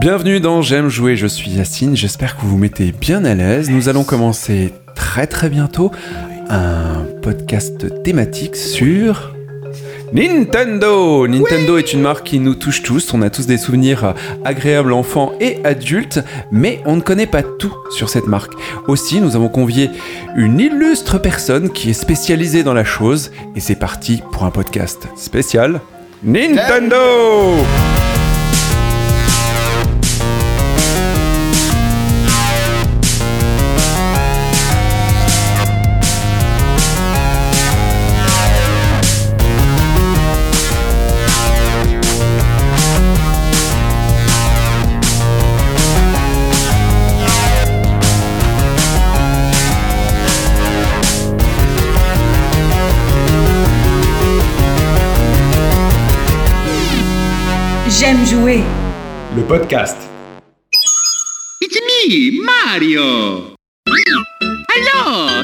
Bienvenue dans J'aime jouer, je suis Yacine, j'espère que vous vous mettez bien à l'aise. Nous allons commencer très très bientôt un podcast thématique sur Nintendo Nintendo est une marque qui nous touche tous, on a tous des souvenirs agréables enfants et adultes, mais on ne connaît pas tout sur cette marque. Aussi, nous avons convié une illustre personne qui est spécialisée dans la chose, et c'est parti pour un podcast spécial Nintendo podcast. It's me, Mario. Hello.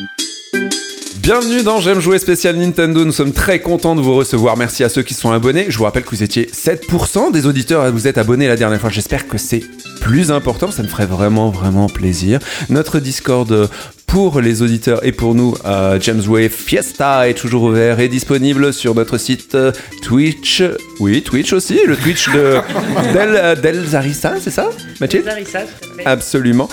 Bienvenue dans J'aime jouer spécial Nintendo, nous sommes très contents de vous recevoir, merci à ceux qui sont abonnés, je vous rappelle que vous étiez 7% des auditeurs à vous être abonnés la dernière fois, j'espère que c'est plus important, ça me ferait vraiment vraiment plaisir. Notre Discord euh, pour les auditeurs et pour nous, euh, James Way Fiesta est toujours ouvert et disponible sur notre site euh, Twitch. Oui, Twitch aussi, le Twitch de Del, euh, Del Zarissa, c'est ça, Mathilde? Zarissa, fait. Absolument.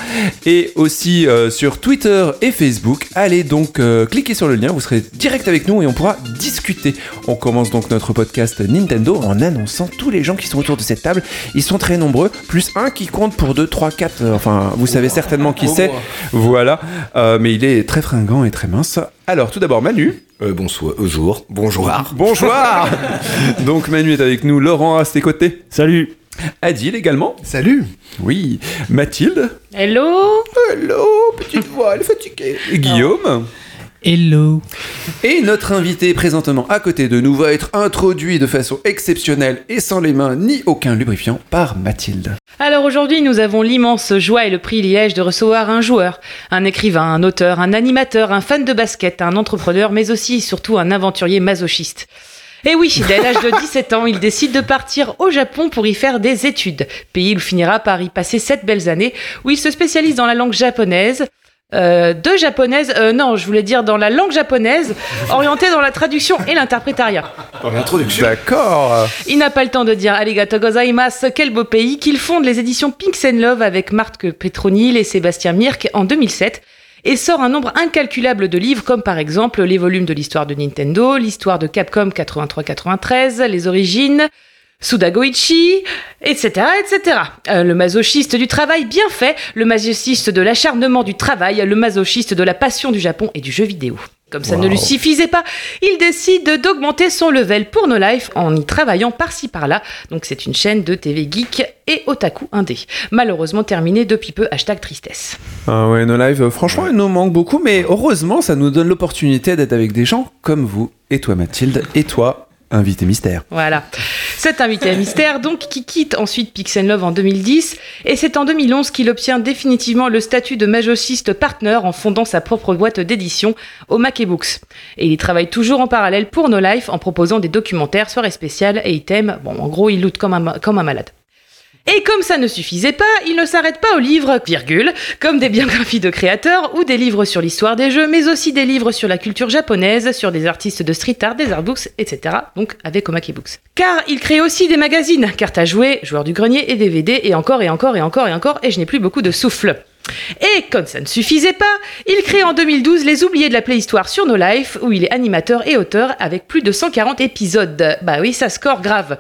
Et aussi euh, sur Twitter et Facebook. Allez donc euh, cliquez sur le lien, vous serez direct avec nous et on pourra discuter. On commence donc notre podcast Nintendo en annonçant tous les gens qui sont autour de cette table. Ils sont très nombreux, plus un qui compte pour 2, 3, 4. Enfin, vous savez certainement qui c'est. Voilà. Euh, mais il est très fringant et très mince. Alors, tout d'abord, Manu. Euh, bonsoir, euh, jour, bonjour. Bonjour Donc, Manu est avec nous, Laurent à ses côtés. Salut Adil également. Salut. Oui. Mathilde. Hello Hello, petite voix, elle est fatiguée. Et Guillaume. Hello Et notre invité présentement à côté de nous va être introduit de façon exceptionnelle et sans les mains ni aucun lubrifiant par Mathilde. Alors aujourd'hui, nous avons l'immense joie et le privilège de recevoir un joueur, un écrivain, un auteur, un animateur, un fan de basket, un entrepreneur, mais aussi et surtout un aventurier masochiste. Et oui, dès l'âge de 17 ans, il décide de partir au Japon pour y faire des études, pays où il finira par y passer sept belles années, où il se spécialise dans la langue japonaise, euh, de japonaise, euh, non, je voulais dire dans la langue japonaise, orientée dans la traduction et l'interprétariat. Dans l'introduction. D'accord. Il n'a pas le temps de dire arigato gozaimasu, quel beau pays, qu'il fonde les éditions Pinks and Love avec Marc Petronil et Sébastien Mirk en 2007 et sort un nombre incalculable de livres comme par exemple les volumes de l'histoire de Nintendo, l'histoire de Capcom 83-93, les origines, Sudagoichi, etc., etc. Euh, le masochiste du travail bien fait, le masochiste de l'acharnement du travail, le masochiste de la passion du Japon et du jeu vidéo. Comme ça ne lui suffisait pas, il décide d'augmenter son level pour No Life en y travaillant par-ci par-là. Donc c'est une chaîne de TV geek et otaku indé. Malheureusement terminée depuis peu, hashtag tristesse. Ah ouais, nos lives, euh, franchement, ils nous manquent beaucoup, mais heureusement, ça nous donne l'opportunité d'être avec des gens comme vous, et toi Mathilde, et toi, invité mystère. Voilà. Cet invité mystère, donc, qui quitte ensuite Pixel Love en 2010, et c'est en 2011 qu'il obtient définitivement le statut de majochiste partner en fondant sa propre boîte d'édition, Omake Books. Et il travaille toujours en parallèle pour No Life en proposant des documentaires, soirées spéciales et items. Bon, en gros, il loot comme un malade. Et comme ça ne suffisait pas, il ne s'arrête pas aux livres, virgule, comme des biographies de créateurs ou des livres sur l'histoire des jeux, mais aussi des livres sur la culture japonaise, sur des artistes de street art, des artbooks, etc. Donc avec Omake Books. Car il crée aussi des magazines, cartes à jouer, joueurs du grenier et DVD, et encore et encore et encore et encore, et je n'ai plus beaucoup de souffle. Et comme ça ne suffisait pas, il crée en 2012 Les Oubliés de la Playhistoire sur No Life, où il est animateur et auteur avec plus de 140 épisodes. Bah oui, ça score grave.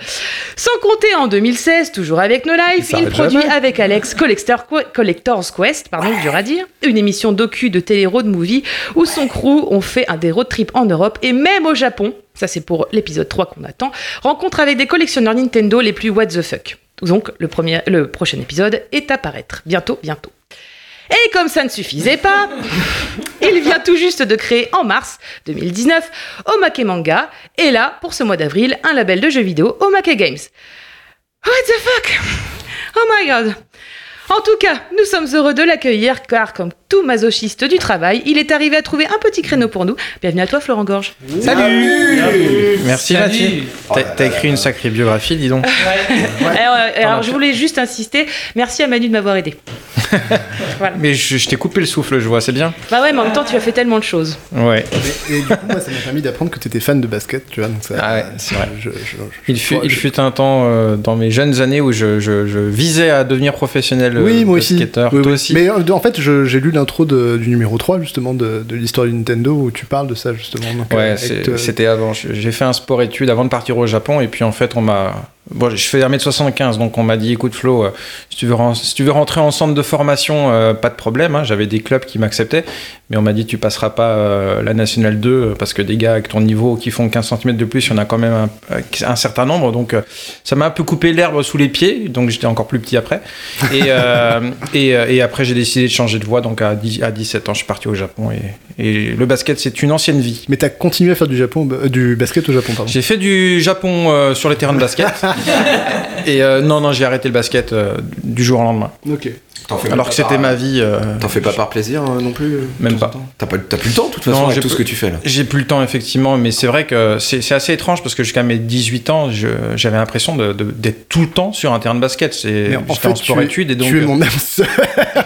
Sans compter en 2016, toujours avec No Life, il produit jamais. avec Alex Collector- Collector's Quest, pardon, dur à dire, une émission docu de télé road movie où son crew ont fait un des road trips en Europe et même au Japon. Ça c'est pour l'épisode 3 qu'on attend. Rencontre avec des collectionneurs Nintendo les plus what the fuck. Donc le, premier, le prochain épisode est à paraître. Bientôt, bientôt. Et comme ça ne suffisait pas, il vient tout juste de créer en mars 2019 Omake Manga. Et là, pour ce mois d'avril, un label de jeux vidéo Omake Games. What the fuck? Oh my god. En tout cas, nous sommes heureux de l'accueillir car, comme tout masochiste du travail, il est arrivé à trouver un petit créneau pour nous. Bienvenue à toi, Florent Gorge. Salut Merci Mathieu. T'as t'as écrit une sacrée biographie, dis donc. Alors, euh, alors, je voulais juste insister, merci à Manu de m'avoir aidé. Mais je, je t'ai coupé le souffle, je vois, c'est bien. Bah ouais, mais en même temps, tu as fait tellement de choses. Ouais. Et, et du coup, moi, ça m'a permis d'apprendre que tu étais fan de basket, tu vois. Donc ça, Ah ouais, c'est vrai. je- je- je- Il fut, je- il fut un temps euh, dans mes jeunes années où je, je- je visais à devenir professionnel euh, Oui, moi aussi. basketteur. Oui, Toi oui. aussi. Mais euh, en fait, je- j'ai lu l'intro de- du numéro 3, justement, de, de l'histoire du Nintendo, où tu parles de ça, justement. Donc, euh, Ouais, c'est- euh, c'était avant. J'ai fait un sport-études avant de partir au Japon et puis en fait on m'a... Bon, je fais 1m75 donc on m'a dit écoute Flo, euh, si, tu veux si tu veux rentrer en centre de formation, euh, pas de problème. hein. J'avais des clubs qui m'acceptaient mais on m'a dit tu passeras pas euh, la Nationale 2 euh, parce que des gars avec ton niveau qui font 15 cm de plus, il y en a quand même un, un certain nombre donc euh, ça m'a un peu coupé l'herbe sous les pieds donc j'étais encore plus petit après. Et, euh, et, euh, et après j'ai décidé de changer de voie donc à, 10 à 17 ans je suis parti au Japon et, et le basket c'est une ancienne vie. Mais t'as continué à faire du, Japon, euh, du basket au Japon, pardon. J'ai fait du Japon euh, sur les terrains de basket. et euh, non, non, j'ai arrêté le basket du jour au lendemain. Ok. T'en fais Alors que c'était ma vie. euh, T'en fais pas par plaisir euh, non plus euh, Même pas. T'as pas- t'as plus le temps de toute façon Non, avec j'ai tout ce que tu fais là. J'ai plus le temps, effectivement, mais c'est vrai que c'est assez étrange parce que jusqu'à mes 18 ans, j'avais l'impression de- de- d'être tout le temps sur un terrain de basket. J'étais en fait, en tu, es- sport-études et donc. tu es mon âme sœur.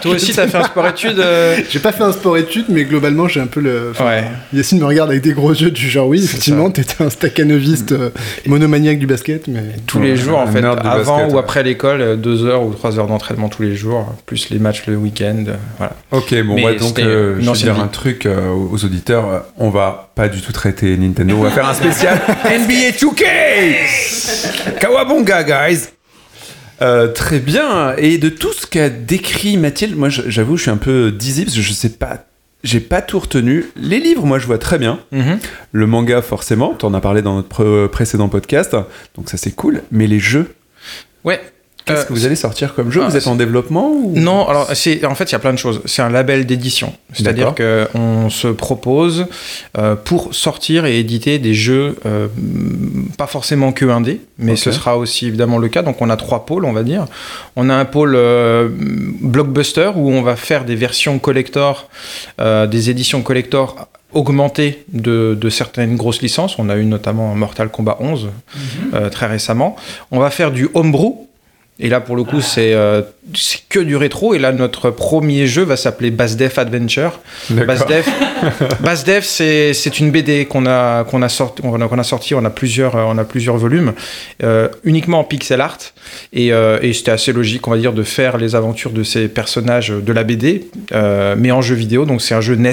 Toi aussi, t'as fait un sport-études euh, J'ai pas fait un sport-études, mais globalement, j'ai un peu le. enfin, Ouais. Yacine me regarde avec des gros yeux du genre, oui, C'est effectivement, t'étais un staccanoviste euh, monomaniaque du basket, mais. Tous les jours, en fait, avant ou après l'école, deux heures ou trois heures d'entraînement tous les jours, plus les matchs le week-end. euh, Voilà. Ok, bon, moi donc, euh, je vais dire vie. un truc euh, aux auditeurs. On va pas du tout traiter Nintendo. On va faire un spécial NBA 2K Kawabonga, guys Euh, très bien. Et de tout ce qu'a décrit Mathilde, moi j'avoue, je suis un peu dizzy parce que je sais pas. J'ai pas tout retenu. Les livres, moi je vois très bien. Mhm. Le manga, forcément. T'en as parlé dans notre pré- précédent podcast. Donc ça c'est cool. Mais les jeux, Ouais. Qu'est-ce Euh, que vous allez sortir comme jeu? Ah, Vous êtes en développement ou... Non, alors c'est en fait il y a plein de choses. C'est un label d'édition, c'est-à-dire que on se propose euh, pour sortir et éditer des jeux euh, pas forcément que indé, mais ce sera aussi évidemment le cas. Donc on a trois pôles, on va dire. On a un pôle euh, blockbuster où on va faire des versions collector, des éditions collector augmentées de, de certaines grosses licences. On a eu notamment Mortal Kombat 11 euh, très récemment. On va faire du homebrew. Et là, pour le coup, c'est euh, c'est que du rétro. Et là, notre premier jeu va s'appeler Basdef Adventure. Basdef, Basdef c'est une BD qu'on a, qu'on a, sorti, on a, qu'on a sorti. On a plusieurs, euh, on a plusieurs volumes, euh, uniquement en pixel art. Et, euh, et c'était assez logique, on va dire, de faire les aventures de ces personnages de la BD, euh, mais en jeu vidéo. Donc, c'est un jeu NES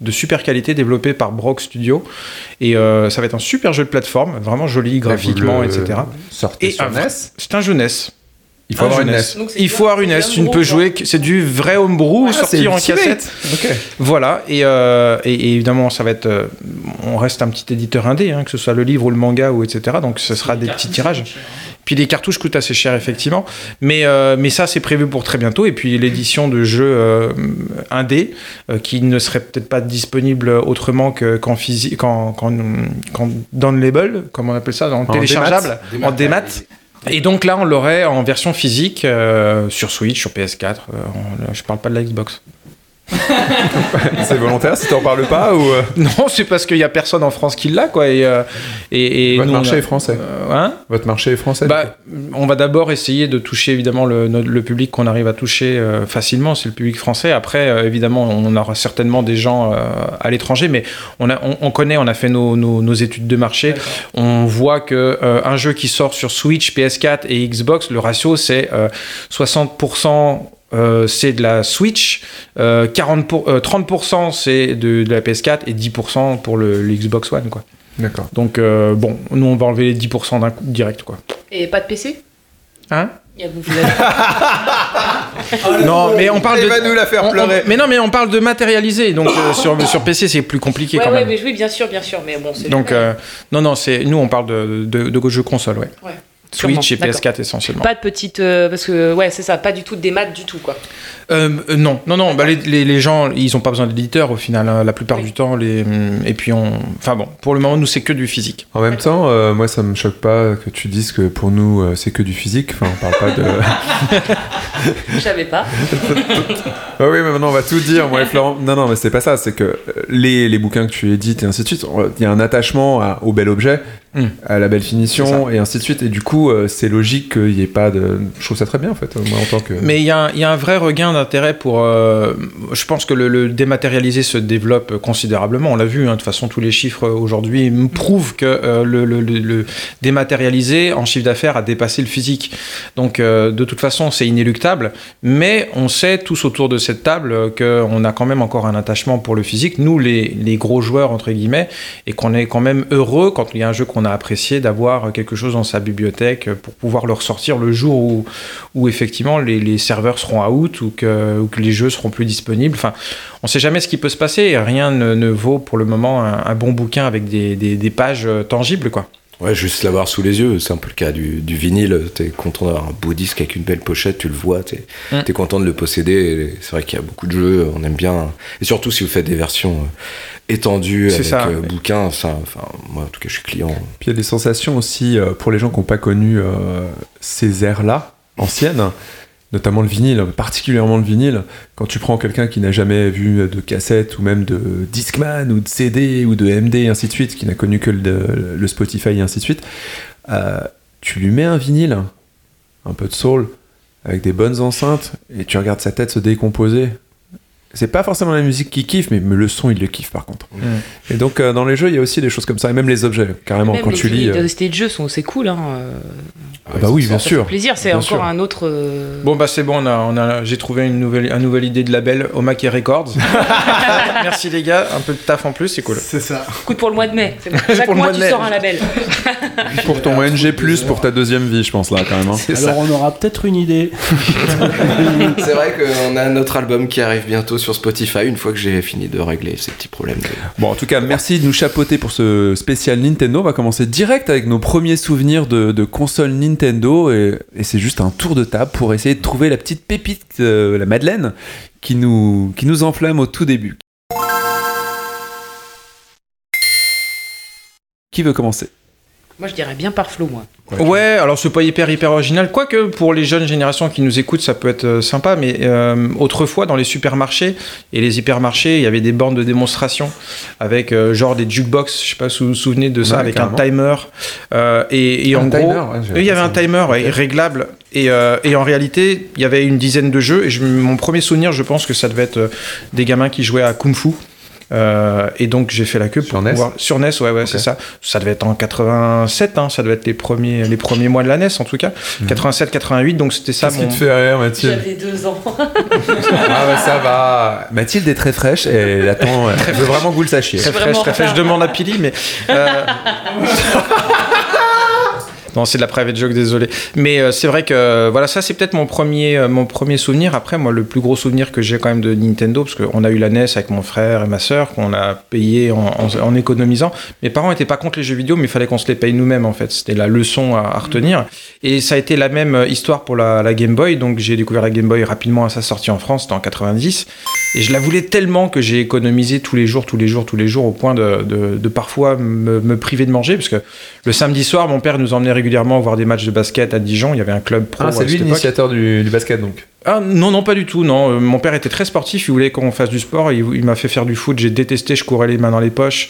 de super qualité développé par Brock Studio. Et euh, ça va être un super jeu de plateforme, vraiment joli graphiquement, Vous le etc. Et sur un- NES. C'est un jeu NES. Il faut Un avoir une c'est Il faut avoir une du Tu ne peux jouer que c'est du vrai homebrew Ah, sorti en cassette. Ok. Voilà. Et, euh, et, et évidemment, ça va être. euh, on reste un petit éditeur indé, hein, que ce soit le livre ou le manga ou etc. Donc ce sera des petits tirages. Puis les cartouches coûtent assez cher effectivement, mais euh, mais ça c'est prévu pour très bientôt. Et puis l'édition de jeux euh, indé euh, qui ne serait peut-être pas disponible autrement que qu'en physique, qu'en qu'en qu'en downloadable, comme on appelle ça, en, téléchargeable, en démat. Et donc là, on l'aurait en version physique euh, sur Switch, sur PS4. euh, on- je parle pas de la Xbox. C'est volontaire si t'en parles pas ou. euh, Non, c'est parce qu'il y a personne en France qui l'a, quoi. Et, euh, et, et Votre nous, on marché a- est français. Euh, hein? Votre marché est français. bah, on va d'abord essayer de toucher évidemment le, public qu'on arrive à toucher euh, facilement, c'est le public français. Après, euh, évidemment, on aura certainement des gens euh, à l'étranger, mais on, a, on, on connaît, on a fait nos, nos- nos études de marché. On voit que euh, un jeu qui sort sur Switch, PS4 et Xbox, le ratio c'est euh, 60%. Euh, c'est de la Switch, euh, 40 pour- euh, 30% c'est de, de la PS4 et 10% pour le, le Xbox One. Quoi. D'accord. Donc euh, bon, nous on va enlever les 10% d'un coup direct. Quoi. Et pas de PC Hein? Il y a- vous avez- Non, mais on parle de. Va nous la faire on- on- pleurer. mais non, mais on parle de matérialiser. Donc euh, sur, sur PC, c'est plus compliqué Ouais, quand ouais, même. mais oui, bien sûr, bien sûr, mais bon, c'est. Donc euh, non, non, c'est nous on parle de, de, de jeux console, ouais. Ouais. Switch et d'accord. PS4 essentiellement. Pas de petite. euh, parce que, ouais, c'est ça, pas du tout des maths du tout, quoi. Euh, euh, non, non, non. Bah, les, les- les gens, ils ont pas besoin d'éditeur au final. hein, la plupart Oui. du temps, les. hum, Et puis on. Enfin bon, pour le moment, nous c'est que du physique. En même temps, euh, moi, ça me choque pas que tu dises que pour nous, euh, c'est que du physique. Enfin, on parle pas de. Je savais pas. Ah oui, mais maintenant on va tout dire, moi et Florent. Non, non, mais c'est pas ça. C'est que les, les bouquins que tu édites et ainsi de suite, il y a un attachement à- au bel objet, Mm. à la belle finition et ainsi de suite. Et du coup, euh, c'est logique qu'il n'y ait pas de. Je trouve ça très bien en fait, moi en tant que. Mais il y, a un- il y a un vrai regain d'intérêt pour. euh, je pense que le, le dématérialisé se développe considérablement. On l'a vu, hein, de toute façon, tous les chiffres aujourd'hui me prouvent que euh, le, le- le- le dématérialisé en chiffre d'affaires a dépassé le physique. Donc, euh, de toute façon, c'est inéluctable. Mais on sait tous autour de cette table qu'on a quand même encore un attachement pour le physique, nous, les, les gros joueurs, entre guillemets, et qu'on est quand même heureux quand il y a un jeu qu'on a apprécié d'avoir quelque chose dans sa bibliothèque pour pouvoir le ressortir le jour où, effectivement les, serveurs seront out ou que, les jeux seront plus disponibles. On sait jamais ce qui peut se passer et rien ne, ne vaut pour le moment un, bon bouquin avec des, des- des pages euh, tangibles, quoi. Ouais, juste l'avoir sous les yeux, c'est un peu le cas du, du vinyle. T'es content d'avoir un beau disque avec une belle pochette, tu le vois, t'es Mm. es content de le posséder. C'est vrai qu'il y a beaucoup de jeux, on aime bien. Et surtout si vous faites des versions euh, étendues C'est avec ça, euh, ouais. bouquins, ça, enfin, moi en tout cas, je suis client. Puis il y a des sensations aussi euh, pour les gens qui n'ont pas connu euh, ces ères-là, anciennes, notamment le vinyle, particulièrement le vinyle. Quand tu prends quelqu'un qui n'a jamais vu de cassette ou même de Discman ou de CD ou de MD et ainsi de suite, qui n'a connu que le, Spotify et ainsi de suite, euh, tu lui mets un vinyle, un peu de soul, avec des bonnes enceintes, et tu regardes sa tête se décomposer. C'est pas forcément la musique qu'il kiffe, mais, mais le son, il le kiffe par contre. Et donc, euh, dans les jeux, il y a aussi des choses comme ça, et même les objets, carrément, Même quand les tu lis. vinyles euh, de jeux sont c'est cool, hein. euh, Ah bah oui, bien ça fait sûr. plaisir, c'est encore sûr. un autre. Bon, bah c'est bon, on a, on a, j'ai trouvé une nouvelle, un nouvelle idée de label, Omake Records. Merci les gars, un peu de taf en plus, c'est cool. C'est ça. Coup pour le mois de mai. C'est bon. Chaque Pour le mois, tu mai. sors un label. Pour ton NG+, pour ta deuxième vie, je pense, là, quand même. hein. Ça. Alors on aura peut-être une idée. c'est vrai qu'on a notre album qui arrive bientôt sur Spotify une fois que j'ai fini de régler ces petits problèmes. Bon, en tout cas, merci de nous chapeauter pour ce spécial Nintendo. On va commencer direct avec nos premiers souvenirs de, console Nintendo. Et, et c'est juste un tour de table pour essayer de trouver la petite pépite, euh, la Madeleine, qui nous, qui nous enflamme au tout début. Qui veut commencer? Moi, je dirais bien par Flo, moi. Ouais, alors c'est pas hyper hyper original, quoique pour les jeunes générations qui nous écoutent, ça peut être euh, sympa, mais euh, autrefois dans les supermarchés et les hypermarchés, il y avait des bornes de démonstration avec euh, genre des jukebox, je sais pas si vous vous souvenez de ça, Ouais, avec carrément. un timer. euh, et, et Un en timer, gros, ouais, il y avait un timer réglable. Et, euh, et en réalité, il y avait une dizaine de jeux. Et je- mon premier souvenir, je pense que ça devait être euh, des gamins qui jouaient à Kung Fu. Euh, et donc j'ai fait la queue Sur pour NES? pouvoir sur NES ouais ouais c'est ça ça devait être en 87 hein, ça devait être les premiers les premiers mois de la NES en tout cas 87 88 donc c'était ça. Qu'est-ce qui mon te fait rire, Mathilde J'avais deux ans. Ah ouais, ça va. Mathilde est très fraîche et elle attend. Elle veut vraiment que vous le sachiez. très fraîche très fraîche je demande à Pili mais euh, Non, c'est de la private joke, désolé. Mais euh, c'est vrai que voilà, ça c'est peut-être mon premier, euh, mon premier souvenir. Après, moi, le plus gros souvenir que j'ai quand même de Nintendo, parce qu'on a eu la NES avec mon frère et ma sœur, qu'on a payé en, en- en économisant. Mes parents n'étaient pas contre les jeux vidéo, mais il fallait qu'on se les paye nous-mêmes en fait. C'était la leçon à, à retenir. Et ça a été la même euh, histoire pour la, la Game Boy. Donc j'ai découvert la Game Boy rapidement à sa sortie en France, c'était en 90. Et je la voulais tellement que j'ai économisé tous les jours, tous les jours, tous les jours, au point de, de- de parfois me, me priver de manger, parce que le samedi soir, mon père nous emmenait régulièrement voir des matchs de basket à Dijon. Il y avait un club pro. Ah, c'est lui l'initiateur du, du basket donc. Ah non, non, pas du tout. Non, Euh, mon père était très sportif. Il voulait qu'on fasse du sport. Il, il m'a fait faire du foot. J'ai détesté. Je courais les mains dans les poches.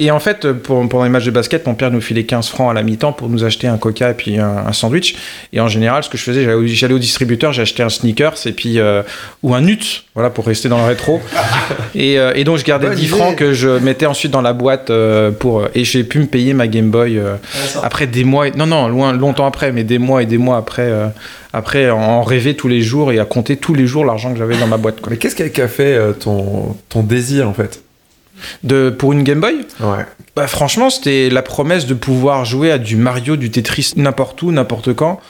Et en fait, pour, pendant les matchs de basket, mon père nous filait 15 francs à la mi-temps pour nous acheter un coca et puis un, un sandwich. Et en général, ce que je faisais, j'allais au, distributeur, j'achetais un sneakers et puis euh, ou un nut, voilà, pour rester dans le rétro. et, euh, et donc je gardais Bonne 10 idée. francs que je mettais ensuite dans la boîte euh, pour et j'ai pu me payer ma Game Boy euh, après des mois. et- non, non, loin, longtemps après, mais des mois et des mois après. euh, après, en rêver tous les jours et à compter tous les jours l'argent que j'avais dans ma boîte. quoi. Mais qu'est-ce qui a- qui a fait euh, ton, ton désir en fait? De, pour une Game Boy Ouais. bah, Franchement, c'était la promesse de pouvoir jouer à du Mario, du Tetris, n'importe où, n'importe quand.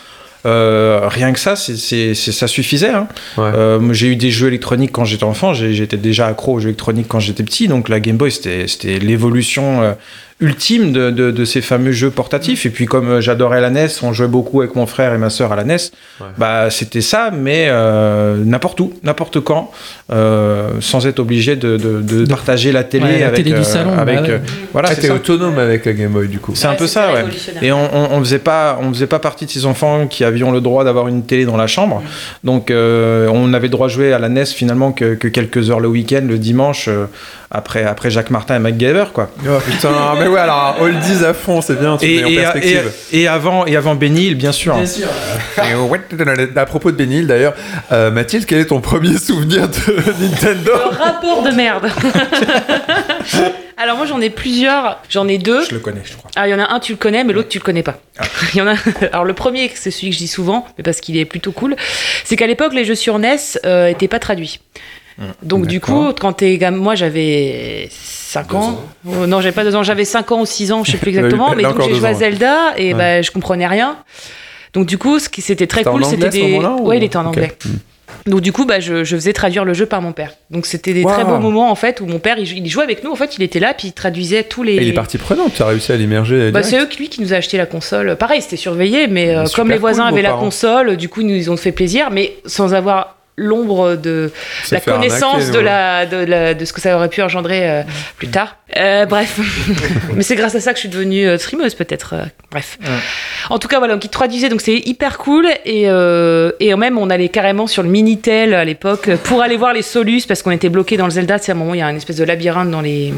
Euh, rien que ça, c'est, c'est- c'est- ça suffisait. hein. Ouais. Euh, j'ai eu des jeux électroniques quand j'étais enfant, j'ai- j'étais déjà accro aux jeux électroniques quand j'étais petit, donc la Game Boy, c'était, c'était l'évolution euh, ultime de, de, de ces fameux jeux portatifs. Et puis comme euh, j'adorais la NES, on jouait beaucoup avec mon frère et ma sœur à la NES. Bah c'était ça, mais euh, n'importe où, n'importe quand, euh, sans être obligé de, de, de partager la télé Ouais, la avec. télé du euh, salon, bah avec ouais. euh, voilà, Ah, ça. autonome avec la Game Boy du coup. C'est un Ouais, peu c'était ça, ouais. Et on, on, on faisait pas, on faisait pas partie de ces enfants qui avions le droit d'avoir une télé dans la chambre. Donc, euh, on avait le droit de jouer à la NES finalement que, que quelques heures le week-end, le dimanche, euh, après, après Jacques Martin et MacGyver, quoi. Oh putain, mais ouais, alors oldies à fond, c'est bien, tu Et, mets en perspective. et- et avant, et avant Benny Hill, bien sûr. sûr. Et ouais, à propos de Benil d'ailleurs, euh, Mathilde, quel est ton premier souvenir de Nintendo Le rapport de merde. Alors moi j'en ai plusieurs, j'en ai deux. Je le connais, je crois. Ah, il y en a un, tu le connais, mais l'autre, tu le connais pas. Il y en a. Alors, le premier, c'est celui que je dis souvent, mais parce qu'il est plutôt cool, c'est qu'à l'époque, les jeux sur NES euh, étaient pas traduits. Donc, du coup, quand t'es gamin, moi j'avais 5 ans. Oh, non, j'avais pas 2 ans, j'avais 5 ans ou 6 ans, je sais plus exactement. Mais donc, j'ai joué à. Zelda et Ouais. bah, je comprenais rien. Donc, du coup, ce qui c'était très cool, c'était des. ou- Ouais, il était en anglais. Donc du coup, bah, je, je faisais traduire le jeu par mon père. Donc c'était des très beaux moments en fait où mon père il, il jouait avec nous. En fait, il était là puis il traduisait tous les. Et il est parti prenant, tu as réussi à l'immerger. Bah, c'est eux qui- lui qui nous a acheté la console. Pareil, c'était surveillé, mais euh, Mais comme les voisins cool, avaient la parents. console, du coup, ils nous ont fait plaisir, mais sans avoir l'ombre de la connaissance arnaquer, de, ouais. la, de, la- de ce que ça aurait pu engendrer euh, plus tard. Euh, bref, mais c'est grâce à ça que je suis devenue euh, streameuse peut-être. euh, bref. En tout cas, voilà, donc ils traduisaient, donc c'est hyper cool. Et, et même, on allait carrément sur le Minitel à l'époque pour aller voir les solus parce qu'on était bloqué dans le Zelda. C'est à un moment, il y a une espèce de labyrinthe dans les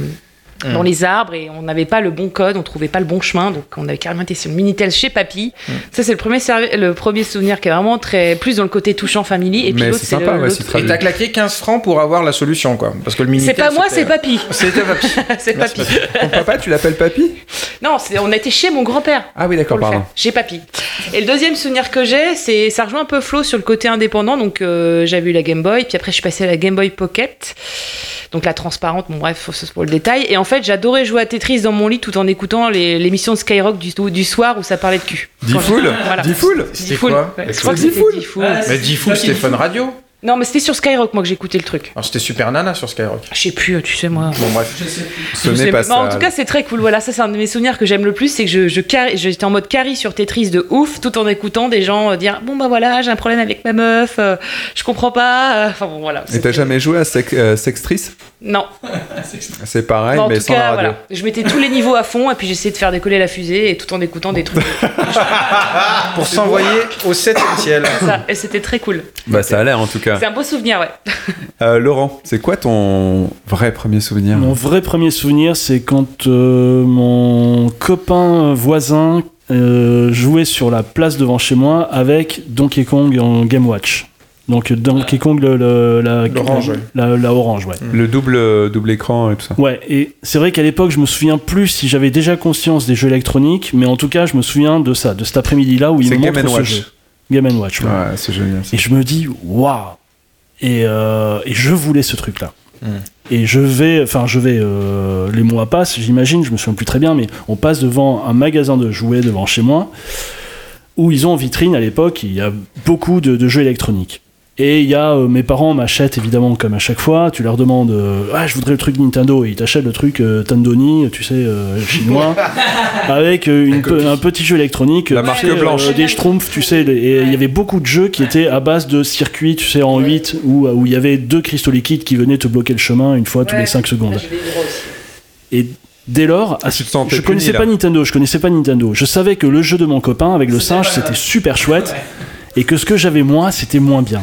dans les arbres et on n'avait pas le bon code, on trouvait pas le bon chemin, donc on avait carrément été sur le Minitel chez Papy. Ça c'est le premier le premier souvenir qui est vraiment très plus dans le côté touchant family et puis l'autre c'est le- ouais, Et t'as claqué 15 francs pour avoir la solution, quoi. Parce que le Minitel. C'est pas moi, c'est Papy. C'était Papy. c'est Papy. Ton papa, tu l'appelles Papy? Non, on a été chez mon grand-père. Ah oui, d'accord, pardon. Chez Papy. Et le deuxième souvenir que j'ai, c'est ça rejoint un peu Flo sur le côté indépendant. Donc euh, j'avais eu la Game Boy, puis après je suis passée à la Game Boy Pocket. Donc la transparente, bon bref, faut- c'est pour le détail. Et en fait, j'adorais jouer à Tetris dans mon lit tout en écoutant l'émission de Skyrock du, du soir où ça parlait de cul. J'étais- voilà. Diffoul C'était quoi Ouais, Je crois que c'était Diffoul Diffoul. Mais Diffoul, c'était Fun Radio. Non, mais c'était sur Skyrock moi que j'écoutais le truc. Alors c'était Super Nana sur Skyrock. Je sais plus, tu sais moi. Bon, bref. Ce Je sais n'est pas ça. Non, en tout cas, c'est très cool. Voilà, ça, c'est un de mes souvenirs que j'aime le plus. C'est que je, j'étais en mode carry sur Tetris de ouf, tout en écoutant des gens euh, dire Bon, bah voilà, j'ai un problème avec ma meuf, euh, je comprends pas. euh, Enfin, bon, voilà. Et t'as jamais joué à Sex- euh, Sextris? Non. C'est pareil, Bon, en mais tout sans la cas, radio. voilà. Je mettais tous les niveaux à fond et puis j'essayais de faire décoller la fusée et tout en écoutant des trucs. Pour s'envoyer au 7 ciel. ça, et c'était très cool. Bah ça a l'air en tout cas. C'est un beau souvenir, ouais. Euh, Laurent, c'est quoi ton vrai premier souvenir? Mon vrai premier souvenir, c'est quand euh, mon copain voisin euh, jouait sur la place devant chez moi avec Donkey Kong en Game Watch. Donc Donkey Kong, le, le- la, L'orange, ouais. la, la orange, ouais. Le double, double écran et tout ça. Ouais, et c'est vrai qu'à l'époque, je me souviens plus si j'avais déjà conscience des jeux électroniques, mais en tout cas, je me souviens de ça, de cet après-midi-là où il Game montre and ce Watch. jeu. Game Watch, ouais. Ouais, c'est génial. ça. Et je me dis, waouh et, euh, et je voulais ce truc-là. Mm. Et je vais, enfin, je vais, euh, les mois passent, j'imagine, je me souviens plus très bien, mais on passe devant un magasin de jouets devant chez moi, où ils ont en vitrine à l'époque, il y a beaucoup de, de jeux électroniques. Et il y a euh, mes parents m'achètent évidemment comme à chaque fois. Tu leur demandes euh, ah je voudrais le truc Nintendo et ils t'achètent le truc euh, Tandoni, tu sais euh, chinois, avec euh, une pe- un petit jeu électronique, La marque sais, euh, blanche. des schtroumpfs, tu sais. Et il y avait beaucoup de jeux qui étaient à base de circuits, tu sais en 8 où où il y avait deux cristaux liquides qui venaient te bloquer le chemin une fois tous les 5 secondes. Et dès lors, à- tu te sentais je puni, connaissais là. pas Nintendo, je connaissais pas Nintendo. Je savais que le jeu de mon copain avec le singe, c'était super chouette. Et que ce que j'avais moi, c'était moins bien.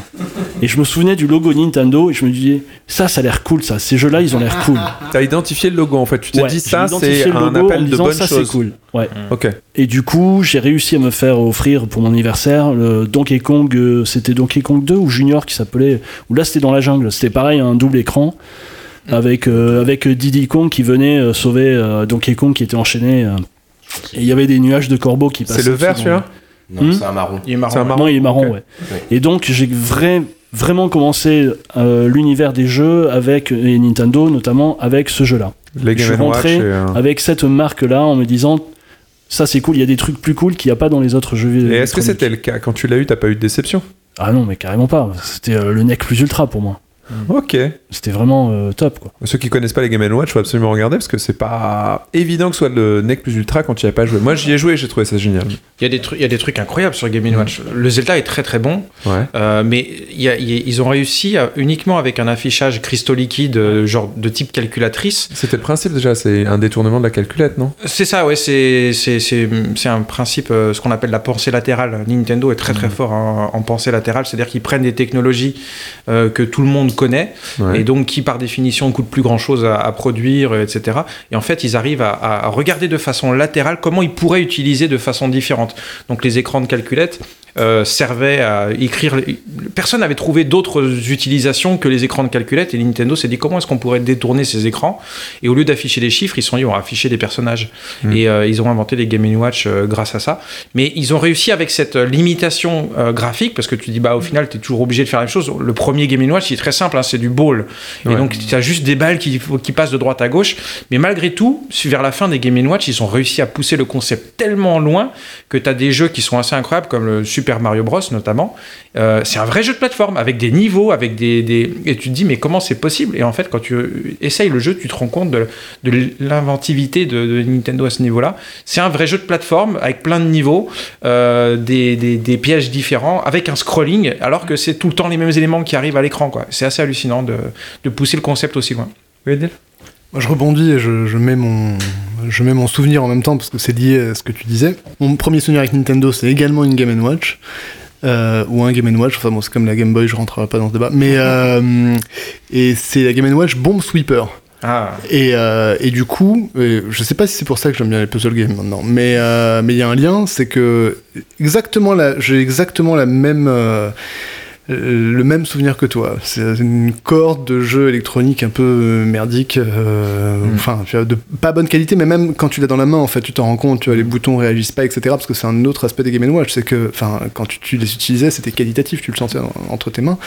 Et je me souvenais du logo Nintendo et je me disais, ça, ça a l'air cool, ça. Ces jeux-là, ils ont l'air cool. T'as identifié le logo en fait. Tu t'es Ouais, dit ça, c'est un logo en appel me de disant, bonne ça, chose. c'est cool. Ouais. Ok. Et du coup, j'ai réussi à me faire offrir pour mon anniversaire le Donkey Kong, euh, c'était Donkey Kong 2 ou Junior qui s'appelait, ou là c'était dans la jungle, c'était pareil, un double écran avec, euh, avec Diddy Kong qui venait euh, sauver euh, Donkey Kong qui était enchaîné. euh, et il y avait des nuages de corbeaux qui passaient. C'est le vert celui-là? Non, Hmm c'est un marron. Il est. C'est un marron. Non, il est marron, ouais. Et donc j'ai vrai- vraiment commencé euh, l'univers des jeux avec et Nintendo notamment avec ce jeu-là. Les Je suis rentré et, euh, Avec cette marque-là en me disant ça c'est cool, il y a des trucs plus cool qu'il n'y a pas dans les autres jeux vidéo. Et est-ce que c'était le cas Quand tu l'as eu, t'as pas eu de déception Ah non, mais carrément pas. C'était euh, le nec plus ultra pour moi. Ok. C'était vraiment euh, top, quoi. Ceux qui connaissent pas les Game Watch, faut absolument regarder parce que c'est pas évident que ce soit le NEC plus ultra quand tu y as pas joué. Moi, j'y ai joué, j'ai trouvé ça génial. Il y, a des trucs, il y a des trucs incroyables sur Game Watch. Le Zelda est très très bon, Ouais. euh, mais il y a- il y a- ils ont réussi à- uniquement avec un affichage cristaux liquides, euh, genre de type calculatrice. C'était le principe déjà, c'est un détournement de la calculette, non? C'est ça, ouais, c'est c'est- c'est- c'est un principe, euh, ce qu'on appelle la pensée latérale. Nintendo est très très fort en, en pensée latérale, c'est-à-dire qu'ils prennent des technologies euh, que tout le monde connaît Ouais. Et donc qui par définition coûtent plus grand-chose à, à produire, euh, etc. Et en fait, ils arrivent à regarder de façon latérale comment ils pourraient utiliser de façon différente. Donc les écrans de calculette euh, servaient à écrire. Personne n'avait trouvé d'autres utilisations que les écrans de calculette et Nintendo s'est dit comment est-ce qu'on pourrait détourner ces écrans? Et au lieu d'afficher des chiffres, ils sont dit on va afficher des personnages et euh, ils ont inventé les Game Watch euh, grâce à ça. Mais ils ont réussi avec cette limitation graphique parce que tu dis bah au final tu es toujours obligé de faire la même chose. Le premier Game Watch il est très simple, hein, c'est du ball et donc tu as juste des balles qui, qui passent de droite à gauche. Mais malgré tout, vers la fin des Game Watch, ils ont réussi à pousser le concept tellement loin que tu as des jeux qui sont assez incroyables comme le Super Mario Bros notamment. Euh, c'est un vrai jeu de plateforme avec des niveaux, avec des, des- et tu te dis mais comment c'est possible? Et en fait quand tu essayes le jeu, tu te rends compte de, de l'inventivité de, de Nintendo à ce niveau-là. C'est un vrai jeu de plateforme avec plein de niveaux, euh, des, des- des pièges différents, avec un scrolling, alors que c'est tout le temps les mêmes éléments qui arrivent à l'écran. quoi. C'est assez hallucinant de, de pousser le concept aussi loin. Oui, Adil Moi, je rebondis et je, je mets mon, je mets mon souvenir en même temps parce que c'est lié à ce que tu disais. Mon premier souvenir avec Nintendo, c'est également une Game Watch. euh, ou un Game Watch, enfin bon, c'est comme la Game Boy, je rentrerai pas dans ce débat. Mais, euh, et c'est la Game Watch Bomb Sweeper. Ah, Et, euh, et du coup, euh, je sais pas si c'est pour ça que j'aime bien les puzzle games maintenant, mais mais il y a un lien, c'est que exactement j'ai exactement la même le même souvenir que toi. C'est une corde de jeu électronique un peu euh, merdique, euh, enfin tu vois, de pas bonne qualité, mais même quand tu l'as dans la main, en fait, tu t'en rends compte, tu vois, les boutons réagissent pas, etc. Parce que c'est un autre aspect des Game Watch, c'est que, enfin, quand tu, tu les utilisais, c'était qualitatif, tu le sentais en- entre tes mains.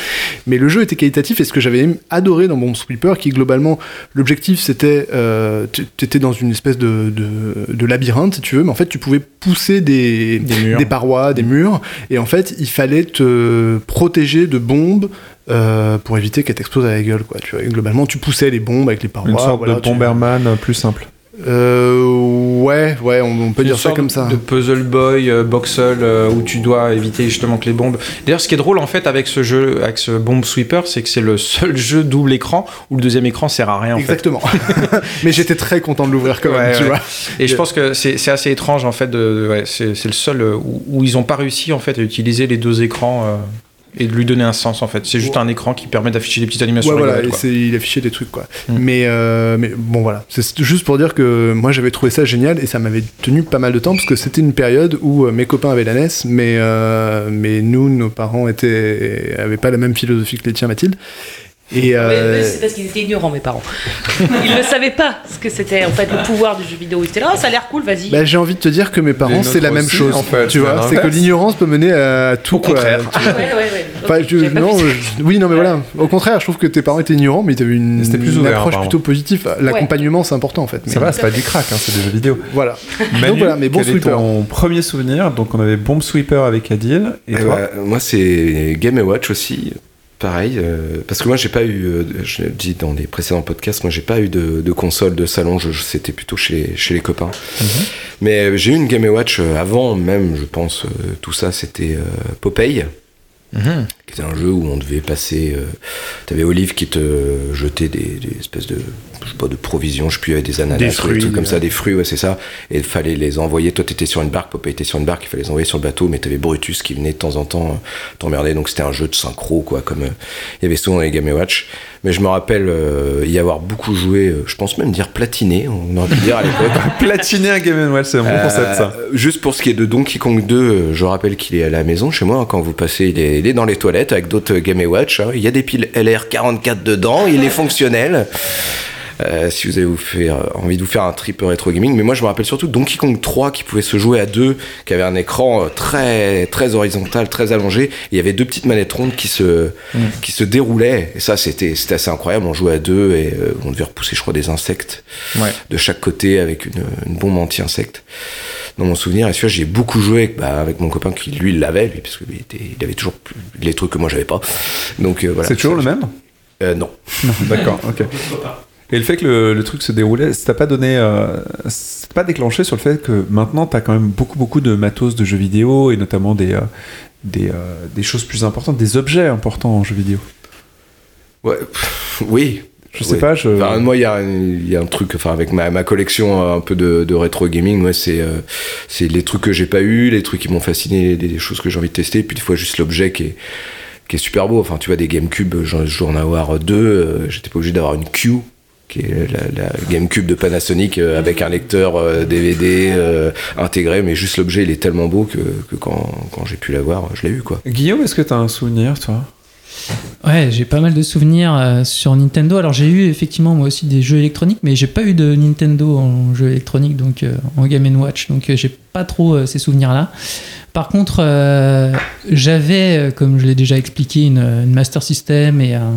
Mais le jeu était qualitatif et ce que j'avais adoré dans Bomb Sweeper, qui globalement, l'objectif c'était, euh, tu étais dans une espèce de, de, de labyrinthe, si tu veux, mais en fait tu pouvais pousser des, Des murs. des parois, des murs, et en fait il fallait te protéger de bombes. euh, pour éviter qu'elles t'explosent à la gueule, quoi. Tu vois, globalement, tu poussais les bombes avec les parois. Une sorte voilà, de Bomberman euh, plus simple. Euh, ouais, ouais, on, on peut Une dire ça comme ça. De puzzle boy, euh, boxel, euh, où tu dois éviter justement que les bombes. D'ailleurs, ce qui est drôle en fait avec ce jeu, avec ce bomb sweeper, c'est que c'est le seul jeu double écran où le deuxième écran sert à rien en fait. Exactement. Mais j'étais très content de l'ouvrir quand même, Ouais, tu ouais. vois. Et je pense que c'est assez étrange en fait. De, de- ouais, c'est le seul où, où ils n'ont pas réussi en fait à utiliser les deux écrans euh, et de lui donner un sens en fait. C'est juste un écran qui permet d'afficher des petites animations. Ouais, voilà, et il affichait des trucs, quoi. Mm. Mais, euh, mais bon, voilà. C'est juste pour dire que moi, j'avais trouvé ça génial et ça m'avait tenu pas mal de temps parce que c'était une période où euh, mes copains avaient la NES, mais, euh, mais nous, nos parents étaient, avaient pas la même philosophie que les tiens, Mathilde. Et, Mais- euh, mais c'est parce qu'ils étaient ignorants, mes parents. Ils ne savaient pas ce que c'était en fait le pouvoir du jeu vidéo. Ils étaient là, Ah, ça a l'air cool, vas-y. bah, j'ai envie de te dire que mes parents, c'est la même aussi, chose. en fait, tu c'est vois, c'est que l'ignorance peut mener à tout. Au quoi. contraire. Tu- ouais, ouais, ouais. Enfin, Ok, je- j'avais pas non, je- oui, non, mais voilà. Au contraire, je trouve que tes parents étaient ignorants, mais ils avaient une, C'était plus une ouvert, approche apparemment. plutôt positive. L'accompagnement, c'est important en fait. Ça va, c'est pas du crack, hein, c'est des jeux vidéo. Voilà. Manu, voilà, mais Bomb quel Sweeper. ton premier souvenir Donc on avait Bomb Sweeper avec Adil. Et Eh toi bah, moi, c'est Game Watch aussi. Pareil, euh, parce que moi j'ai pas eu, euh, je l'ai dit dans les précédents podcasts, moi j'ai pas eu de, de console de salon, je, je- c'était plutôt chez, chez les copains. Mais euh, j'ai eu une Game Watch avant même, je pense, euh, tout ça, c'était Popeye, Mhm. qui était un jeu où on devait passer. Euh, T'avais Olive qui te jetait des, des espèces de, je sais pas, de provisions, je avait des ananas, Des des fruits, trucs comme ça, des fruits, ouais, c'est ça. Et il fallait les envoyer. Toi, t'étais sur une barque, Popeye était sur une barque, il fallait les envoyer sur le bateau, mais t'avais Brutus qui venait de temps en temps euh, t'emmerder. Donc c'était un jeu de synchro, quoi, comme euh, il y avait souvent dans les Game Watch. Mais je me rappelle euh, y avoir beaucoup joué, euh, je pense même dire platiné, on aurait pu dire à l'époque. Platiner un Game Watch, c'est un bon concept ça. Juste pour ce qui est de Donkey Kong 2, euh, je rappelle qu'il est à la maison chez moi. hein, Quand vous passez, il est, il est dans les toilettes avec d'autres Game Watch. hein. Il y a des piles LR44 dedans, il est fonctionnel. Euh, si vous avez vous faire, euh, envie de vous faire un trip rétro gaming, mais moi je me rappelle surtout Donkey Kong 3 qui pouvait se jouer à deux, qui avait un écran euh, très très horizontal, très allongé. Et il y avait deux petites manettes rondes qui se qui se déroulaient. Et ça c'était c'était assez incroyable. On jouait à deux et euh, on devait repousser, je crois, des insectes Ouais. de chaque côté avec une, une bombe anti-insecte. Dans mon souvenir, et celui-là, j'ai beaucoup joué avec, bah, avec mon copain qui lui l'avait, lui, parce qu'il était, il avait toujours plus, les trucs que moi j'avais pas. Donc euh, voilà. c'est toujours Ça, le même Euh, non. Non, d'accord, ok. Et le fait que le, le truc se déroulait, ça t'a pas donné, euh, t'a pas déclenché sur le fait que maintenant t'as quand même beaucoup beaucoup de matos de jeux vidéo et notamment des euh, des, euh, des choses plus importantes, des objets importants en jeux vidéo. Ouais, pff, oui. Je sais pas, je. Enfin, moi, il y, a un- il y a un truc, enfin, avec ma, ma collection euh, un peu de, de rétro gaming, moi, c'est euh, c'est les trucs que j'ai pas eu, les trucs qui m'ont fasciné, des, des choses que j'ai envie de tester, et puis des fois juste l'objet qui est, qui est super beau. Enfin, tu vois, des GameCube, je dois en avoir deux, euh, j'étais pas obligé d'avoir une Q, qui est la, la GameCube de Panasonic euh, avec un lecteur euh, DVD euh, intégré, mais juste l'objet, il est tellement beau que, que quand, quand j'ai pu l'avoir, je l'ai eu, quoi. Guillaume, est-ce que t'as un souvenir, toi? Ouais, j'ai pas mal de souvenirs euh, sur Nintendo. Alors j'ai eu effectivement moi aussi des jeux électroniques, mais j'ai pas eu de Nintendo en jeu électronique, donc euh, en Game Watch, donc euh, j'ai pas trop euh, ces souvenirs-là. Par contre, euh, j'avais, euh, comme je l'ai déjà expliqué, une, une Master System et un,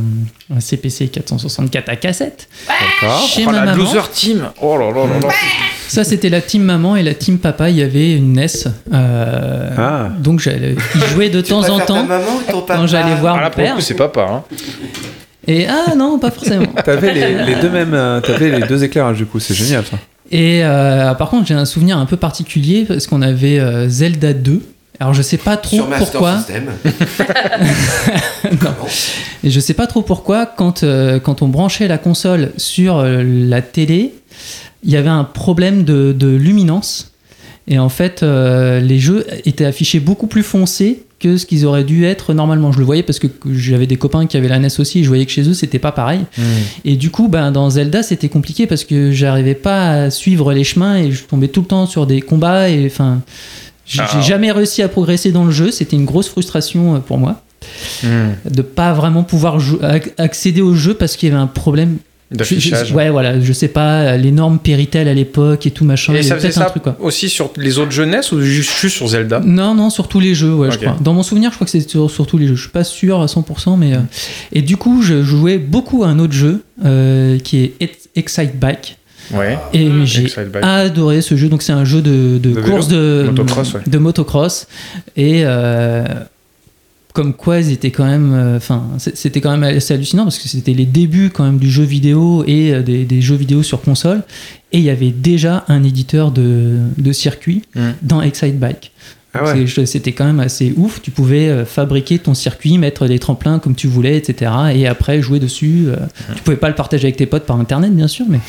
un CPC 464 à cassette. D'accord. Chez Oh, ma la maman. loser team Oh là là là là Ça, c'était la team maman et la team papa. Il y avait une NES. euh, Ah. Donc j'allais jouer de temps en temps quand j'allais voir Ah là mon pour le père. coup c'est papa hein. Et ah non, pas forcément. T'avais les, les deux mêmes, euh, t'avais les deux éclairages du coup, c'est génial ça. Et euh, par contre, j'ai un souvenir un peu particulier parce qu'on avait euh, Zelda 2. Alors je sais pas trop Sur Master pourquoi. System. Non. Et je sais pas trop pourquoi quand euh, quand on branchait la console sur la télé, il y avait un problème de, de luminance. Et en fait, euh, les jeux étaient affichés beaucoup plus foncés que ce qu'ils auraient dû être normalement. Je le voyais parce que j'avais des copains qui avaient la NES aussi et je voyais que chez eux c'était pas pareil. Et du coup, ben, dans Zelda, c'était compliqué parce que j'arrivais pas à suivre les chemins et je tombais tout le temps sur des combats et enfin, j'ai Ah. jamais réussi à progresser dans le jeu. C'était une grosse frustration euh, pour moi de pas vraiment pouvoir accéder au jeu parce qu'il y avait un problème. D'affichage. Ouais, voilà, je sais pas, l'énorme Péritel à l'époque et tout machin. Et ça faisait peut-être un ça truc quoi. aussi sur les autres jeunesses ou juste sur Zelda? Non, non, sur tous les jeux, ouais, je crois. Dans mon souvenir, je crois que c'est sur, sur tous les jeux. Je suis pas sûr à 100%, mais. euh, Et du coup, je jouais beaucoup à un autre jeu euh, qui est Ex- Excite Bike. Ouais. Et j'ai adoré ce jeu. Donc, c'est un jeu de, de De vélo course de Motocross, ouais. de motocross. Et euh, comme quoi, ils étaient quand même. euh, Enfin, c'était quand même assez hallucinant parce que c'était les débuts quand même du jeu vidéo et euh, des, des jeux vidéo sur console. Et il y avait déjà un éditeur de, de circuit Mm. dans Excite Bike. Ah ouais. C'était quand même assez ouf. Tu pouvais euh, fabriquer ton circuit, mettre des tremplins comme tu voulais, etc. Et après jouer dessus. euh, Tu pouvais pas le partager avec tes potes par internet, bien sûr, mais,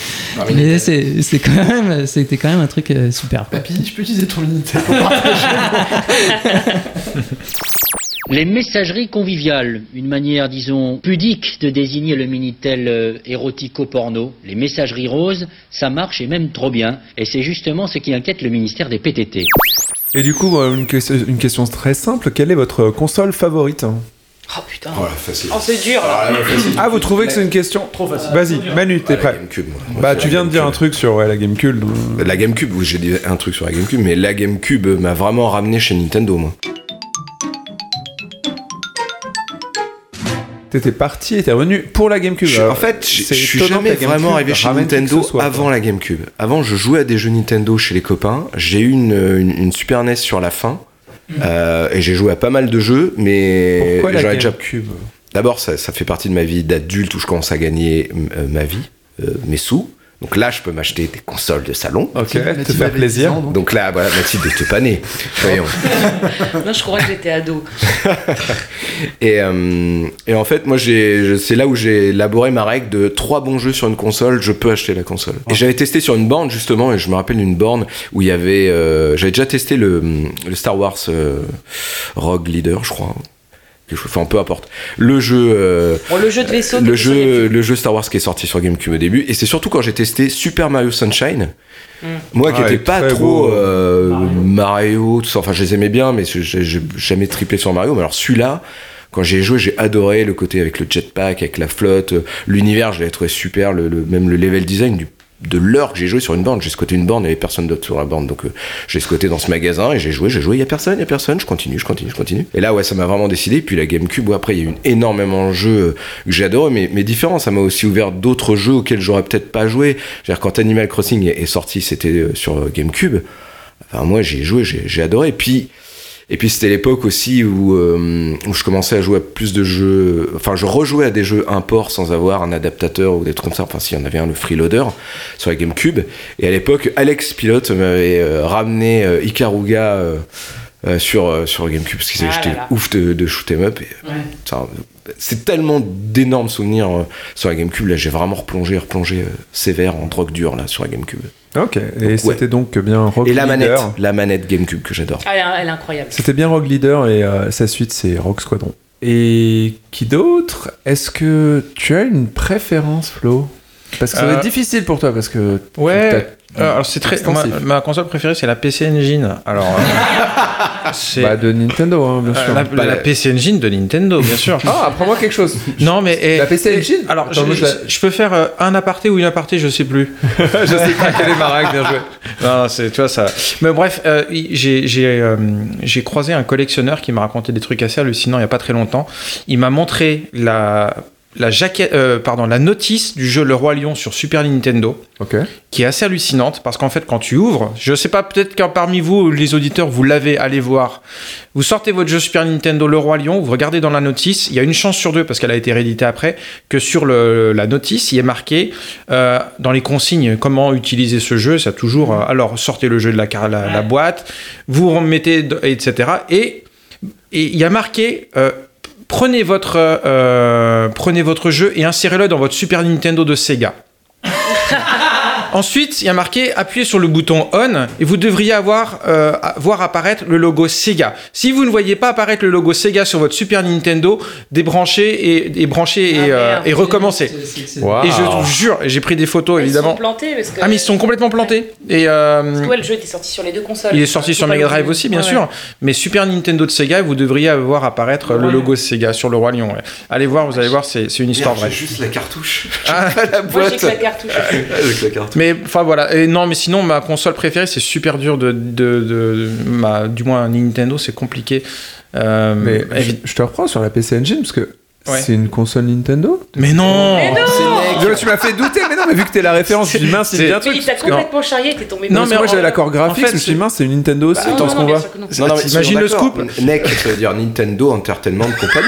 quand même, c'était quand même un truc euh, super. Papy, je peux utiliser ton Minitel pour partager Les messageries conviviales, une manière, disons, pudique de désigner le Minitel euh, érotico-porno. Les messageries roses, ça marche et même trop bien. Et c'est justement ce qui inquiète le ministère des PTT. Et du coup, euh, une, question- une question très simple quelle est votre console favorite? Oh putain. Voilà, facile. Oh, c'est dur là. Ah, là, facile. Ah, vous trouvez que c'est une question Trop facile. Vas-y, Manu, t'es Ah, la prêt GameCube, moi. Moi, Bah, c'est tu la viens de dire un GameCube. truc sur ouais, la GameCube. donc- La GameCube, oui, j'ai dit un truc sur la GameCube, mais la GameCube m'a vraiment ramené chez Nintendo, moi. T'étais parti t'es revenu pour la GameCube. Je- en fait, je suis jamais vraiment arrivé chez Nintendo soit, avant quoi. la GameCube. Avant, je jouais à des jeux Nintendo chez les copains. J'ai eu une, une, une Super NES sur la fin. euh, et j'ai joué à pas mal de jeux, mais Pourquoi la GameCube? D'abord, ça, ça fait partie de ma vie d'adulte où je commence à gagner euh, ma vie, euh, mes sous. Donc là, je peux m'acheter des consoles de salon. Ok, te faire plaisir. 10 ans, donc. Donc là, voilà, Mathilde était pas née. Voyons. Non, je crois que j'étais ado. Et, euh, et en fait, moi, c'est là où j'ai élaboré ma règle de trois bons jeux sur une console, je peux acheter la console. Et j'avais testé sur une borne justement, et je me rappelle d'une borne où il y avait, euh, j'avais déjà testé le, le Star Wars euh, Rogue Leader, je crois. Quelque chose- Enfin, peu importe. Le jeu. euh, Bon, le jeu de vaisseau. le jeu, le jeu Star Wars qui est sorti sur GameCube au début, et c'est surtout quand j'ai testé Super Mario Sunshine, moi qui Ah, étais il est pas trop euh, Mario. tout ça, enfin je les aimais bien, mais je- j'ai jamais triplé sur Mario. Mais alors celui-là, quand j'ai joué, j'ai adoré le côté avec le jetpack, avec la flotte, euh, l'univers, je l'avais trouvé super, le, le- même le level design du de l'heure que j'ai joué sur une borne, j'ai squatté une borne, il n'y avait personne d'autre sur la borne, donc euh, j'ai squatté dans ce magasin et j'ai joué, j'ai joué, il y a personne, il y a personne, je continue, je continue, je continue. Et là, ouais, ça m'a vraiment décidé. Puis la GameCube, ouais, après, il y a eu énormément de jeux euh, que j'ai adoré, mais, mais différents. Ça m'a aussi ouvert d'autres jeux auxquels j'aurais peut-être pas joué. C'est-à-dire, quand Animal Crossing est, sorti, c'était euh, sur GameCube. Enfin, moi, j'ai joué, j'ai adoré. Puis, Et puis c'était l'époque aussi où, euh, où je commençais à jouer à plus de jeux. Enfin, je rejouais à des jeux import sans avoir un adaptateur ou des trucs comme ça. Enfin, s'il y en avait un, le Freeloader sur la GameCube. Et à l'époque, Alex Pilote m'avait euh, ramené euh, Ikaruga euh, euh, sur, euh, sur GameCube parce que Ah j'étais ouf de, de shoot 'em up. Et, Ouais. ça, c'est tellement d'énormes souvenirs euh, sur la GameCube. Là, j'ai vraiment replongé, replongé euh, sévère en drogue dure là sur la GameCube. Ok, et ouais. c'était donc bien Rogue Et la Leader. manette, la manette GameCube que j'adore. Ah, elle, est- elle est incroyable. C'était bien Rogue Leader et euh, sa suite c'est Rogue Squadron. Et qui d'autre? Est-ce que tu as une préférence, Flo? Parce que ça va être difficile pour toi parce que Ouais. Euh, alors c'est très. Ma, console préférée c'est la PC Engine. Alors. euh, c'est Bah, de Nintendo, hein, bien euh, sûr. la, Bah, la PC Engine de Nintendo, bien sûr. Ah, apprends-moi quelque chose. Non mais et- La PC Engine Alors Attends, je, peux faire un aparté ou une aparté, je sais plus. je sais pas quelle est ma règle, bien joué. Non, c'est tu vois ça. Mais bref, j'ai j'ai j'ai croisé un collectionneur qui m'a raconté des trucs assez hallucinants il y a pas très longtemps. Il m'a montré la la jaquette, euh, pardon, la notice du jeu Le Roi Lion sur Super Nintendo, qui est assez hallucinante parce qu'en fait, quand tu ouvres, je sais pas, peut-être qu'un parmi vous, les auditeurs, vous l'avez, allez voir. Vous sortez votre jeu Super Nintendo Le Roi Lion, vous regardez dans la notice, il y a une chance sur deux parce qu'elle a été rééditée après, que sur le, la notice, il est marqué euh, dans les consignes comment utiliser ce jeu. Ça toujours, euh, alors sortez le jeu de la, la, la boîte, vous remettez, etc. Et et il y a marqué euh, prenez votre euh, prenez votre jeu et insérez-le dans votre Super Nintendo de Sega. Ensuite, il y a marqué appuyez sur le bouton on et vous devriez avoir euh, voir apparaître le logo Sega. Si vous ne voyez pas apparaître le logo Sega sur votre Super Nintendo, débranchez et, et branchez et, Ah, euh, merde. et recommencez. Et je vous jure, j'ai pris des photos Ils évidemment. sont plantés parce que. Ah mais ils sont complètement plantés. Et euh, Parce que ouais, le jeu était sorti sur les deux consoles. il est sorti sur Mega Drive aussi, bien Ouais, sûr. ouais. Mais Super Nintendo de Sega, vous devriez avoir apparaître le Ouais. logo Sega sur le Roi Lion. ouais. Allez voir, vous allez voir, c'est une histoire vraie. juste la cartouche. Ah. la Moi, j'ai boîte. que la cartouche. Avec la cartouche. Mais enfin voilà. Et non, mais sinon ma console préférée, c'est super dur de, de, de- ma, du moins Nintendo, c'est compliqué. Euh, Mais je, je te reprends sur la PC Engine parce que Ouais. c'est une console Nintendo. mais non. Mais non Tu- Tu m'as fait douter, mais non, mais vu que t'es la référence, je mince, me dit un Mais truc. il t'a complètement charrié, t'es tombé Non, mais mais moi j'avais l'accord graphique, en fait, je me suis dit c'est- mince, c'est une Nintendo aussi, Bah, ce non, qu'on bien que non. Non, mais T'imagines le scoop NEC, ça veut dire Nintendo Entertainment Company.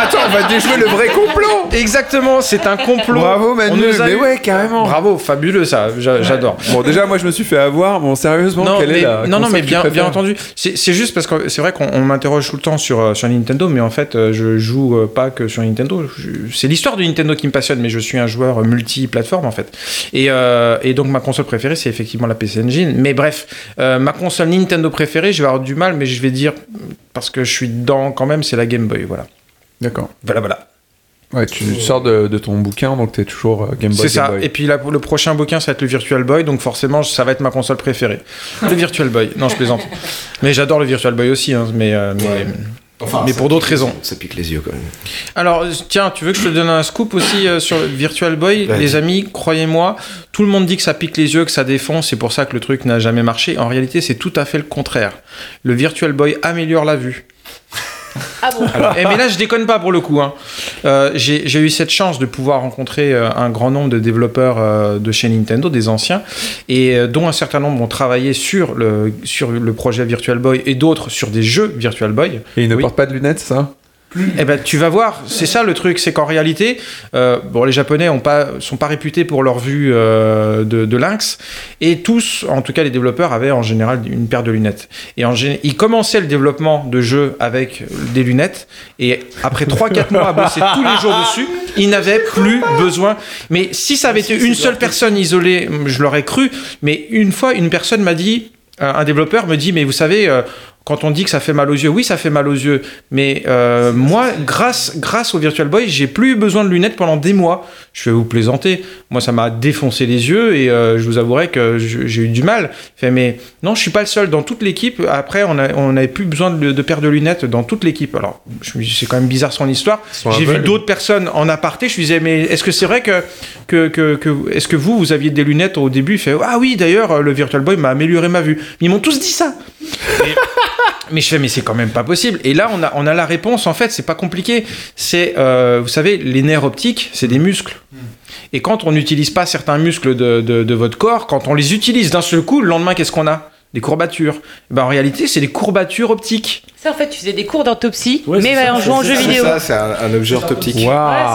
Attends, on va déjouer le vrai complot Exactement, c'est un complot. Bravo Manu, mais eu. ouais, carrément. Bravo, fabuleux ça, j'a- j'adore. Bon, déjà, moi je me suis fait avoir. Bon, sérieusement, non, quelle mais, est la non, non, mais bien, entendu. C'est juste parce que c'est vrai qu'on on m'interroge tout le temps sur, euh, sur Nintendo, mais en fait, euh, je joue euh, pas que sur Nintendo. C'est l'histoire de Nintendo qui me passionne, mais je suis un joueur multi-plateforme en fait. Et, euh, et donc ma console préférée, c'est effectivement la PC Engine. Mais bref, euh, ma console Nintendo préférée, je vais avoir du mal, mais je vais dire parce que je suis dedans quand même, c'est la Game Boy. Voilà, D'accord. voilà, voilà. Ouais, tu sors de, de ton bouquin, donc t'es toujours euh, Game Boy. C'est ça. Boy. Et puis là, le prochain bouquin, ça va être le Virtual Boy, donc forcément, ça va être ma console préférée. Le Virtual Boy. Non, je plaisante. Mais j'adore le Virtual Boy aussi, hein, mais, euh, mais, mais pour d'autres raisons. Ça pique les yeux quand même. Alors, tiens, tu veux que je te donne un scoop aussi euh, sur le Virtual Boy? Les amis, croyez-moi, tout le monde dit que ça pique les yeux, que ça défonce, c'est pour ça que le truc n'a jamais marché. En réalité, c'est tout à fait le contraire. Le Virtual Boy améliore la vue. Ah bon Eh, mais là, je déconne pas pour le coup. hein. Euh, J'ai j'ai eu cette chance de pouvoir rencontrer euh, un grand nombre de développeurs euh, de chez Nintendo, des anciens, et euh, dont un certain nombre ont travaillé sur le, sur le projet Virtual Boy et d'autres sur des jeux Virtual Boy. Et il ne Oui. porte pas de lunettes, ça? Eh ben, tu vas voir, c'est ça le truc, c'est qu'en réalité, euh, bon, les Japonais ont pas, sont pas réputés pour leur vue euh, de, de lynx, et tous, en tout cas les développeurs, avaient en général une paire de lunettes. Et en ils commençaient le développement de jeux avec des lunettes, et après 3-4 mois à bosser tous les jours dessus, ils n'avaient plus besoin. Mais si ça avait été une seule personne isolée, je l'aurais cru, mais une fois, une personne m'a dit, euh, un développeur me dit, mais vous savez, euh, quand on dit que ça fait mal aux yeux, oui, ça fait mal aux yeux. Mais euh, moi, grâce, grâce au Virtual Boy, j'ai plus eu besoin de lunettes pendant des mois. Je vais vous plaisanter. Moi, ça m'a défoncé les yeux et euh, je vous avouerai que j'ai eu du mal. Fait, mais non, je suis pas le seul. Dans toute l'équipe, après, on n'avait plus besoin de, de paires de lunettes dans toute l'équipe. Alors, c'est quand même bizarre son histoire. J'ai vu d'autres personnes en aparté. Je me disais, mais est-ce que c'est vrai que, que, que, que- est-ce que vous, vous aviez des lunettes au début? Il fait, ah oui, d'ailleurs, le Virtual Boy m'a amélioré ma vue. Ils m'ont tous dit ça. Mais je fais, mais c'est quand même pas possible. Et là, on a, on a la réponse, en fait, c'est pas compliqué. C'est, euh, vous savez, les nerfs optiques, c'est des muscles. Et quand on n'utilise pas certains muscles de, de, de votre corps, quand on les utilise d'un seul coup, le lendemain, qu'est-ce qu'on a? Des courbatures. Ben, en réalité, c'est des courbatures optiques. Ça, en fait, tu faisais des cours d'autopsie, Ouais, mais bah, en jouant aux jeux vidéo. Ça, c'est un, un objet orthoptique. Ouais,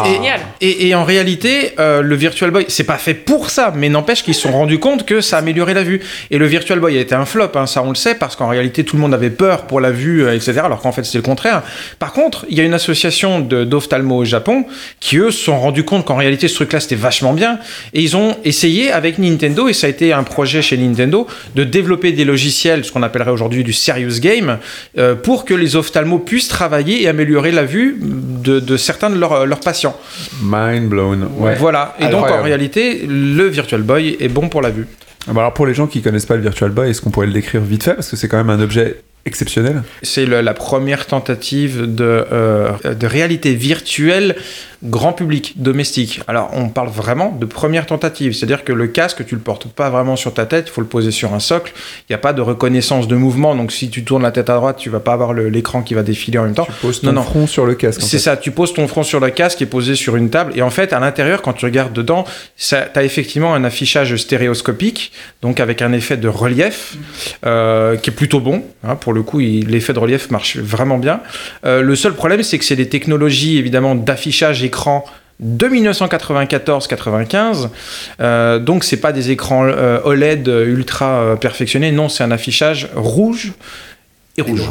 c'est génial. Et, et en réalité, euh, le Virtual Boy, c'est pas fait pour ça, mais n'empêche qu'ils se sont rendus compte que ça améliorait la vue. Et le Virtual Boy a été un flop, hein, ça on le sait, parce qu'en réalité tout le monde avait peur pour la vue, euh, etc. Alors qu'en fait c'était le contraire. Par contre, il y a une association de- d'ophtalmo au Japon qui eux se sont rendus compte qu'en réalité ce truc-là c'était vachement bien, et ils ont essayé avec Nintendo, et ça a été un projet chez Nintendo, de développer des logiciels, ce qu'on appellerait aujourd'hui du serious game, euh, pour que les ophtalmos puissent travailler et améliorer la vue de, de certains de leurs, leurs patients. Mind blown. Ouais. Voilà. Et donc en réalité, le Virtual Boy est bon pour la vue. Ah bah alors pour les gens qui connaissent pas le Virtual Boy, est-ce qu'on pourrait le décrire vite fait? Parce que c'est quand même un objet exceptionnel. C'est la première tentative de, euh, de réalité virtuelle grand public, domestique. Alors on parle vraiment de première tentative, c'est-à-dire que le casque, tu le portes pas vraiment sur ta tête, il faut le poser sur un socle. Il n'y a pas de reconnaissance de mouvement, donc si tu tournes la tête à droite, tu vas pas avoir l'écran qui va défiler en même temps. Tu poses ton Non, non. front sur le casque. C'est ça, tu poses ton front sur le casque qui est posé sur une table. Et en fait, à l'intérieur, quand tu regardes dedans, tu as effectivement un affichage stéréoscopique, donc avec un effet de relief, euh, qui est plutôt bon. hein. pour le coup, l'effet de relief marche vraiment bien. Euh, le seul problème, c'est que c'est des technologies, évidemment, d'affichage écran de 1994-95. Euh, donc, c'est pas des écrans euh, OLED ultra euh, perfectionnés. Non, c'est un affichage rouge et rouge.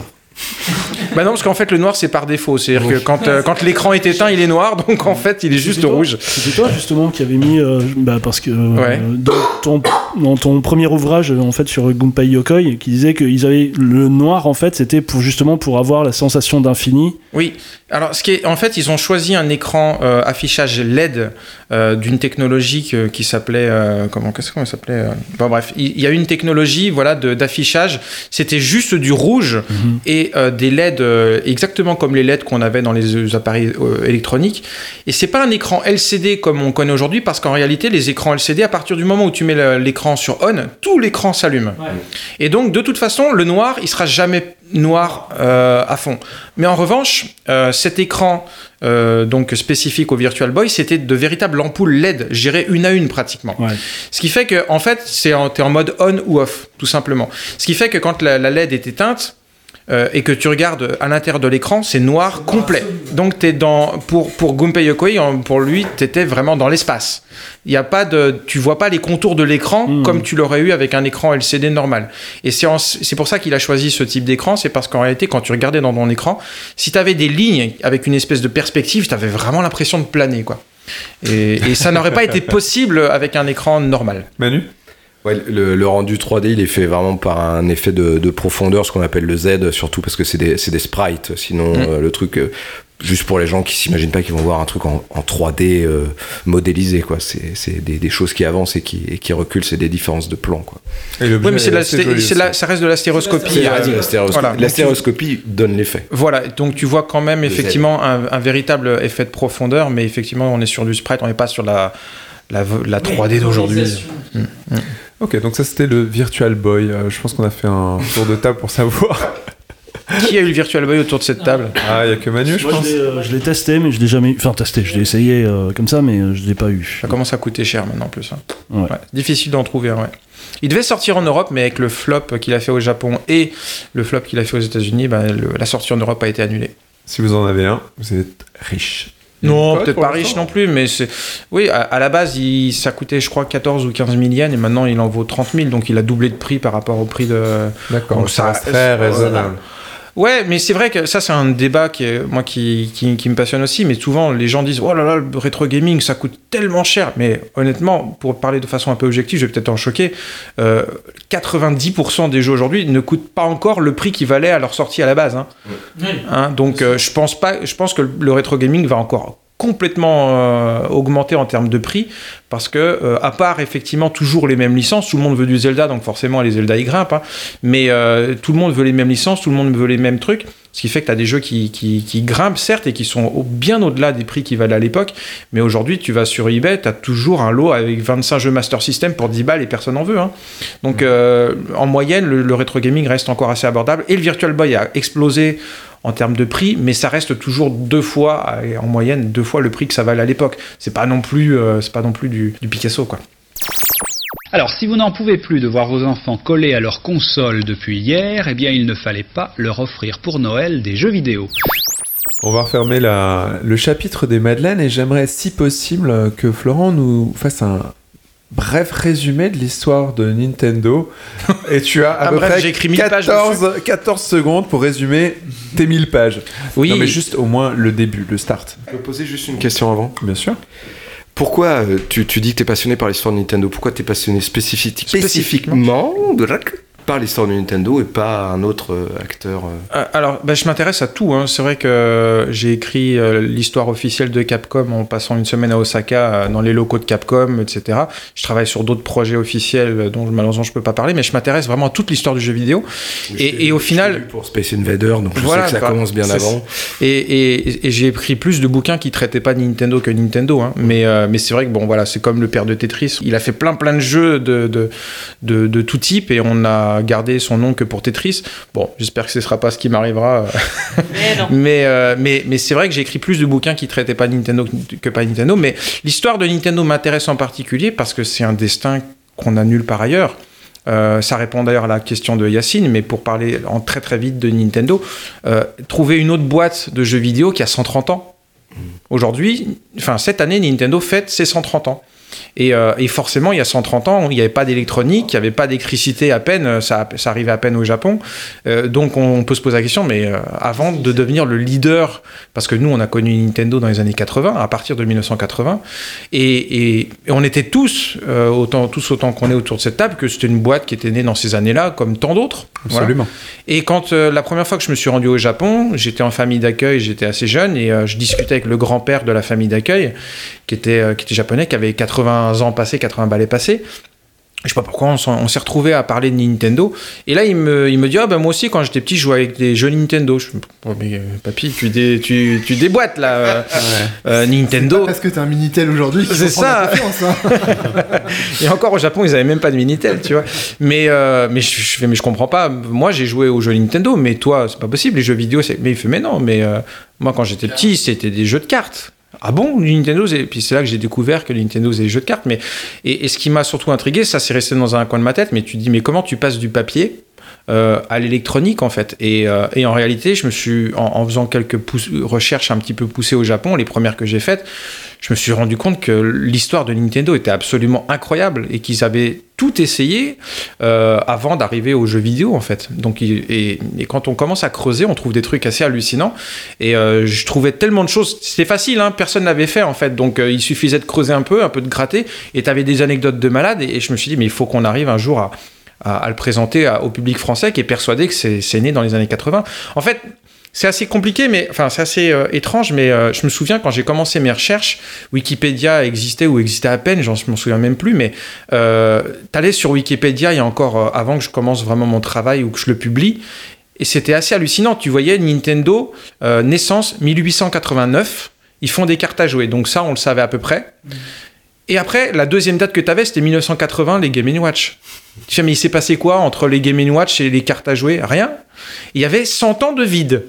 Bah non, parce qu'en fait, le noir, c'est par défaut. C'est-à-dire que quand, euh, quand l'écran est éteint, il est noir, donc en fait, il est juste toi- rouge. C'était toi justement qui avait mis, bah, parce que Ouais. dans, ton, dans ton premier ouvrage en fait sur Gunpei Yokoi, qui disait qu'ils avaient le noir en fait, c'était pour justement pour avoir la sensation d'infini. Oui. Alors, ce qui est, en fait, ils ont choisi un écran euh, affichage LED euh, d'une technologie que- qui s'appelait euh, comment qu'est-ce qu'on s'appelait euh, Bon, bref, il y a une technologie voilà de- d'affichage. C'était juste du rouge et euh, des LED exactement comme les LED qu'on avait dans les appareils électroniques. Et c'est pas un écran LCD comme on connaît aujourd'hui parce qu'en réalité, les écrans LCD, à partir du moment où tu mets l'écran sur on, tout l'écran s'allume. Et donc, de toute façon, le noir, il sera jamais noir euh, à fond. Mais en revanche, euh, cet écran euh, donc spécifique au Virtual Boy, c'était de véritables ampoules LED, gérées une à une pratiquement. Ouais. Ce qui fait que, en fait, c'est en, t'es en mode on ou off, tout simplement. Ce qui fait que quand la, la LED est éteinte, euh, et que tu regardes à l'intérieur de l'écran, c'est noir complet. Donc t'es dans pour pour Gunpei Yokoi, pour lui, t'étais vraiment dans l'espace. Il y a pas de, tu vois pas les contours de l'écran Mhm. comme tu l'aurais eu avec un écran LCD normal. Et c'est pour ça qu'il a choisi ce type d'écran, c'est parce qu'en réalité, quand tu regardais dans ton écran, si tu avais des lignes avec une espèce de perspective, tu avais vraiment l'impression de planer, quoi. Et, et ça n'aurait pas été possible avec un écran normal. Manu? Ouais, le, le rendu 3D, il est fait vraiment par un effet de, de profondeur, ce qu'on appelle le Z, surtout parce que c'est des, c'est des sprites. Sinon, Mm. euh, le truc, euh, juste pour les gens qui s'imaginent pas qu'ils vont voir un truc en, en 3D euh, modélisé, quoi. C'est c'est des, des choses qui avancent et qui, et qui reculent, c'est des différences de plan, quoi. Et Oui, mais c'est ça reste de la stéroscopie. La, la stéréoscopie. voilà. La donne l'effet. Voilà, donc tu vois quand même effectivement un, un véritable effet de profondeur, mais effectivement on est sur du sprite, on n'est pas sur la, la, la 3D d'aujourd'hui. Ok, donc ça c'était le Virtual Boy. Euh, je pense qu'on a fait un tour de table pour savoir. Qui a eu le Virtual Boy autour de cette table? Ah, il y a que Manu, je Moi, pense. je l'ai, euh, je l'ai testé, mais je l'ai jamais. Enfin testé, je l'ai essayé euh, comme ça, mais je l'ai pas eu. Ça commence à coûter cher maintenant en plus. hein. Ouais. Ouais, difficile d'en trouver un, ouais. Il devait sortir en Europe, mais avec le flop qu'il a fait au Japon et le flop qu'il a fait aux États-Unis, bah, le- la sortie en Europe a été annulée. Si vous en avez un, vous êtes riche. Non, peut-être pas riche non plus, mais c'est. Oui, à, à la base, il, ça coûtait, je crois, 14 ou 15 000 yens, et maintenant il en vaut 30 000, donc il a doublé de prix par rapport au prix de. D'accord, ça- reste très raisonnable. Ouais, mais c'est vrai que ça, c'est un débat qui moi, qui, qui, qui me passionne aussi, mais souvent, les gens disent, oh là là, le rétro gaming, ça coûte tellement cher. Mais honnêtement, pour parler de façon un peu objective, je vais peut-être en choquer, euh, 90% des jeux aujourd'hui ne coûtent pas encore le prix qui valait à leur sortie à la base. Hein. Hein, donc, euh, je pense pas, je pense que le rétro gaming va encore complètement euh, augmenter en termes de prix parce que euh, à part effectivement toujours les mêmes licences tout le monde veut du Zelda donc forcément les Zelda ils grimpent hein, mais euh, tout le monde veut les mêmes licences tout le monde veut les mêmes trucs ce qui fait que tu as des jeux qui, qui, qui grimpent certes et qui sont au- bien au-delà des prix qui valaient à l'époque mais aujourd'hui tu vas sur eBay tu as toujours un lot avec 25 jeux Master System pour 10 balles et personne n'en veut hein. donc euh, en moyenne le, le rétro gaming reste encore assez abordable et le Virtual Boy a explosé en termes de prix, mais ça reste toujours deux fois, euh, en moyenne, deux fois le prix que ça valait à l'époque. C'est pas non plus, euh, c'est pas non plus du, du Picasso, quoi. Alors, si vous n'en pouvez plus de voir vos enfants collés à leur console depuis hier, eh bien, il ne fallait pas leur offrir pour Noël des jeux vidéo. On va refermer la- le chapitre des Madeleines et j'aimerais, si possible, que Florent nous fasse un bref résumé de l'histoire de Nintendo. Et tu as à Ah, peu bref, près j'ai écrit 1000 pages 14, 14 secondes pour résumer tes 1000 pages. Oui. Non, mais juste au moins le début, le start. Je peux poser juste une question avant Bien sûr. Pourquoi euh, tu, tu dis que tu es passionné par l'histoire de Nintendo? Pourquoi tu es passionné spécifique- Spécifiquement. spécifiquement par l'histoire de Nintendo et pas un autre euh, acteur euh, Euh, Alors, bah, je m'intéresse à tout. hein. C'est vrai que j'ai écrit l'histoire officielle de Capcom en passant une semaine à Osaka dans les locaux de Capcom, etc. Je travaille sur d'autres projets officiels dont malheureusement je peux pas parler, mais je m'intéresse vraiment à toute l'histoire du jeu vidéo. Et, et au final, pour Space Invader, donc je sais que ça commence bien avant. Et, et- et j'ai pris plus de bouquins qui traitaient pas de Nintendo que Nintendo. hein. Mais, euh, mais c'est vrai que bon, voilà, c'est comme le père de Tetris. Il a fait plein plein de jeux de, de, de, de tout type et on a gardé son nom que pour Tetris. Bon, j'espère que ce sera pas ce qui m'arrivera. euh. Mais euh, mais, mais c'est vrai que j'ai écrit plus de bouquins qui traitaient pas Nintendo que- pas Nintendo. Mais l'histoire de Nintendo m'intéresse en particulier parce que c'est un destin qu'on n'a nulle part ailleurs. Euh, ça répond d'ailleurs à la question de Yacine, mais pour parler en très très vite de Nintendo, euh, trouver une autre boîte de jeux vidéo qui a 130 ans. Aujourd'hui, enfin cette année, Nintendo fête ses 130 ans. Et, euh, et forcément, il y a 130 ans, il n'y avait pas d'électronique, il n'y avait pas d'électricité à peine, euh, ça, ça arrivait à peine au Japon. Euh, donc on peut se poser la question, mais euh, avant de devenir le leader, parce que nous on a connu Nintendo dans les années 80, à partir de 1980, et, et- et on était tous, euh, autant, tous autant qu'on est autour de cette table, que c'était une boîte qui était née dans ces années-là, comme tant d'autres. Voilà. Absolument. Et quand euh, la première fois que je me suis rendu au Japon, j'étais en famille d'accueil, j'étais assez jeune et euh, je discutais avec le grand-père de la famille d'accueil, qui était, euh, qui était japonais, qui avait 80 ans passés, 80 balais passés. Je sais pas pourquoi on, s'est retrouvé à parler de Nintendo. Et là, il me, il me dit Ah, ben moi aussi, quand j'étais petit, je jouais avec des jeux Nintendo. Je me dis, Oh, mais euh, papy, tu, dé, tu, tu déboîtes là. euh, euh, Nintendo. Parce que t'es un Minitel aujourd'hui. C'est ça. hein. Et encore au Japon, ils avaient même pas de Minitel, tu vois. Mais, euh, mais je, je fais, mais je comprends pas. Moi, j'ai joué aux jeux Nintendo, mais toi, c'est pas possible. Les jeux vidéo, c'est. Mais il fait, mais non, mais euh, moi, quand j'étais petit, c'était des jeux de cartes. Ah bon, Nintendo, c'est- puis c'est là que j'ai découvert que les Nintendo, c'est des jeux de cartes. Mais et, et ce qui m'a surtout intrigué, ça s'est resté dans un coin de ma tête. Mais tu dis, mais comment tu passes du papier euh, à l'électronique en fait. Et, euh, et en réalité, je me suis, en, faisant quelques recherches un petit peu poussées au Japon, les premières que j'ai faites, je me suis rendu compte que l'histoire de Nintendo était absolument incroyable et qu'ils avaient tout essayé euh, avant d'arriver aux jeux vidéo en fait. Donc, et, et quand on commence à creuser, on trouve des trucs assez hallucinants. Et je trouvais tellement de choses. C'était facile, hein, personne n'avait fait en fait. Donc il suffisait de creuser un peu, un peu de gratter, et tu avais des anecdotes de malades. Et, et je me suis dit, mais il faut qu'on arrive un jour à, à, le présenter au public français qui est persuadé que c'est né dans les années 80. En fait, c'est assez compliqué, mais enfin c'est assez euh, étrange. Mais euh, je me souviens quand j'ai commencé mes recherches, Wikipédia existait ou existait à peine, j'en je m'en souviens même plus. Mais euh, t'allais sur Wikipédia il y a encore euh, avant que je commence vraiment mon travail ou que je le publie. Et c'était assez hallucinant. Tu voyais Nintendo, naissance 1889, ils font des cartes à jouer. Donc ça, on le savait à peu près. Et après, la deuxième date que tu avais, c'était 1980, les Game Watch. Tu sais, mais il s'est passé quoi entre les Game Watch et les cartes à jouer? Rien. Il y avait 100 ans de vide.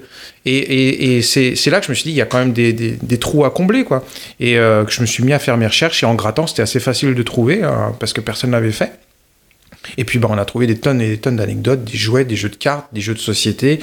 Et, et- et c'est là que je me suis dit, il y a quand même des, des- des trous à combler, quoi. Et euh, que je me suis mis à faire mes recherches, et en grattant, c'était assez facile de trouver, euh, parce que personne n'avait fait. Et puis bah, on a trouvé des tonnes et des tonnes d'anecdotes, des jouets, des jeux de cartes, des jeux de société,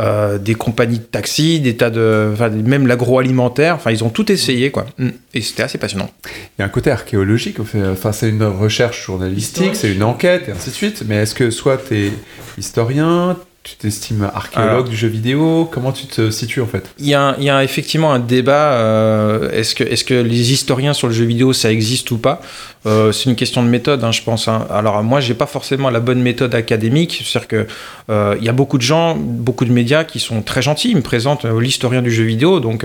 euh, des compagnies de taxi, des tas de, enfin, même l'agroalimentaire. Enfin, ils ont tout essayé quoi. Mm. Et c'était assez passionnant. Il y a un côté archéologique, enfin c'est une recherche journalistique, c'est une enquête et ainsi de suite, mais est-ce que soit tu es historien, tu t'estimes archéologue Alors- du jeu vidéo, comment tu te situes en fait? Il y, a, y effectivement un débat. euh, est-ce que, est que les historiens sur le jeu vidéo ça existe ou pas? Euh, C'est une question de méthode, hein, je pense. hein. Alors moi, j'ai pas forcément la bonne méthode académique. C'est-à-dire que euh, y a beaucoup de gens, beaucoup de médias qui sont très gentils. Ils me présentent l'historien du jeu vidéo, donc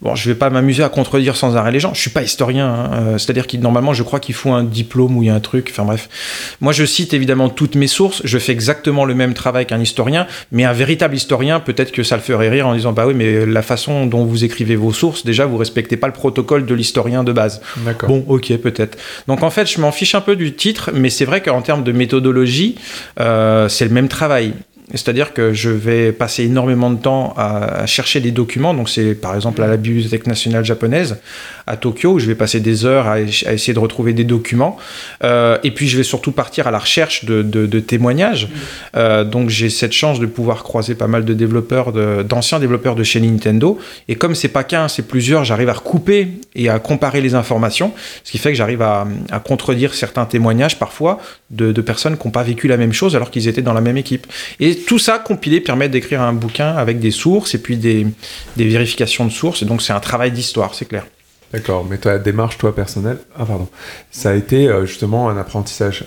bon, je vais pas m'amuser à contredire sans arrêt les gens. Je suis pas historien. hein. C'est-à-dire qu'il normalement, je crois qu'il faut un diplôme ou il y a un truc. Enfin bref, moi je cite évidemment toutes mes sources. Je fais exactement le même travail qu'un historien, mais un véritable historien, peut-être que ça le ferait rire en disant bah oui, mais la façon dont vous écrivez vos sources, déjà vous respectez pas le protocole de l'historien de base. Bon, ok, peut-être. Donc en fait, je m'en fiche un peu du titre, mais c'est vrai qu'en termes de méthodologie, euh, c'est le même travail. C'est-à-dire que je vais passer énormément de temps à, à chercher des documents. Donc c'est par exemple à la Bibliothèque nationale japonaise à Tokyo où je vais passer des heures à, à essayer de retrouver des documents. Euh, et puis je vais surtout partir à la recherche de, de- de témoignages. Euh, donc j'ai cette chance de pouvoir croiser pas mal de développeurs, d'anciens développeurs de chez Nintendo. Et comme c'est pas qu'un, c'est plusieurs, j'arrive à recouper et à comparer les informations, ce qui fait que j'arrive à, à contredire certains témoignages parfois de, de personnes qui n'ont pas vécu la même chose alors qu'ils étaient dans la même équipe. Et tout ça compilé permet d'écrire un bouquin avec des sources et puis des, des vérifications de sources. Et donc c'est un travail d'histoire, c'est clair. D'accord, mais ta démarche, toi, personnelle, ah pardon, ça a été euh, justement un apprentissage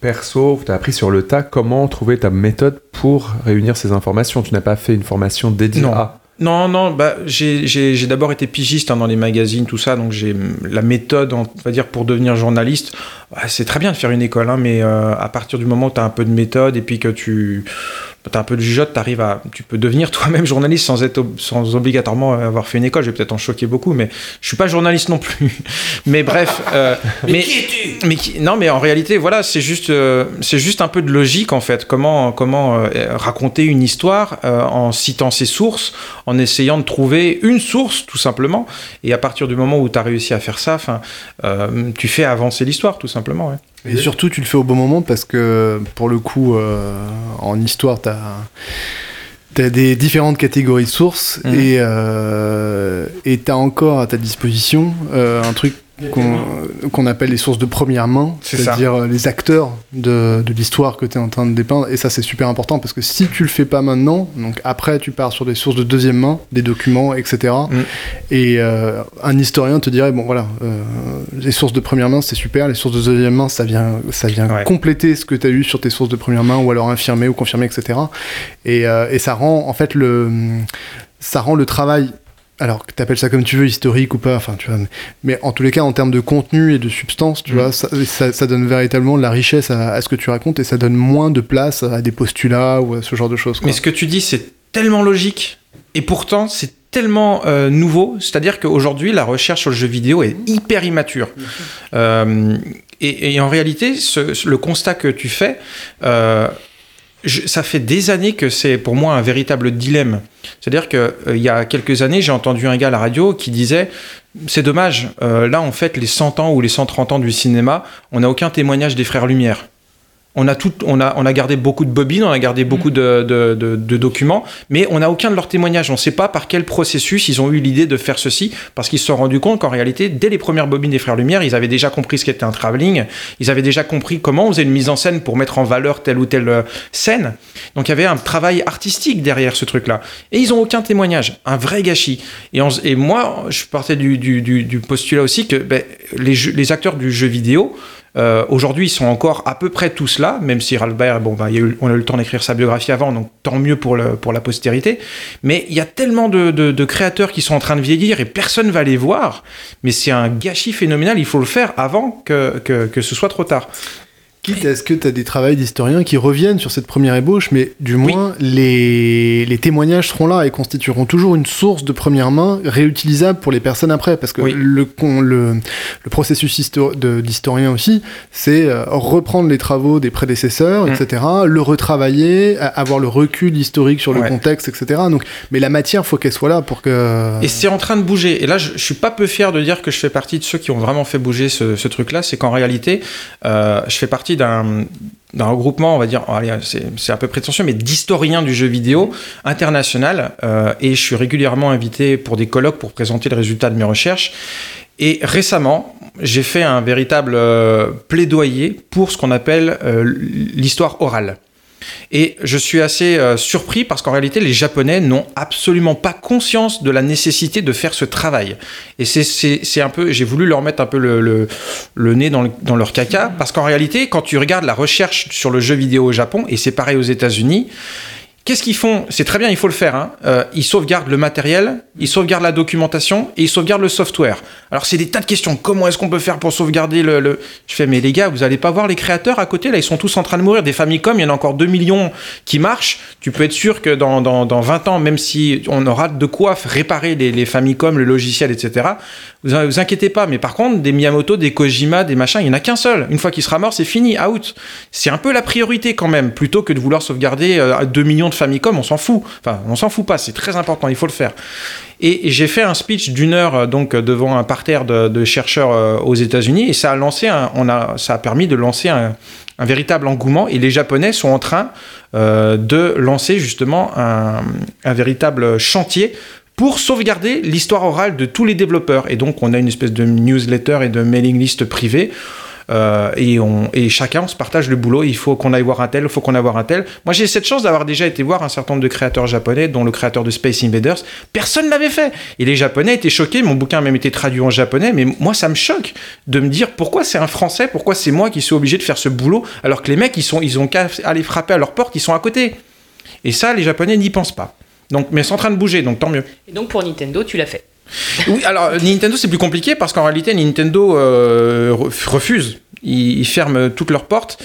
perso, tu as appris sur le tas comment trouver ta méthode pour réunir ces informations. Tu n'as pas fait une formation dédiée Non. à... Non, non, bah, j'ai d'abord été pigiste hein, dans les magazines, tout ça, donc j'ai la méthode, on va dire, pour devenir journaliste. ouais, c'est très bien de faire une école, hein, mais euh, à partir du moment où tu un peu de méthode et puis que tu as un peu de jugeote, t'arrives à, tu peux devenir toi-même journaliste sans être, ob- sans obligatoirement avoir fait une école. Je vais peut-être en choquer beaucoup, mais je suis pas journaliste non plus. mais bref, euh, mais, mais qui- non, mais en réalité, voilà, c'est juste, euh, c'est juste un peu de logique en fait. Comment, comment euh, raconter une histoire euh, en citant ses sources, en essayant de trouver une source tout simplement. Et à partir du moment où tu as réussi à faire ça, 'fin, euh, tu fais avancer l'histoire tout simplement. ouais. Et surtout, tu le fais au bon moment parce que, pour le coup, euh, en histoire, tu as, des différentes catégories de sources Mhm. et euh, et tu as encore à ta disposition euh, un truc qu'on qu'on appelle les sources de première main, c'est-à-dire euh, les acteurs de, de l'histoire que tu es en train de dépeindre. Et ça, c'est super important parce que si tu le fais pas maintenant, donc après, tu pars sur des sources de deuxième main, des documents, etc. Mm. Et euh, un historien te dirait bon, voilà, euh, les sources de première main, c'est super, les sources de deuxième main, ça vient, ça vient Ouais. compléter ce que tu as eu sur tes sources de première main ou alors infirmer ou confirmer, etc. Et, euh, et ça rend, en fait, le, ça rend le travail alors que tu appelles ça comme tu veux, historique ou pas, enfin tu vois, mais, mais en tous les cas, en termes de contenu et de substance, tu Mm. vois, ça, ça- ça donne véritablement de la richesse à, à ce que tu racontes et ça donne moins de place à des postulats ou à ce genre de choses. quoi. Mais ce que tu dis, c'est tellement logique. Et pourtant, c'est tellement euh, nouveau. C'est-à-dire qu'aujourd'hui, la recherche sur le jeu vidéo est hyper immature. Euh, et, et en réalité, ce- ce- le constat que tu fais, euh, je- ça fait des années que c'est pour moi un véritable dilemme. C'est-à-dire qu'il il y a quelques années, j'ai entendu un gars à la radio qui disait C'est dommage, euh, là, en fait, les 100 ans ou les 130 ans du cinéma, on n'a aucun témoignage des frères Lumière. On a, tout, on, a, on a gardé beaucoup de bobines, on a gardé beaucoup de, de- de- de documents, mais on n'a aucun de leurs témoignages. On ne sait pas par quel processus ils ont eu l'idée de faire ceci, parce qu'ils se sont rendus compte qu'en réalité, dès les premières bobines des Frères Lumière, ils avaient déjà compris ce qu'était un travelling, ils avaient déjà compris comment on faisait une mise en scène pour mettre en valeur telle ou telle euh, scène. Donc il y avait un travail artistique derrière ce truc-là. Et ils n'ont aucun témoignage, un vrai gâchis. Et, on- et moi, je partais du, du- du- du postulat aussi que ben, les, jeux- les acteurs du jeu vidéo, euh, Aujourd'hui, ils sont encore à peu près tous là, même si Ralbert, bon, eu- on a eu le temps d'écrire sa biographie avant, donc tant mieux pour, la postérité. Mais il y a tellement de, créateurs qui sont en train de vieillir et personne va les voir. Mais c'est un gâchis phénoménal, il faut le faire avant que ce soit trop tard. Quitte à ce que tu as des travails d'historiens qui reviennent sur cette première ébauche, mais du moins les, les témoignages seront là et constitueront toujours une source de première main réutilisable pour les personnes après. Parce que Oui. le, con- le, le processus d'historien aussi, c'est euh, reprendre les travaux des prédécesseurs, Mm. etc., le retravailler, avoir le recul historique sur le Ouais. contexte, etc. Donc, mais la matière, faut qu'elle soit là pour que. Et c'est en train de bouger. Et là, je, je suis pas peu fier de dire que je fais partie de ceux qui ont vraiment fait bouger ce, ce truc-là. C'est qu'en réalité, euh, je fais partie d'un regroupement, on va dire, c'est un peu prétentieux, mais d'historiens du jeu vidéo international. euh, et je suis régulièrement invité pour des colloques pour présenter le résultat de mes recherches. Et récemment, j'ai fait un véritable euh, plaidoyer pour ce qu'on appelle euh, l'histoire orale. Et je suis assez euh, surpris parce qu'en réalité, les Japonais n'ont absolument pas conscience de la nécessité de faire ce travail. Et c'est- un peu, j'ai voulu leur mettre un peu le, nez dans, dans leur caca parce qu'en réalité, quand tu regardes la recherche sur le jeu vidéo au Japon, et c'est pareil aux États-Unis, Qu'est-ce qu'ils font? C'est très bien, il faut le faire. Hein. Euh, ils sauvegardent le matériel, ils sauvegardent la documentation et ils sauvegardent le software. Alors c'est des tas de questions. Comment est-ce qu'on peut faire pour sauvegarder le, Je fais, mais les gars, vous allez pas voir les créateurs à côté? Là Ils sont tous en train de mourir. Des Famicom, il y en a encore 2 millions qui marchent. Tu peux être sûr que dans, dans, dans 20 ans, même si on aura de quoi réparer les, Famicom, le logiciel, etc., vous, vous inquiétez pas. Mais par contre, des Miyamoto, des Kojima, des machins, il y en a qu'un seul. Une fois qu'il sera mort, c'est fini, out. C'est un peu la priorité quand même, plutôt que de vouloir sauvegarder euh, 2 millions de Famicom, on s'en fout. Enfin, on s'en fout pas, c'est très important, il faut le faire. Et, j'ai fait un speech d'une heure euh, donc euh, devant un parterre de, chercheurs euh, aux États-Unis et ça a lancé, on a, ça a permis de lancer un, véritable engouement et les Japonais sont en train de lancer justement un, un véritable chantier pour sauvegarder l'histoire orale de tous les développeurs. Et donc, on a une espèce de newsletter et de mailing list privé. Euh, et, on, et chacun, on se partage le boulot. Il faut qu'on aille voir un tel, il faut qu'on aille voir un tel. Moi, j'ai cette chance d'avoir déjà été voir un certain nombre de créateurs japonais, dont le créateur de Space Invaders. Personne ne l'avait fait. Et les Japonais étaient choqués. Mon bouquin a même été traduit en japonais. Mais moi, ça me choque de me dire pourquoi c'est un Français, pourquoi c'est moi qui suis obligé de faire ce boulot, alors que les mecs, ils, sont, ils ont qu'à aller frapper à leur porte, ils sont à côté. Et ça, les Japonais n'y pensent pas. Donc, mais c'est en train de bouger, donc tant mieux. Et donc pour Nintendo, tu l'as fait. Oui, alors Nintendo c'est plus compliqué parce qu'en réalité Nintendo euh, re- refuse. Ils, ils ferment toutes leurs portes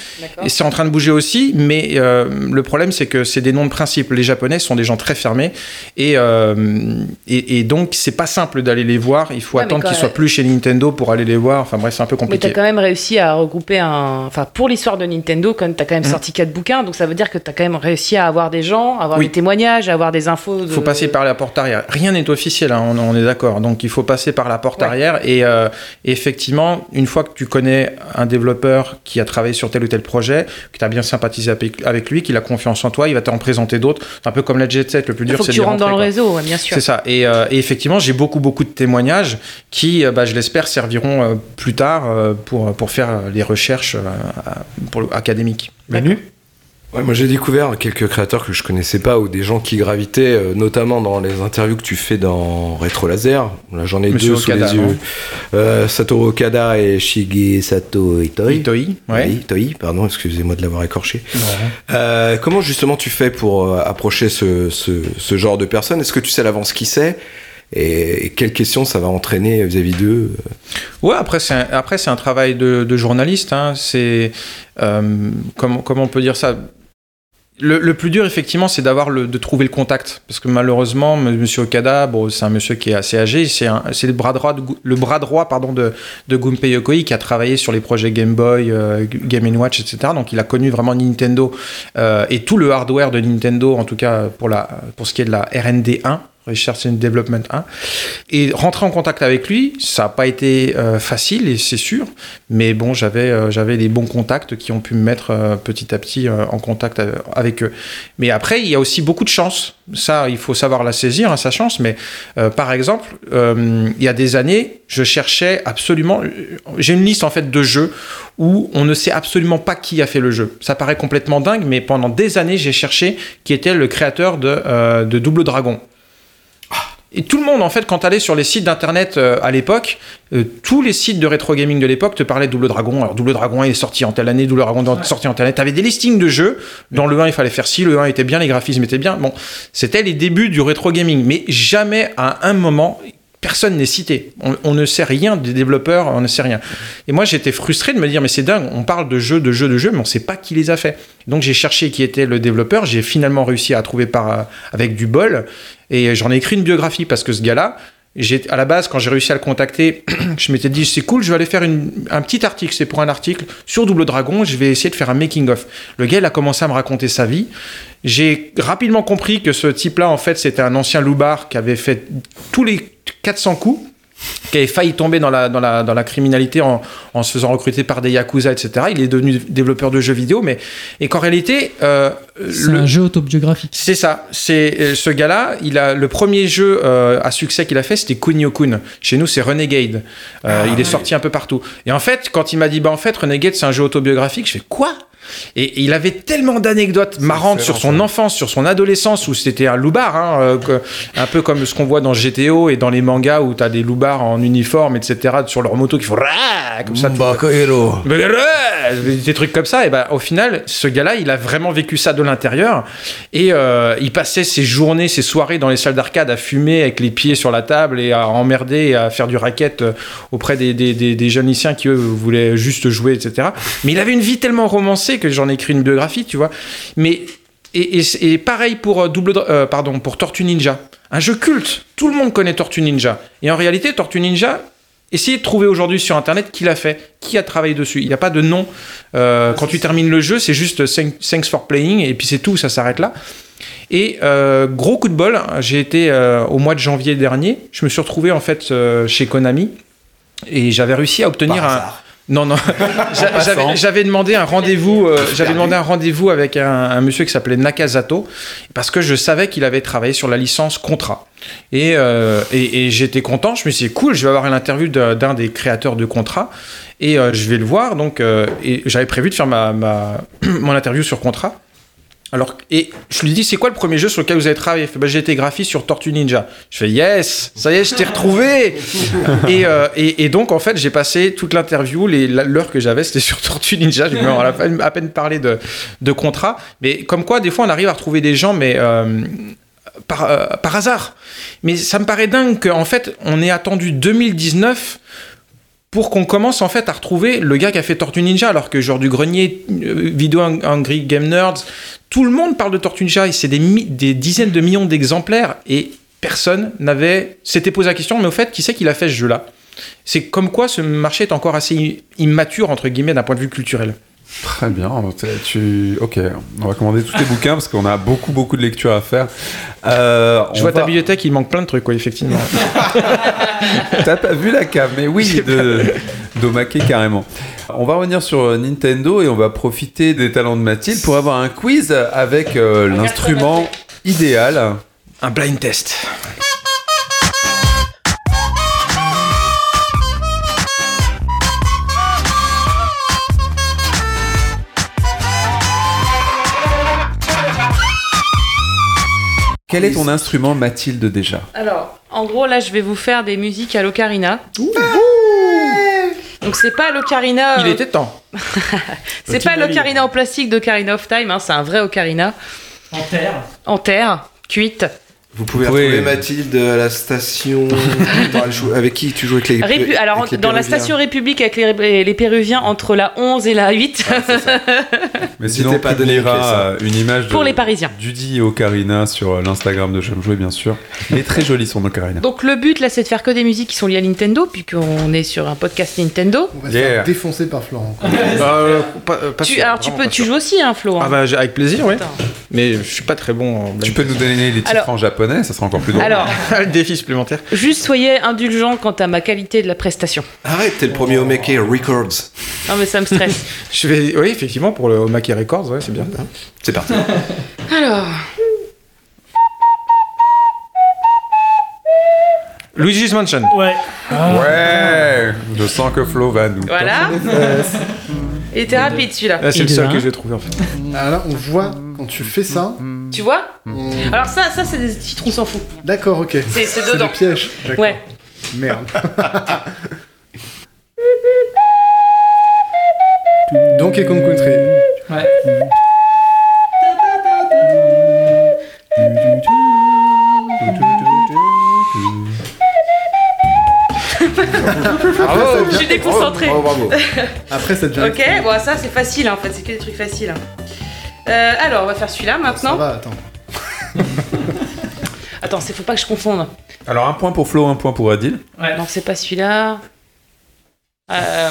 et c'est en train de bouger aussi. Mais euh, le problème c'est que c'est des noms de principe. Les Japonais sont des gens très fermés et, euh, et, et donc c'est pas simple d'aller les voir. Il faut Ouais, mais attendre qu'ils même- soient plus chez Nintendo pour aller les voir. Enfin bref, c'est un peu Mais compliqué. as quand même réussi à regrouper un. Enfin, pour l'histoire de Nintendo, quand tu as quand même Mhm. sorti quatre bouquins, donc ça veut dire que tu as quand même réussi à avoir des gens, à avoir Oui. des témoignages, à avoir des infos. De... Il faut passer par la porte arrière. Rien n'est officiel, hein, on, on est d'accord. Donc il faut passer par la porte arrière. Et euh, effectivement, une fois que tu connais un développeur qui a travaillé sur tel ou tel projet, que tu as bien sympathisé avec, avec lui, qu'il a confiance en toi, il va t'en présenter d'autres. C'est un peu comme la Jet Set, le plus dur c'est de tu rentres dans le réseau, bien sûr. C'est ça. Et, euh, et effectivement, j'ai beaucoup, beaucoup de témoignages qui, euh, bah, je l'espère, serviront euh, plus tard euh, pour, pour faire les recherches euh, académiques. Manu? Ouais, moi j'ai découvert quelques créateurs que je connaissais pas ou des gens qui gravitaient, euh, notamment dans les interviews que tu fais dans Retro Laser. Là j'en ai Monsieur deux sous les yeux. Euh, Satoru Okada et Shigesato Itoi. Itoi, ouais. Oui, Itoi, pardon, excusez-moi de l'avoir écorché. Euh, comment justement tu fais pour approcher ce, ce, ce genre de personnes? Est-ce que tu sais à l'avance qui c'est? Et, et quelles questions ça va entraîner vis-à-vis d'eux? Ouais, après c'est un, après c'est un travail de, de journaliste. Hein. C'est euh, comment comment on peut dire ça? Le, plus dur, effectivement, c'est d'avoir de trouver le contact. Parce que malheureusement, Monsieur Okada, bon, c'est un monsieur qui est assez âgé, c'est, un, c'est le bras droit, de, le bras droit pardon, de, de Yokoi qui a travaillé sur les projets Game Boy, euh, Game Watch, etc. Donc il a connu vraiment Nintendo euh, et tout le hardware de Nintendo, en tout cas pour, pour ce qui est de la RND1, Richardson Development 1. Et rentrer en contact avec lui, ça n'a pas été euh, facile, et c'est sûr, mais bon, j'avais euh, j'avais des bons contacts qui ont pu me mettre euh, petit à petit en contact avec eux. Mais après, il y a aussi beaucoup de chance. Ça, il faut savoir la saisir, hein, sa chance. Mais par exemple, il y a des années, je cherchais absolument. J'ai une liste en fait de jeux où on ne sait absolument pas qui a fait le jeu. Ça paraît complètement dingue, mais pendant des années, j'ai cherché qui était le créateur de Double Dragon. Et tout le monde, en fait, quand tu allais sur les sites d'internet euh, à l'époque, euh, tous les sites de rétro gaming de l'époque te parlaient de Double Dragon. Alors, Double Dragon est sorti en telle année, Double Dragon est sorti en telle année. Tu avais des listings de jeux. Dans le 1, il fallait faire ci, le 1 était bien, les graphismes étaient bien. Bon, c'était les débuts du rétro gaming. Mais jamais à un moment, personne n'est cité. On, on ne sait rien des développeurs, on ne sait rien. Et moi, j'étais frustré de me dire, mais c'est dingue, on parle de jeux, de jeux, de jeux, mais on ne sait pas qui les a fait. Donc, j'ai cherché qui était le développeur. J'ai finalement réussi à trouver par, euh, avec du bol. Et j'en ai écrit une biographie parce que ce gars-là, à la base, quand j'ai réussi à le contacter, je m'étais dit, c'est cool, je vais aller faire un petit article. C'est pour un article sur Double Dragon. Je vais essayer de faire un making-of. Le gars, il a commencé à me raconter sa vie. J'ai rapidement compris que ce type-là, en fait, c'était un ancien loupard qui avait fait tous les 400 coups qui avait failli tomber dans la, dans la, dans la criminalité en, en se faisant recruter par des yakuza, etc. Il est devenu développeur de jeux vidéo, mais et qu'en réalité, euh, C'est le- un jeu autobiographique. c'est ça. C'est euh, ce gars-là. Il a le premier jeu euh, à succès qu'il a fait, c'était Kunio-kun. Chez nous, c'est Renegade. Euh, il est sorti un peu partout. Et en fait, quand il m'a dit, bah en fait, Renegade, c'est un jeu autobiographique, je fais quoi? Et, et il avait tellement d'anecdotes marrantes sur son enfance, sur son adolescence, où c'était un loupard, hein, euh, que- un peu comme ce qu'on voit dans GTO et dans les mangas où t'as des loupards en uniforme, etc., sur leur moto qui font comme ça. des trucs comme ça. Et ben, au final, ce gars-là, il a vraiment vécu ça de l'intérieur. Et euh, il passait ses journées, ses soirées dans les salles d'arcade à fumer avec les pieds sur la table et à emmerder et à faire du racket euh, auprès des, des, des, des jeunes lycéens qui, eux, voulaient juste jouer, etc. Mais il avait une vie tellement romancée que j'en ai écrit une biographie, tu vois. Mais. Et, et- et pareil pour, euh, double, euh, pardon, pour Tortue Ninja. Un jeu culte. Tout le monde connaît Tortue Ninja. Et en réalité, Tortue Ninja, Essayez de trouver aujourd'hui sur internet qui l'a fait, qui a travaillé dessus. Il n'y a pas de nom. Euh, quand tu termines le jeu, c'est juste thank- thanks for playing et puis c'est tout, ça s'arrête là. Et euh, gros coup de bol, j'ai été au mois de janvier dernier, je me suis retrouvé en fait chez Konami et j'avais réussi à obtenir un. Non, non. J'a- j'avais- demandé un rendez-vous. euh, J'avais demandé un rendez-vous avec un, un monsieur qui s'appelait Nakazato parce que je savais qu'il avait travaillé sur la licence Contra. Et, euh, et, et j'étais content. Je me suis dit cool. Je vais avoir une interview de- d'un des créateurs de Contra et euh, je vais le voir. Donc, euh, et j'avais prévu de faire ma, ma mon interview sur Contra. Alors, et je lui dis, c'est quoi le premier jeu sur lequel vous avez travaillé? Il fait, bah, j'ai été graphiste sur Tortue Ninja. Je fais, yes, ça y est, je t'ai retrouvé. et, euh, et, donc, en fait, j'ai passé toute l'interview, l'heure que j'avais, c'était sur Tortue Ninja. J'ai à, à peine parlé de, de contrat. Mais comme quoi, des fois, on arrive à retrouver des gens, mais euh, par, euh, par hasard. Mais ça me paraît dingue qu'en fait, on ait attendu 2019 pour qu'on commence en fait à retrouver le gars qui a fait Tortue Ninja, alors que genre du grenier, euh, vidéo Hungry Game Nerds, tout le monde parle de Tortue Ninja et c'est des, dizaines de millions d'exemplaires et personne n'avait s'était posé la question, mais au fait, qui c'est qui l'a fait ce jeu-là? C'est comme quoi ce marché est encore assez immature entre guillemets d'un point de vue culturel. Très bien. Tu... Ok, on va commander tous tes bouquins parce qu'on a beaucoup, beaucoup de lectures à faire. Euh, Je vois ta bibliothèque, il manque plein de trucs, quoi, effectivement. T'as pas vu la cave, mais oui, de d'Omake carrément. On va revenir sur euh, Nintendo et on va profiter des talents de Mathilde pour avoir un quiz avec euh, l'instrument idéal. Un blind test. Quel est ton instrument Mathilde déjà? Alors, en gros, là, je vais vous faire des musiques à l'ocarina. Donc, c'est pas l'ocarina. Il euh, était temps. C'est pas l'ocarina en plastique d'Ocarina of Time, hein, c'est un vrai ocarina. En terre. En terre, cuite. Vous pouvez Oui. retrouver Mathilde à la station. Avec qui tu joues avec les Répu- Alors, avec les dans la station République avec les, les Péruviens, entre la 11 et la 8, Mais N'hésitez sinon, pas une clé, ça. euh, une image pour de les Parisiens. Judy Ocarina sur euh, l'Instagram de J'aime jouer, bien sûr. Il est très joli son Ocarina. Donc, le but, là, c'est de faire que des musiques qui sont liées à Nintendo, puisqu'on est sur un podcast Nintendo. On va se Yeah. faire défoncer par Florent. Euh, pas- pas Tu- sûr, alors, tu peux, pas tu sûr. joues aussi, hein, Flo. hein. Ah bah avec plaisir, oui. Mais je suis pas très bon en Tu peux nous donner les titres Alors- en japonais, ça sera encore plus drôle. Alors, Le défi supplémentaire. juste soyez indulgents quant à ma qualité de la prestation. Arrête, t'es le premier au Omeke Records. Non, mais ça me stresse. Je vais, oui, effectivement, pour le Omake Records, ouais, c'est bien. C'est parti. Alors, Luigi's Mansion. Ouais. Ouais Je sens que Flo va nous. voilà. Il était rapide celui-là. Ah, c'est le seul que j'ai trouvé en fait. Ah là, on voit quand tu fais ça. Tu vois on- Alors ça, ça c'est des titres, on s'en fout. D'accord, ok. C'est- c'est C'est dedans. le piège. Ouais. Merde. Donkey Kong Country. Ouais. Bravo Je suis. Bravo, bravo. Après, ça devient. Ok, bon ça c'est facile en fait, c'est que des trucs faciles. hein. Euh, alors on va faire celui-là Ça maintenant. va, attends. Attends, c'est faut pas que je confonde. Alors un point pour Flo, un point pour Adil. Non, c'est pas celui-là. Euh...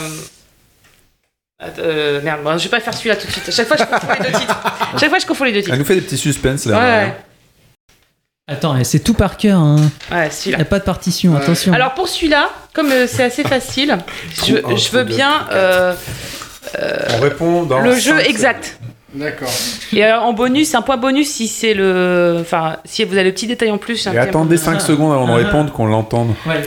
euh, merde, bon, je vais pas faire celui-là tout de suite. À chaque fois je confonds les deux titres. À chaque fois je confonds les deux Elle titres. nous fait des petits suspens là. Ouais, Attends, c'est tout par cœur. Hein. ouais, Y celui-là. a pas de partition, Ouais. attention. Alors pour celui-là, comme euh, c'est assez facile, je, veux bien euh, On répond dans le jeu exact. D'accord. Et alors, en bonus, un point bonus si c'est le. Enfin, si vous avez le petit détail en plus. Et attendez 5 secondes avant de ah, ah. répondre, qu'on l'entende. Ouais.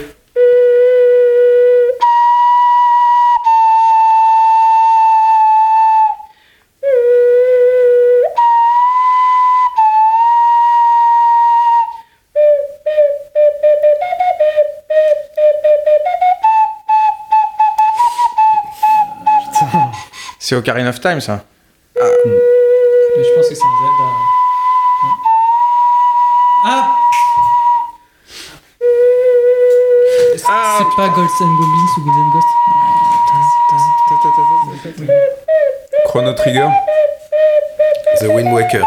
C'est Ocarina of Time, ça je pense que c'est un Zelda. Ah C'est pas Ghosts and Goblins ou Golden Ghost Chrono Trigger. The Wind Waker.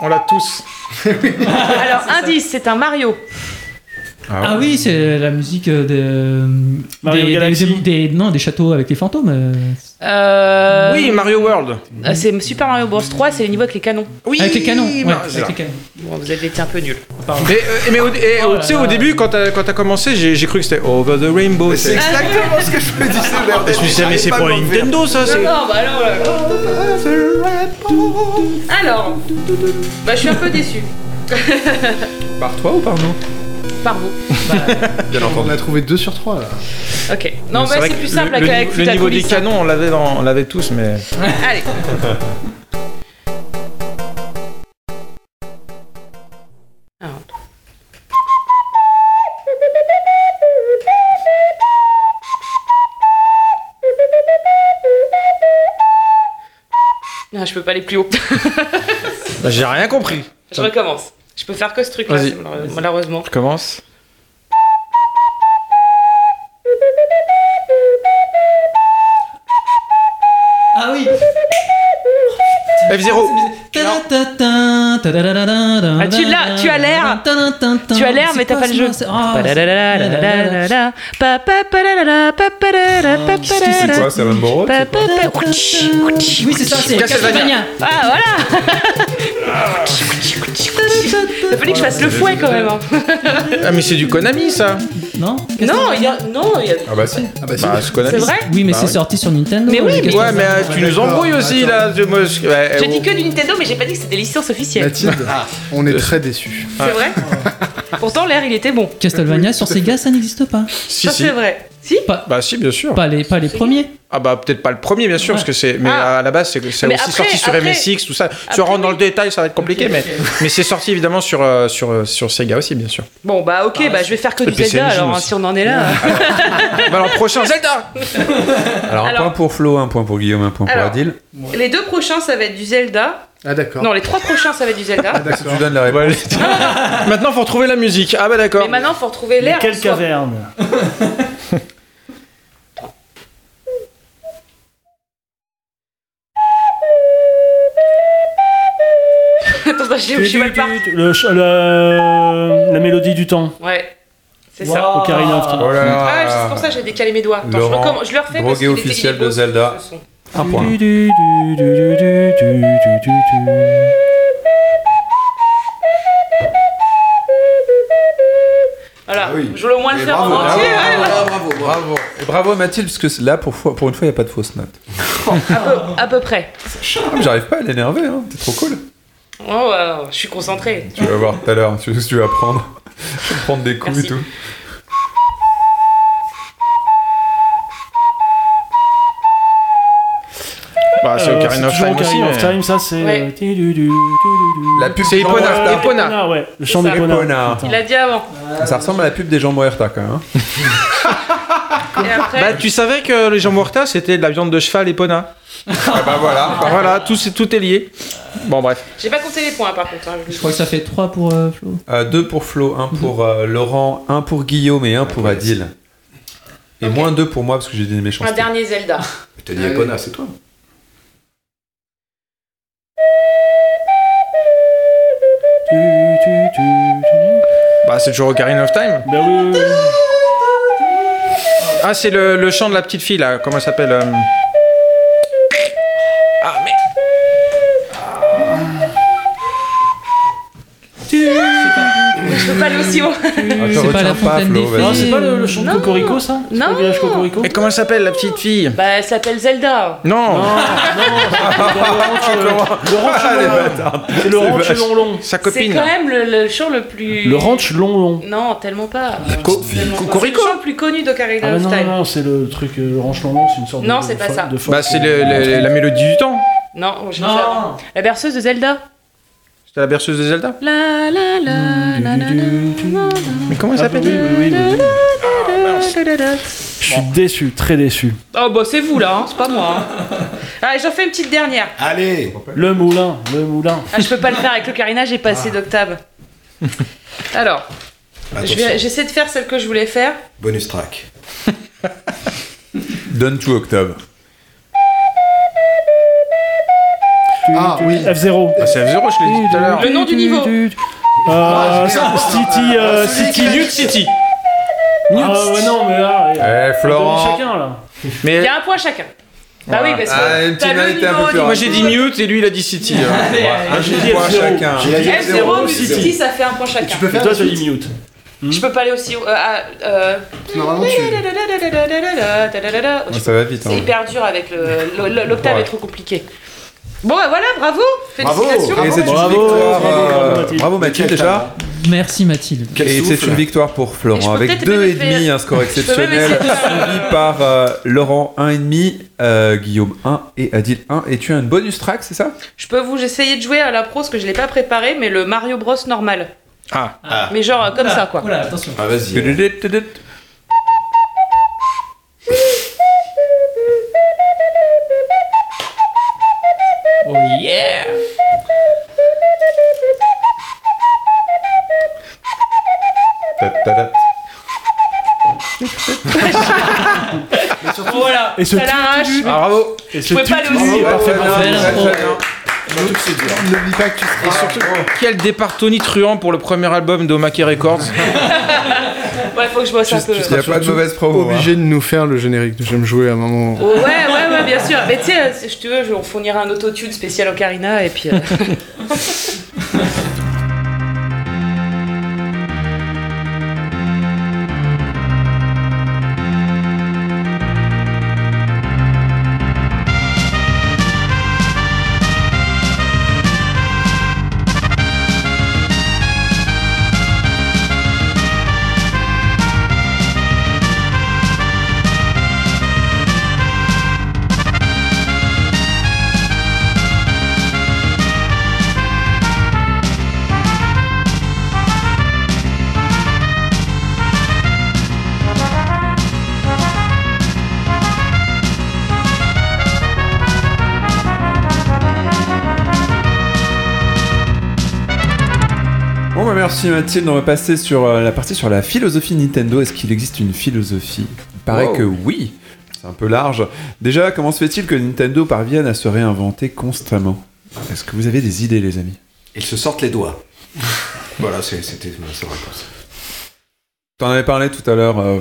On l'a tous. Alors, indice, c'est un Mario. Ah oui, c'est la musique de, Mario des, Galaxy. des- des- non, des châteaux avec les fantômes. euh. Euh, Oui, Mario World. euh, C'est Super Mario Bros 3, c'est les niveaux avec les canons. Oui, avec les canons. ouais, Mar- avec les canons. Bon, vous avez été un peu nuls. Mais, euh, mais au, et, Oh au- tu sais, au début, quand t'as quand commencé, j'ai cru que c'était Over the Rainbow. C'est exactement ce que je me disais. Je me suis dit, mais c'est pas faire. Nintendo, ça. c'est- Non, bah alors. Alors, bah, je suis un peu déçu. Par toi ou par nous? Par vous. Bien On a trouvé 2 sur 3 là. Ok. Non, Mais bah, c'est plus simple le, le, avec le niveau des canons, on l'avait dans- on l'avait tous, mais. Allez. Alors. Non, je peux pas aller plus haut. Bah, j'ai rien compris. je recommence. Je peux faire que ce truc-là, malheureusement. Je commence. Ah oui F0. Ta-da-ta-ta, ta-da-da-da-da-da. Ah, tu l'as, tu as l'air. Tu as l'air, C'est mais t'as pas le jeu. C'est- ah, quoi C'est Rainbow Road Oui, c'est ça, c'est. Castlevania. Ah, voilà Il fallu que je fasse le fouet quand même. hein. Ah, mais c'est du Konami, ça. Non Non, il y a. Non, il y a. Ah bah si. Ah bah si. Bah, c'est Konami. C'est vrai Oui, mais Bah c'est oui. sorti sur Nintendo. Mais oui, mais- Ouais, mais euh, tu nous embrouilles aussi, là. Je, moi, je- ouais, oh. dit que du Nintendo, mais j'ai pas dit que c'était des licences officielles. Mathilde, on est très déçus. C'est vrai Pourtant, l'air, il était bon. Castlevania sur Sega, ça n'existe pas. Si, Ça, si. c'est vrai. Si Pas, Bah, si, bien sûr. pas, les, pas les premiers. Ah, bah, peut-être pas le premier, bien sûr, Ouais. parce que c'est. Mais Ah. à la base, c'est aussi après- sorti sur après- MSX, tout ça. Si après, on rentre dans le détail, ça va être compliqué, mais, mais c'est sorti évidemment sur, euh, sur, euh, sur Sega aussi, bien sûr. Bon, bah, ok, bah, je vais faire que du Zelda alors, hein, aussi. si on en est là. bah, alors, prochain, Zelda Alors un point pour Flo, un point pour Guillaume, un point pour. Adil. Les deux prochains, ça va être du Zelda. Ah d'accord. Non, les trois prochains, ça va être du Zelda. Ah, Tu d'accord. donnes la réponse. Maintenant, faut retrouver la musique. Ah, bah, d'accord. Mais maintenant, faut retrouver l'air. Quelle caverne Attends, je suis mal parti. Le ch- le- La mélodie du temps. Ouais, c'est ça. Ocarina of Time. Oh là là. Ah, c'est pour ça que j'ai décalé mes doigts. Attends, je, le refais parce drogué qu'il officiel de Zelda. ce son. Un point. Du- du- du- Voilà, Ah oui. je voulais au moins le faire en bravo, entier. bravo, ouais, bravo, bravo, bravo. Bravo. Et bravo Mathilde, parce que là, pour, une fois, il n'y a pas de fausse note. À peu, à peu près. Ah, J'arrive pas à l'énerver, hein. t'es trop cool. Oh, ouais, je suis concentré. Tu vas voir tout à l'heure, tu sais ce que tu vas prendre. Prendre des coups Merci. et tout. C'est Euh, Ocarina of Time aussi. Ocarina of mais- Time, ça c'est. Ouais. euh, du- du- du- du- du- La pub C'est des Epona. Epona. Ouais, le chant C'est des ça. Epona. Epona. Il a dit avant. Ça ressemble à la pub des gens Moerta quand même. hein. Bah, tu savais que les gens Morta, c'était de la viande de cheval Epona Ah bah voilà. Bah, Voilà, tout, c'est- tout est lié. Bon, bref. j'ai pas compté les points par contre. hein, je Je crois que ça fait 3 pour euh, Flo. Euh, deux pour Flo, un pour euh, Laurent, un pour Guillaume et un pour Adil. Et Ok. moins deux pour moi parce que j'ai dit Un méchanceté. dernier Zelda. Je t'ai dit Epona, c'est toi. Bah, c'est toujours Ocarina of Time. Bah oui, oui, oui. Ah, c'est le, le chant de la petite fille, là. Comment elle s'appelle euh Peux pas haut. Ah, C'est pas la fontaine des vas-y. Non, fées. c'est pas le, chant de Non. Cocorico ça? C'est Non. le village Cocorico? Mais comment elle s'appelle, la petite fille? Bah, elle s'appelle Zelda. Non, Non, non, c'est le ranch, Ah. C'est le ranch vache. long long. sa C'est copine. quand même le, le chant le plus. Le ranch long long. Non, tellement pas. Co- Tellement pas. C'est Cocorico le chant le plus connu d'Ocarina Ah of non, Time. non, non, c'est le truc, euh, le ranch long long, c'est une sorte Non, de. c'est de pas ça. Bah, c'est le- le- la mélodie du temps. Non, je Non. La berceuse de Zelda. C'était la berceuse de Zelda La la la la la la la. Mais comment elle Ah, s'appelle oui, oui. Je suis déçu, très déçu. Oh bah c'est vous là, hein, c'est pas moi. hein. Allez, j'en fais une petite dernière. Allez Le moulin, le moulin. Ah, je peux pas le faire avec le carénage, j'ai pas assez d'octaves. Alors, je Attention. vais- j'essaie de faire celle que je voulais faire. Bonus track. Donne tout octave. Ah oui. F0. Bah, c'est F0, je l'ai dit tout à l'heure. Le nom du niveau. Euh, City, euh, City. Nude City. Ah ouais, non, mais là. Eh, Florent. Chacun, là. Il Mais y a un point chacun. Bah oui, parce que Ah, t'as le vérité un peu niveau moi j'ai dit Mute et lui il a dit City. hein. Ah, j'ai dit Point F0. chacun. F0, City. City, ça fait un point chacun. Tu peux Et faire toi, tu as dit suite mute. Je peux pas aller aussi. haut. Euh, ah, euh, Normalement, tu. Ouais, ça va vite. C'est hyper dur avec le. le- L'octave Ouais. est trop compliqué. Bon, bah voilà, bravo Bravo. Félicitations Et c'est une Bravo, victoire. bravo, euh, bravo, Mathilde. Bravo Mathilde déjà. Merci Mathilde. Quel Et c'est souffle. une victoire pour Et je Florent peux avec peut-être deux même et demi, faire- un score peux même exceptionnel, essayer de faire- suivi par euh, Laurent 1,5, euh, Guillaume 1 et Adil 1. Et tu as une bonus track, c'est ça? Je peux vous essayer de jouer à la pro, parce que je l'ai pas préparé, mais le Mario Bros normal. Ah. Mais genre euh, comme ça, quoi. Voilà, attention. Ah, vas-y. Et ce l'arrache. Ah, bravo. Et Je pouvais pas aller aussi. est parfaitement Belle fait. intro. N'oublie pas que tu seras. Et surtout, quel départ tonitruant pour le premier album d'Omake Records. Ouais, faut que je bosse un peu. Il n'y a pas de mauvaise promo. hein. obligé de nous faire le générique de J'aime jouer à un moment. Ouais, ouais, ouais, bien sûr. Mais tu sais, si je te veux, je- on fournira un autotune spécial Ocarina et puis. merci Mathilde. On va passer sur euh, la partie sur la philosophie Nintendo. Est-ce qu'il existe une philosophie? Il paraît Wow. que oui. C'est un peu large. Déjà, comment se fait-il que Nintendo parvienne à se réinventer constamment? Est-ce que vous avez des idées, les amis? Ils se sortent les doigts. voilà, c'était ma seule réponse. T'en avais parlé tout à l'heure, euh,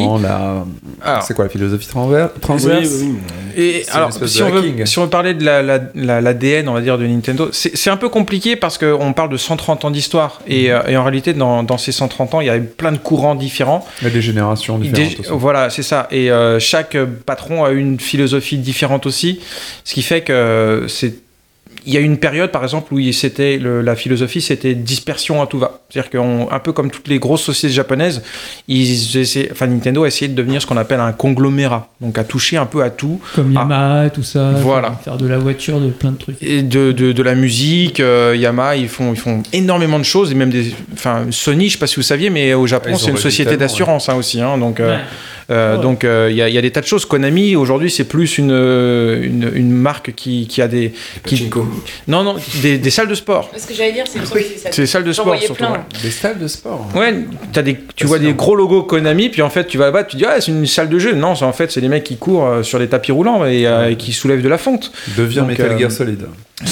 Florent. la- Alors. C'est quoi la philosophie transver- Oui, transverse? oui, oui. Et alors, si on, veut, si on veut parler de la- la- la- l'ADN, on va dire, de Nintendo, c'est un peu compliqué parce qu'on parle de 130 ans d'histoire. Et, euh, et en réalité, dans, dans ces 130 ans, il y a eu plein de courants différents. Il y a des générations différentes. Des- aussi. voilà, c'est ça. Et euh, chaque patron a une philosophie différente aussi. Ce qui fait que euh, c'est. Il y a eu une période, par exemple, où c'était le- la philosophie, c'était dispersion à tout va. C'est-à-dire qu'un peu comme toutes les grosses sociétés japonaises, ils essaient, enfin Nintendo a essayé de devenir ce qu'on appelle un conglomérat, donc à toucher un peu à tout. Comme Ah. Yamaha, tout ça. Voilà. Faire de la voiture, de plein de trucs. Et de, de, de la musique, euh, Yamaha, ils font, ils font énormément de choses, et même des. Enfin, Sony, je sais pas si vous saviez, mais au Japon, c'est une société d'assurance hein, aussi. hein, donc, euh, Ouais. euh, Ouais. donc euh, il y, a, il y a des tas de choses. Konami, aujourd'hui, c'est plus une, une, une marque qui, qui a des. Qui. Non, non, des, des salles de sport. Ce que j'allais dire, c'est que C'est des salles de sport surtout. ouais. Des salles de sport. Ouais, as des, tu vois des gros logos Konami, puis en fait tu vas là-bas, tu dis ah c'est une salle de jeu. Non, c'est- en fait c'est des mecs qui courent euh, sur des tapis roulants et, euh, et qui soulèvent de la fonte. Devient Donc, Metal euh, Gear Solid.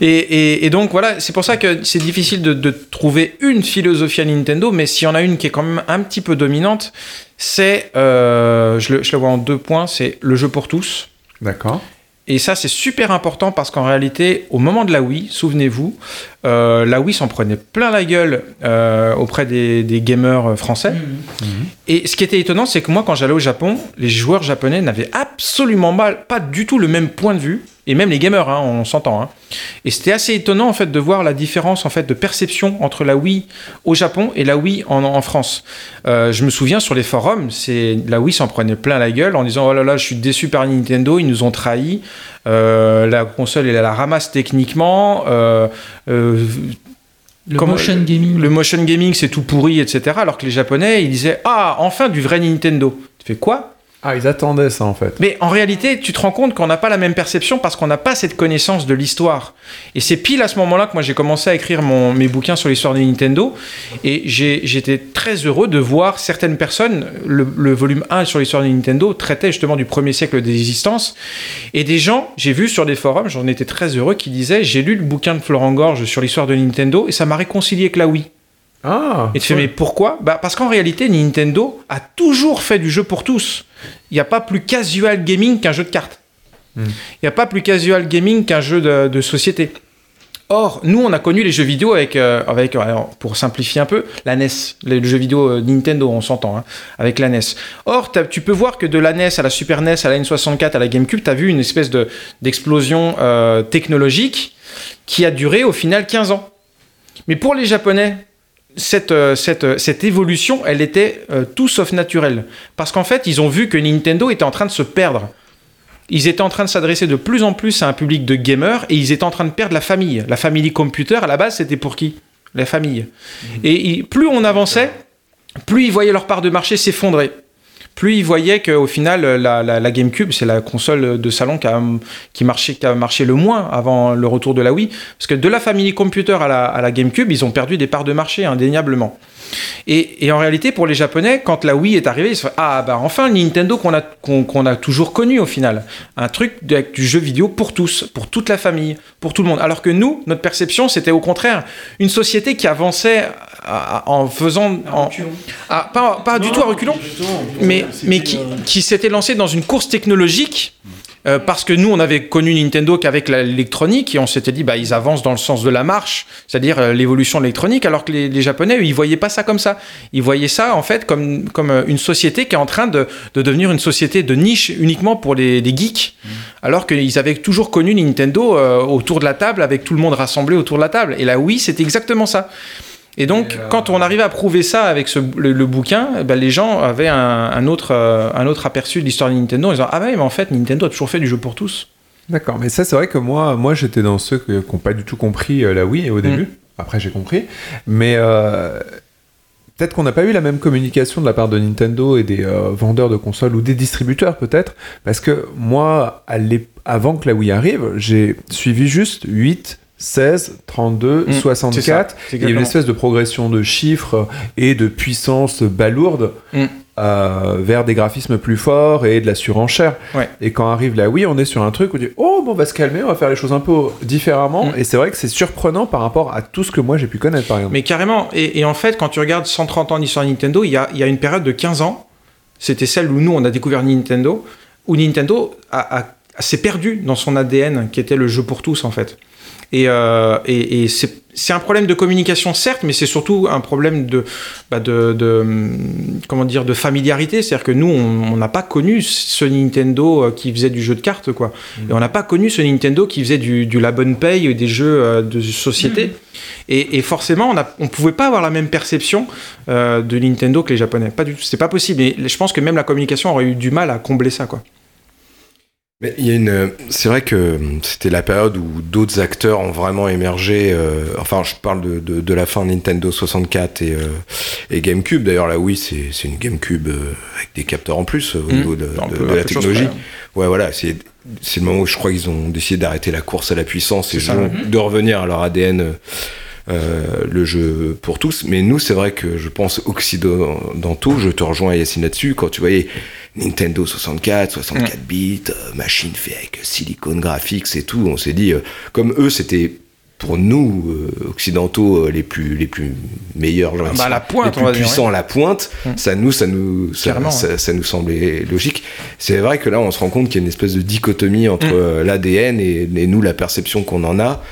Et, et- et donc voilà, c'est pour ça que c'est difficile de, de trouver une philosophie à Nintendo, mais s'il y en a une qui est quand même un petit peu dominante, c'est, euh, je, le, je la vois en deux points, c'est le jeu pour tous. D'accord. Et ça, c'est super important parce qu'en réalité, au moment de la Wii, souvenez-vous, euh, la Wii s'en prenait plein la gueule euh, auprès des, des gamers français. Et ce qui était étonnant, c'est que moi, quand j'allais au Japon, les joueurs japonais n'avaient absolument mal, pas du tout le même point de vue. Et même les gamers, hein, on s'entend. hein. Et c'était assez étonnant en fait de voir la différence en fait de perception entre la Wii au Japon et la Wii en, en France. Euh, je me souviens sur les forums, c'est la Wii s'en prenait plein la gueule en disant oh là là, je suis déçu par Nintendo, ils nous ont trahis. Euh, la console elle la ramasse techniquement. Euh, Le Comment- motion gaming. Le motion gaming, c'est tout pourri, etc. Alors que les Japonais, ils disaient Ah, enfin du vrai Nintendo. Tu fais quoi? Ah, ils attendaient ça en fait. Mais en réalité, tu te rends compte qu'on n'a pas la même perception parce qu'on n'a pas cette connaissance de l'histoire. Et c'est pile à ce moment-là que moi j'ai commencé à écrire mon, mes bouquins sur l'histoire de Nintendo. Et j'étais très heureux de voir certaines personnes, le, le volume 1 sur l'histoire de Nintendo traitait justement du premier siècle d'existence. Et des gens, j'ai vu sur des forums, j'en étais très heureux, qui disaient J'ai lu le bouquin de Florent Gorge sur l'histoire de Nintendo et ça m'a réconcilié avec la Wii. Ah Et tu fais, mais pourquoi? Bah Parce qu'en réalité, Nintendo a toujours fait du jeu pour tous. Il n'y a pas plus casual gaming qu'un jeu de cartes. Il n'y a pas plus casual gaming qu'un jeu de, de société. Or, nous, on a connu les jeux vidéo avec, euh, avec alors, pour simplifier un peu, la NES, les jeux vidéo euh, Nintendo, on s'entend, hein, avec la NES. Or, tu peux voir que de la NES à la Super NES, à la N64, à la GameCube, tu as vu une espèce de- d'explosion euh, technologique qui a duré au final 15 ans. Mais pour les Japonais, cette, euh, cette, euh, cette évolution, elle était euh, tout sauf naturelle. Parce qu'en fait, ils ont vu que Nintendo était en train de se perdre. Ils étaient en train de s'adresser de plus en plus à un public de gamers et ils étaient en train de perdre la famille. La famille computer, à la base, c'était pour qui? La famille. Et ils- plus on avançait, plus ils voyaient leur part de marché s'effondrer. Plus ils voyaient qu'au final, la, la- GameCube, c'est la console de salon qui a, qui, marchait, qui a marché le moins avant le retour de la Wii. Parce que de la famille computer à la, à la GameCube, ils ont perdu des parts de marché, indéniablement. Et, et en réalité, pour les Japonais, quand la Wii est arrivée, ils se font Ah, bah enfin, Nintendo qu'on a, qu'on a toujours connu au final. Un truc avec du jeu vidéo pour tous, pour toute la famille, pour tout le monde. Alors que nous, notre perception, c'était au contraire une société qui avançait à- à- en faisant. En, pas pas du tout à reculons, mais, mais qui, qui s'était lancé dans une course technologique. euh, parce que nous, on avait connu Nintendo qu'avec l'électronique et on s'était dit, bah, ils avancent dans le sens de la marche, c'est-à-dire euh, l'évolution de l'électronique, alors que les, les Japonais, ils voyaient pas ça comme ça. Ils voyaient ça, en fait, comme, comme euh, une société qui est en train de, de devenir une société de niche uniquement pour les, les geeks, alors qu'ils avaient toujours connu Nintendo euh, autour de la table, avec tout le monde rassemblé autour de la table. Et là, oui, c'était exactement ça. Et donc, quand on arrivait à prouver ça avec ce, le, le bouquin, eh ben, les gens avaient un, un autre, euh, un autre aperçu de l'histoire de Nintendo en disant Ah ouais, mais en fait, Nintendo a toujours fait du jeu pour tous. D'accord, mais ça c'est vrai que moi, moi j'étais dans ceux qui n'ont pas du tout compris euh, la Wii au début. Après j'ai compris, mais euh, peut-être qu'on n'a pas eu la même communication de la part de Nintendo et des euh, vendeurs de consoles ou des distributeurs peut-être, parce que moi, à avant que la Wii arrive, j'ai suivi juste 8. 16, 32, Mm, c'est ça, 64. c'est Il y a une espèce de progression de chiffres et de puissance balourde Mm. euh, vers des graphismes plus forts et de la surenchère. Ouais. Et quand arrive la Wii, on est sur un truc où on dit Oh, bon, on va se calmer, on va faire les choses un peu différemment. Mm. Et c'est vrai que c'est surprenant par rapport à tout ce que moi j'ai pu connaître, par exemple. Mais carrément, et, et en fait, quand tu regardes 130 ans d'histoire Nintendo, il y a, il y a une période de 15 ans, c'était celle où nous, on a découvert Nintendo, où Nintendo a- a- s'est perdu dans son ADN, qui était le jeu pour tous, en fait. Et, euh, et, et c'est un problème de communication, certes, mais c'est surtout un problème de, bah, de, de, hum, comment dire, de familiarité. C'est-à-dire que nous, on n'a pas connu ce Nintendo euh, qui faisait du jeu de cartes, quoi. Et on n'a pas connu ce Nintendo qui faisait du, du la bonne paye, et des jeux euh, de société. Et, et forcément, on ne pouvait pas avoir la même perception euh, de Nintendo que les Japonais. Pas du tout. C'était pas possible. Et je pense que même la communication aurait eu du mal à combler ça, quoi. Mais il y a une, c'est vrai que c'était la période où d'autres acteurs ont vraiment émergé. euh, enfin, je parle de, de, de la fin Nintendo 64 et, euh, et GameCube. D'ailleurs, là, oui, c'est c'est une GameCube euh, avec des capteurs en plus euh, au Mmh. niveau de, de- la chose technologie. Ouais, voilà, c'est c'est le moment où je crois qu'ils ont décidé d'arrêter la course à la puissance et ça, ouais. de revenir à leur ADN. euh, euh, le jeu pour tous, mais nous c'est vrai que je pense occidentaux, je te rejoins Yacine là-dessus, quand tu voyais Nintendo 64, 64 bits, euh, machine fait avec silicone graphics et tout, on s'est dit, euh, comme eux c'était pour nous euh, occidentaux euh, les plus les plus meilleurs genre, Ah bah, sont la pointe, les plus dire, puissants ouais. à la pointe Mm. ça nous ça nous ça, Carrément, ça, ça nous semblait logique c'est vrai que là on se rend compte qu'il y a une espèce de dichotomie entre Mm. euh, l'ADN et, et nous la perception qu'on en a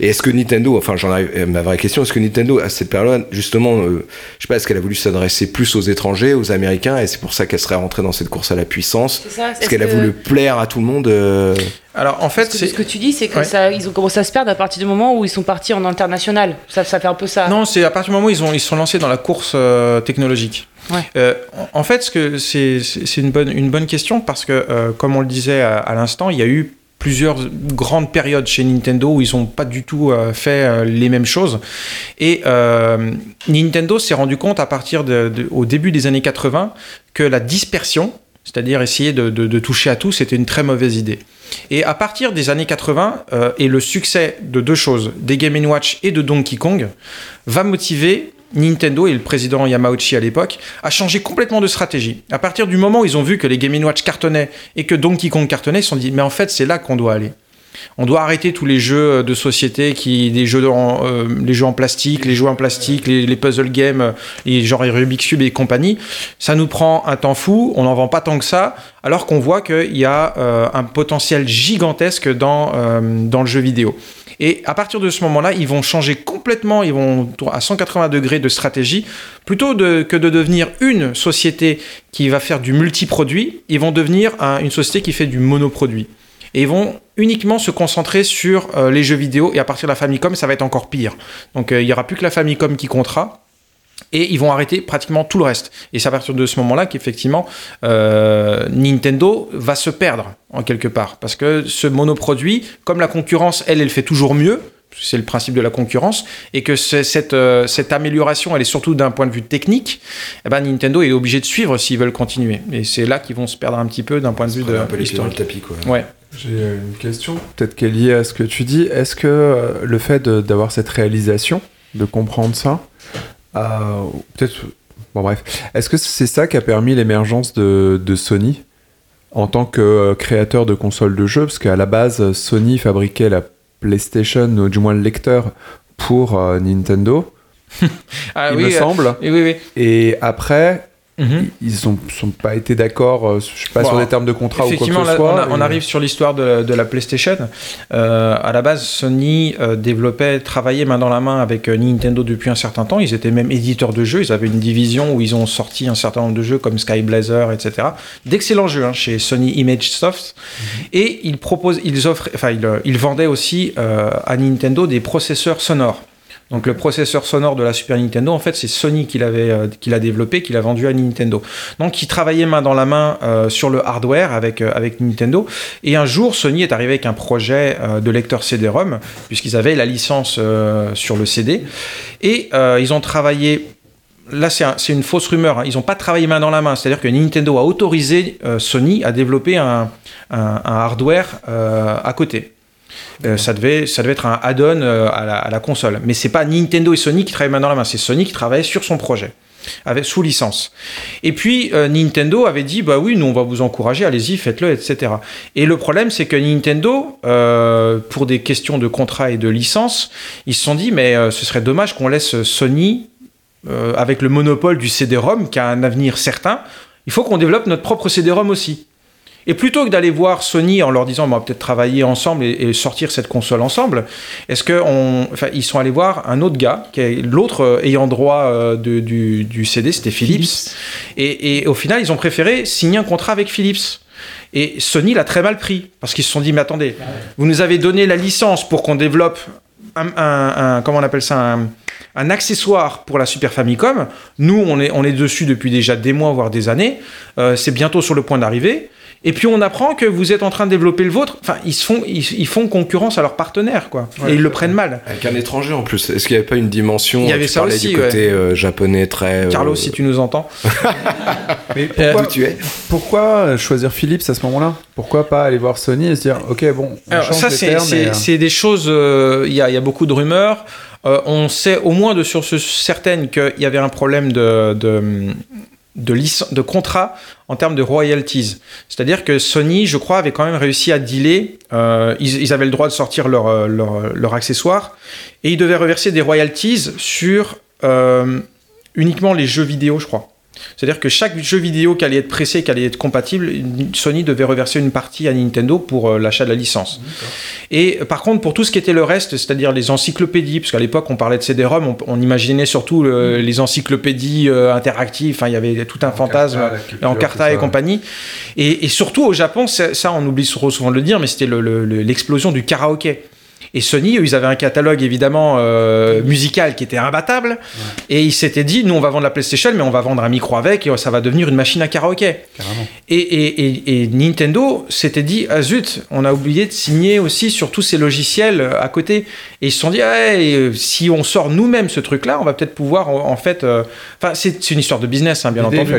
et est-ce que Nintendo enfin j'en arrive à ma vraie question est-ce que Nintendo à cette période justement euh, je sais pas est-ce qu'elle a voulu s'adresser plus aux étrangers aux américains et c'est pour ça qu'elle serait rentrée dans cette course à la puissance? C'est ça, est-ce est-ce qu'elle a voulu plaire à tout le monde euh, Alors en fait, que ce que tu dis, c'est que Ouais. ça, ils ont commencé à se perdre à partir du moment où ils sont partis en international. Ça, ça fait un peu ça. Non, c'est à partir du moment où ils ont ils sont lancés dans la course euh, technologique. Ouais. Euh, en fait, ce que c'est une bonne une bonne question parce que euh, comme on le disait à, à l'instant, il y a eu plusieurs grandes périodes chez Nintendo où ils n'ont pas du tout euh, fait euh, les mêmes choses. Et euh, Nintendo s'est rendu compte à partir de, de- au début des années 80 que la dispersion, c'est-à-dire essayer de, toucher à tout, c'était une très mauvaise idée. Et à partir des années 80 euh, et le succès de deux choses, des Game Watch et de Donkey Kong, va motiver Nintendo et le président Yamauchi à l'époque à changer complètement de stratégie. À partir du moment où ils ont vu que les Game Watch cartonnaient et que Donkey Kong cartonnait, ils se sont dit mais en fait c'est là qu'on doit aller. On doit arrêter tous les jeux de société, qui, des jeux euh, les jeux en plastique, les jeux en plastique, les, puzzle games, les Rubik's Cube et compagnie. Ça nous prend un temps fou, on n'en vend pas tant que ça, alors qu'on voit qu'il y a euh, un potentiel gigantesque dans, euh, dans le jeu vidéo. Et à partir de ce moment-là, ils vont changer complètement, ils vont à 180 degrés de stratégie. Plutôt que de devenir une société qui va faire du multiproduit, ils vont devenir un- une société qui fait du monoproduit. Et ils vont uniquement se concentrer sur euh, les jeux vidéo. Et à partir de la Famicom, ça va être encore pire. Donc euh, il n'y aura plus que la Famicom qui comptera. Et ils vont arrêter pratiquement tout le reste. Et c'est à partir de ce moment-là qu'effectivement, euh, Nintendo va se perdre, en quelque part. Parce que ce monoproduit, comme la concurrence, elle, elle fait toujours mieux, c'est le principe de la concurrence, et que cette, euh, cette amélioration, elle est surtout d'un point de vue technique, eh ben, Nintendo est obligé de suivre s'ils veulent continuer. Et c'est là qu'ils vont se perdre un petit peu d'un point de vue de un peu le tapis, quoi. Ouais. J'ai euh, une question, peut-être qu'elle est liée à ce que tu dis. Est-ce que euh, le fait d'avoir cette réalisation, de comprendre ça, peut-être. Bon, bref. Est-ce que c'est ça qui a permis l'émergence de, de Sony en tant que créateur de consoles de jeux? Parce qu'à la base, Sony fabriquait la PlayStation, ou du moins le lecteur, pour euh, Nintendo. Ah il oui, me euh, semble. oui, oui, oui. Et après. Mhm. Ils n'ont sont pas été d'accord, euh, je sais pas, Bon, sur des termes de contrat ou quoi que ce soit. on, a- on arrive sur l'histoire de, de la PlayStation. Euh, à la base, Sony euh, développait, travaillait main dans la main avec euh, Nintendo depuis un certain temps. Ils étaient même éditeurs de jeux. Ils avaient une division où ils ont sorti un certain nombre de jeux comme Sky Blazer, etc. D'excellents jeux hein, chez Sony Image Soft. Et ils proposent, ils offrent, enfin, ils, ils vendaient aussi euh, à Nintendo des processeurs sonores. Donc le processeur sonore de la Super Nintendo, en fait, c'est Sony qui l'avait, euh, qui l'a développé, qui l'a vendu à Nintendo. Donc ils travaillaient main dans la main euh, sur le hardware avec, euh, avec Nintendo. Et un jour, Sony est arrivé avec un projet de lecteur CD-ROM, puisqu'ils avaient la licence sur le CD. Et ils ont travaillé Là, c'est un- c'est une fausse rumeur. hein. Ils n'ont pas travaillé main dans la main. C'est-à-dire que Nintendo a autorisé Sony à développer un, hardware à côté. Euh, ça, devait, ça devait être un add-on euh, à, la, à la console. Mais c'est pas Nintendo et Sony qui travaillent main dans la main, c'est Sony qui travaillait sur son projet, avec, sous licence. Et puis euh, Nintendo avait dit bah oui, nous on va vous encourager, allez-y, faites-le, etc. Et le problème c'est que Nintendo, euh, pour des questions de contrat et de licence, ils se sont dit mais euh, ce serait dommage qu'on laisse Sony avec le monopole du CD-ROM qui a un avenir certain. Il faut qu'on développe notre propre CD-ROM aussi. Et plutôt que d'aller voir Sony en leur disant on va peut-être travailler ensemble et, et sortir cette console ensemble, est-ce que on, enfin, ils sont allés voir un autre gars qui est l'autre euh, ayant droit euh, de- du, du CD, c'était Philips. Et, et au final, ils ont préféré signer un contrat avec Philips. Et Sony l'a très mal pris parce qu'ils se sont dit mais attendez, vous nous avez donné la licence pour qu'on développe un, un- un- comment on appelle ça un, un accessoire pour la Super Famicom. Nous, on est, on est dessus depuis déjà des mois, voire des années. Euh, c'est bientôt sur le point d'arriver. Et puis on apprend que vous êtes en train de développer le vôtre. Enfin, ils, se font, ils, ils font concurrence à leurs partenaires, quoi. Ouais, et ils le prennent mal. Avec un étranger en plus. Est-ce qu'il n'y avait pas une dimension Il y avait tu ça parlais aussi, du côté ouais. euh, japonais très. euh, Carlos, si tu nous entends. Mais pourquoi, D'où tu es pourquoi choisir Philips à ce moment-là? Pourquoi pas aller voir Sony et se dire ok bon on Alors, ça, c'est euh, des choses. euh, Il y, a, il y a beaucoup de rumeurs. Euh, on sait au moins de sources certaines qu'il y avait un problème de, de, de, de contrat en termes de royalties. C'est-à-dire que Sony, je crois, avait quand même réussi à dealer. euh, ils, avaient le droit de sortir leur, euh, leur, accessoire et ils devaient reverser des royalties sur euh, uniquement les jeux vidéo, je crois. C'est-à-dire que chaque jeu vidéo qui allait être pressé, qui allait être compatible, Sony devait reverser une partie à Nintendo pour euh, l'achat de la licence. Et euh, par contre, pour tout ce qui était le reste, c'est-à-dire les encyclopédies, parce qu'à l'époque on parlait de CD-ROM, on, on imaginait surtout le- les encyclopédies euh, interactives, enfin il y avait tout un fantasme en Carta et compagnie. Et, et surtout au Japon, ça on oublie trop souvent de le dire, mais c'était le- le- le- l'explosion du karaoké. Et Sony, eux, ils avaient un catalogue évidemment euh, musical qui était imbattable. Et ils s'étaient dit, nous, on va vendre la PlayStation, mais on va vendre un micro avec et ça va devenir une machine à karaoké. Et, et- et- et Nintendo s'était dit, ah zut, on a oublié de signer aussi sur tous ces logiciels euh, à côté. Et ils se sont dit, ah, euh, si on sort nous-mêmes ce truc-là, on va peut-être pouvoir en, en fait. euh, Enfin, c'est c'est une histoire de business, hein, bien entendu.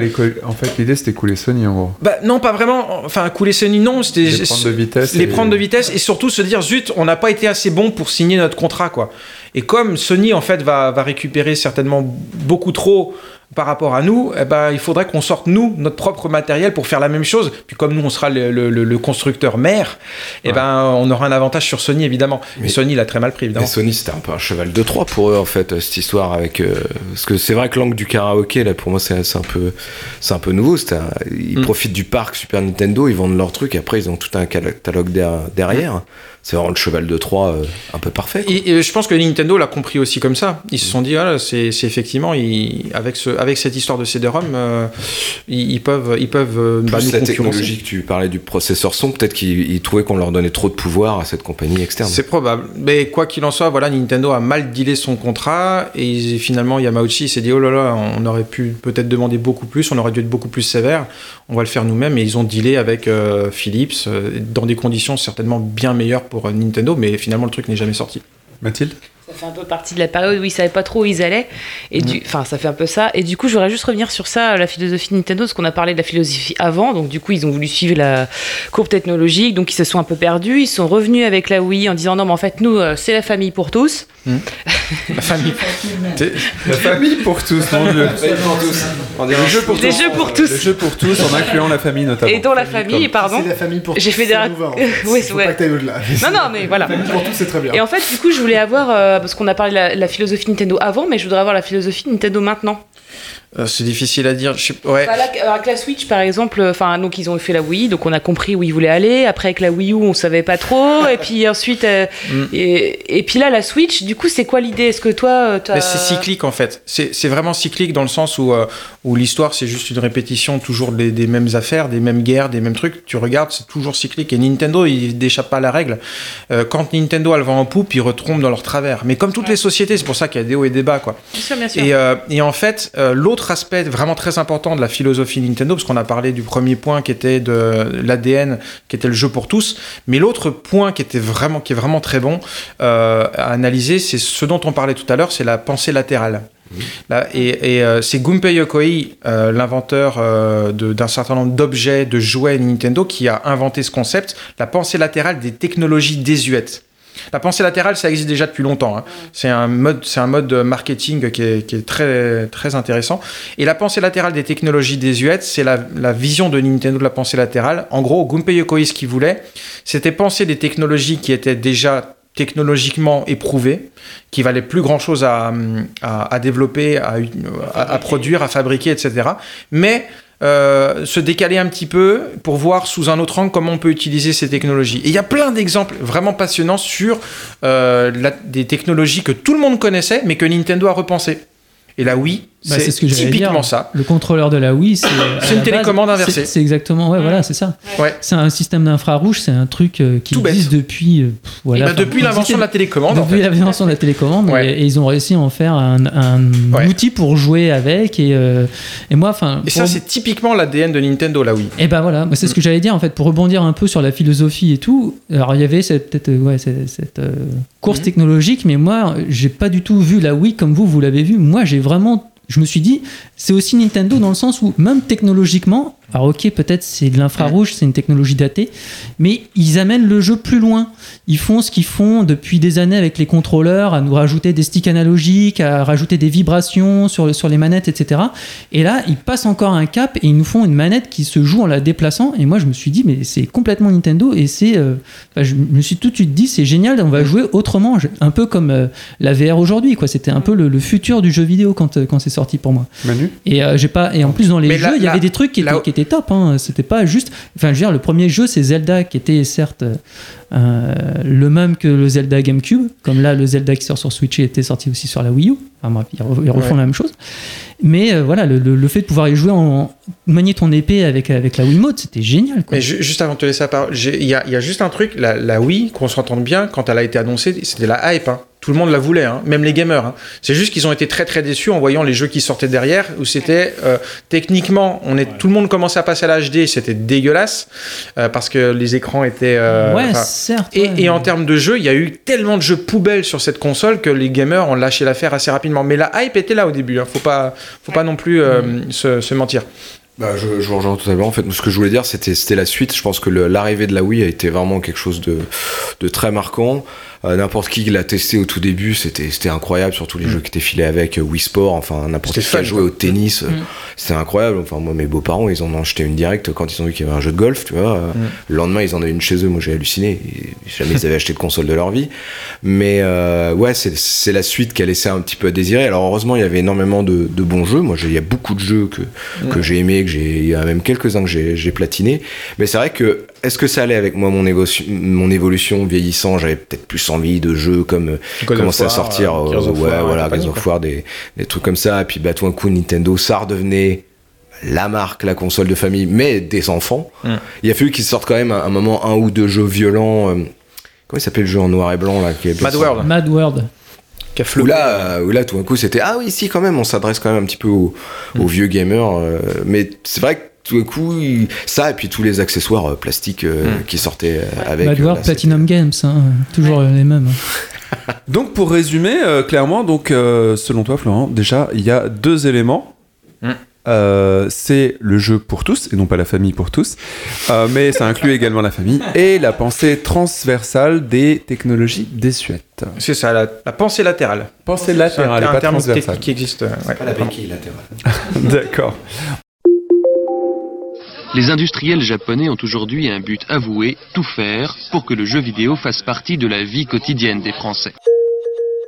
En fait, l'idée c'était couler Sony en gros. Bah non, pas vraiment. Enfin, couler Sony, non. C'était Les prendre de vitesse Les et- prendre de vitesse et surtout se dire zut, on n'a pas été assez bon pour signer notre contrat, quoi. Et comme Sony en fait va, va récupérer certainement beaucoup trop par rapport à nous, eh ben, il faudrait qu'on sorte nous notre propre matériel pour faire la même chose. Puis comme nous on sera le, le- le- le constructeur mère, eh ben on aura un avantage sur Sony évidemment. Mais, Sony l'a très mal pris Et évidemment. Sony, c'était un peu un cheval de Troie pour eux, en fait, cette histoire avec. euh, parce que c'est vrai que l'angle du karaoké, là, pour moi, c'est un peu, c'est un peu nouveau. c'est un- ils Mm. profitent du parc Super Nintendo, ils vendent leur truc, après, ils ont tout un catalogue der- derrière. C'est vraiment le cheval de Troie euh, un peu parfait. Et, et je pense que Nintendo l'a compris aussi comme ça. Ils se sont dit, ah, c'est effectivement, ils- avec, ce, avec cette histoire de CD-ROM, euh, ils, ils peuvent, ils peuvent euh, bah, Plus nous la technologie que tu parlais du processeur son, peut-être qu'ils ils trouvaient qu'on leur donnait trop de pouvoir à cette compagnie externe. C'est probable. Mais quoi qu'il en soit, voilà, Nintendo a mal dealé son contrat et ils- finalement Yamauchi s'est dit oh là là, on aurait pu peut-être demander beaucoup plus, on aurait dû être beaucoup plus sévère. On va le faire nous-mêmes et ils ont dealé avec euh, Philips dans des conditions certainement bien meilleures pour euh, Nintendo, mais finalement le truc n'est jamais sorti. Mathilde? Ça fait un peu partie de la période où ils savaient pas trop où ils allaient. Et du, enfin, ça fait un peu ça. Et du coup, je voudrais juste revenir sur ça, la philosophie Nintendo, parce qu'on a parlé de la philosophie avant. Donc, du coup, ils ont voulu suivre la courbe technologique. Donc, ils se sont un peu perdus. Ils sont revenus avec la Wii en disant non, mais en fait, nous, euh, c'est la famille pour tous. La famille. La famille pour tous, mon dieu. Les jeux pour Les tous. jeux pour tous. Les jeux pour tous, en incluant la famille notamment. Et dans la famille, pardon. C'est la famille pour J'ai tous, fait des en fait. Oui, Faut ouais. pas que t'ailles au-delà. Non, non, mais voilà. La famille pour tous, c'est très bien. Et en fait, du coup, je voulais avoir, euh, parce qu'on a parlé de la, la philosophie Nintendo avant, mais je voudrais avoir la philosophie Nintendo maintenant. Euh, c'est difficile à dire. Je ouais. Bah là, avec la Switch, par exemple, enfin, donc ils ont fait la Wii, donc on a compris où ils voulaient aller. Après, avec la Wii U, on savait pas trop. et puis ensuite, euh, Mm. et, et puis là, la Switch, du coup, c'est quoi l'idée? Est-ce que toi, euh, c'est cyclique en fait. C'est vraiment cyclique dans le sens où, euh, où l'histoire c'est juste une répétition toujours des, des mêmes affaires, des mêmes guerres, des mêmes trucs. Tu regardes, c'est toujours cyclique. Et Nintendo, il n'échappe pas à la règle. Euh, quand Nintendo a le vent en poupe, ils retombent dans leur travers. Mais comme toutes les sociétés, c'est pour ça qu'il y a des hauts et des bas. Quoi. Bien sûr, bien sûr. Et, euh, et en fait, euh, l'autre aspect vraiment très important de la philosophie Nintendo, parce qu'on a parlé du premier point qui était de l'ADN, qui était le jeu pour tous, mais l'autre point qui était vraiment, qui est vraiment très bon euh, à analyser, c'est ce dont on parlait tout à l'heure, c'est la pensée latérale. Là, et et, euh, c'est Gunpei Yokoi, euh, l'inventeur euh, d'un certain nombre d'objets, de jouets Nintendo, qui a inventé ce concept, la pensée latérale des technologies désuètes. La pensée latérale, ça existe déjà depuis longtemps. hein. C'est un mode, c'est un mode marketing qui est, qui est très, très intéressant. Et la pensée latérale des technologies désuètes, c'est la, la vision de Nintendo de la pensée latérale. En gros, Gunpei Yokoi, ce qu'il voulait, c'était penser des technologies qui étaient déjà technologiquement éprouvées, qui valaient plus grand chose à, à, à développer, à, à- à produire, à fabriquer, etc. Mais euh, se décaler un petit peu pour voir sous un autre angle comment on peut utiliser ces technologies. Et il y a plein d'exemples vraiment passionnants sur euh, des technologies que tout le monde connaissait, mais que Nintendo a repensé. Et la Wii, Bah, c'est ce que typiquement dire. ça. Le contrôleur de la Wii, c'est. une télécommande base, inversée. c'est- exactement, ouais, voilà, c'est ça. Ouais. C'est un système d'infrarouge, c'est un truc euh, qui Tout bête. existe depuis. euh, voilà, bah, enfin, depuis l'invention de la télécommande, en Depuis fait. l'invention de la télécommande, Ouais. et, et ils ont réussi à en faire un, un outil pour jouer avec. Et, euh, et moi, enfin. Et ça, pour- c'est typiquement l'ADN de Nintendo, la Wii. et ben voilà, c'est ce que j'allais dire en fait, pour rebondir un peu sur la philosophie et tout. Alors il y avait cette, peut-être, ouais, cette, cette, euh, course technologique, mais moi j'ai pas du tout vu la Wii comme vous, vous l'avez vu. Moi j'ai vraiment, je me suis dit, c'est aussi Nintendo dans le sens où même technologiquement, alors ok peut-être c'est de l'infrarouge, c'est une technologie datée, mais ils amènent le jeu plus loin. Ils font ce qu'ils font depuis des années avec les contrôleurs, à nous rajouter des sticks analogiques, à rajouter des vibrations sur, sur les manettes, etc. Et là, ils passent encore un cap et ils nous font une manette qui se joue en la déplaçant. Et moi, je me suis dit, mais c'est complètement Nintendo. Et c'est. euh, je me suis tout de suite dit, c'est génial, on va jouer autrement. Un peu comme euh, la VR aujourd'hui, quoi. C'était un peu le, le futur du jeu vidéo quand, euh, quand c'est sorti pour moi. Manu? Et, euh, j'ai pas, et en plus, dans les Mais jeux, il y avait des trucs qui étaient, qui top. Hein. C'était pas juste. Enfin, je veux dire, le premier jeu, c'est Zelda, qui était certes euh, le même que le Zelda GameCube. Comme là, le Zelda qui sort sur Switch était sorti aussi sur la Wii U. Enfin, bref, ils re- ils refont Ouais. la même chose. Mais euh, voilà, le, le- le fait de pouvoir y jouer en manier ton épée avec, avec la Wiimote, c'était génial. Quoi. Mais ju- juste avant de te laisser la parole, il y y a juste un truc, la, la Wii, qu'on s'entende bien, quand elle a été annoncée, c'était la hype. hein. Tout le monde la voulait, hein, même les gamers. hein. C'est juste qu'ils ont été très très déçus en voyant les jeux qui sortaient derrière, où c'était euh, techniquement, on est, tout le monde commençait à passer à la HD, c'était dégueulasse, euh, parce que les écrans étaient... euh, ouais, certes. et, en termes de jeux, il y a eu tellement de jeux poubelles sur cette console que les gamers ont lâché l'affaire assez rapidement. Mais la hype était là au début, hein. faut pas, faut pas non plus euh, se, se mentir. Bah, je, je vous rejoins totalement. En fait, ce que je voulais dire, c'était c'était la suite. Je pense que le- l'arrivée de la Wii a été vraiment quelque chose de, de très marquant. Euh, n'importe qui l'a testé au tout début, c'était c'était incroyable, surtout les jeux qui étaient filés avec euh, Wii Sport, enfin n'importe C'était qui a fun, joué quoi. au tennis, euh, Mm. c'était incroyable. Enfin moi mes beaux-parents, ils en ont acheté une directe quand ils ont vu qu'il y avait un jeu de golf, tu vois. Euh, Le lendemain, ils en avaient une chez eux, moi j'ai halluciné. Jamais ils avaient acheté de console de leur vie. Mais euh, ouais, c'est c'est la suite qui a laissé un petit peu à désirer. Alors heureusement, il y avait énormément de, de bons jeux. Moi, j'ai- il y a beaucoup de jeux que, que j'ai aimé, que j'ai, il y a même quelques-uns que j'ai j'ai platiné. Mais c'est vrai que, est-ce que ça allait avec moi, mon, évo- mon évolution vieillissant? J'avais peut-être plus envie de jeux comme euh, God commencer à sortir, euh, Gears of ouais, War voilà, Gears of. War, des, des trucs comme ça. Et puis, bah, tout d'un coup, Nintendo, ça redevenait la marque, la console de famille, mais des enfants. Mm. Il a fallu qu'ils sortent quand même à un moment un ou deux jeux violents. euh, comment il s'appelle le jeu en noir et blanc là qui Mad World. Mad World. Où là, euh, où là, tout d'un coup, c'était ah oui, si quand même, on s'adresse quand même un petit peu aux, aux vieux gamers. euh, mais c'est vrai que tout d'un coup, il- ça et puis tous les accessoires euh, plastiques euh, qui sortaient euh, avec. Euh, c'était- Platinum Games, hein, toujours les mêmes. hein. Donc pour résumer, euh, clairement, donc euh, selon toi, Florent, déjà il y a deux éléments. Mm. Euh, c'est le jeu pour tous et non pas la famille pour tous, Euh, mais ça inclut également la famille et la pensée transversale des technologies désuètes. C'est ça, la, la pensée latérale. Pensée C'est un, latérale et un pas terme transversale. technique qui existe. ouais. Pas la béquille latérale. D'accord. Les industriels japonais ont aujourd'hui un but avoué, tout faire pour que le jeu vidéo fasse partie de la vie quotidienne des Français.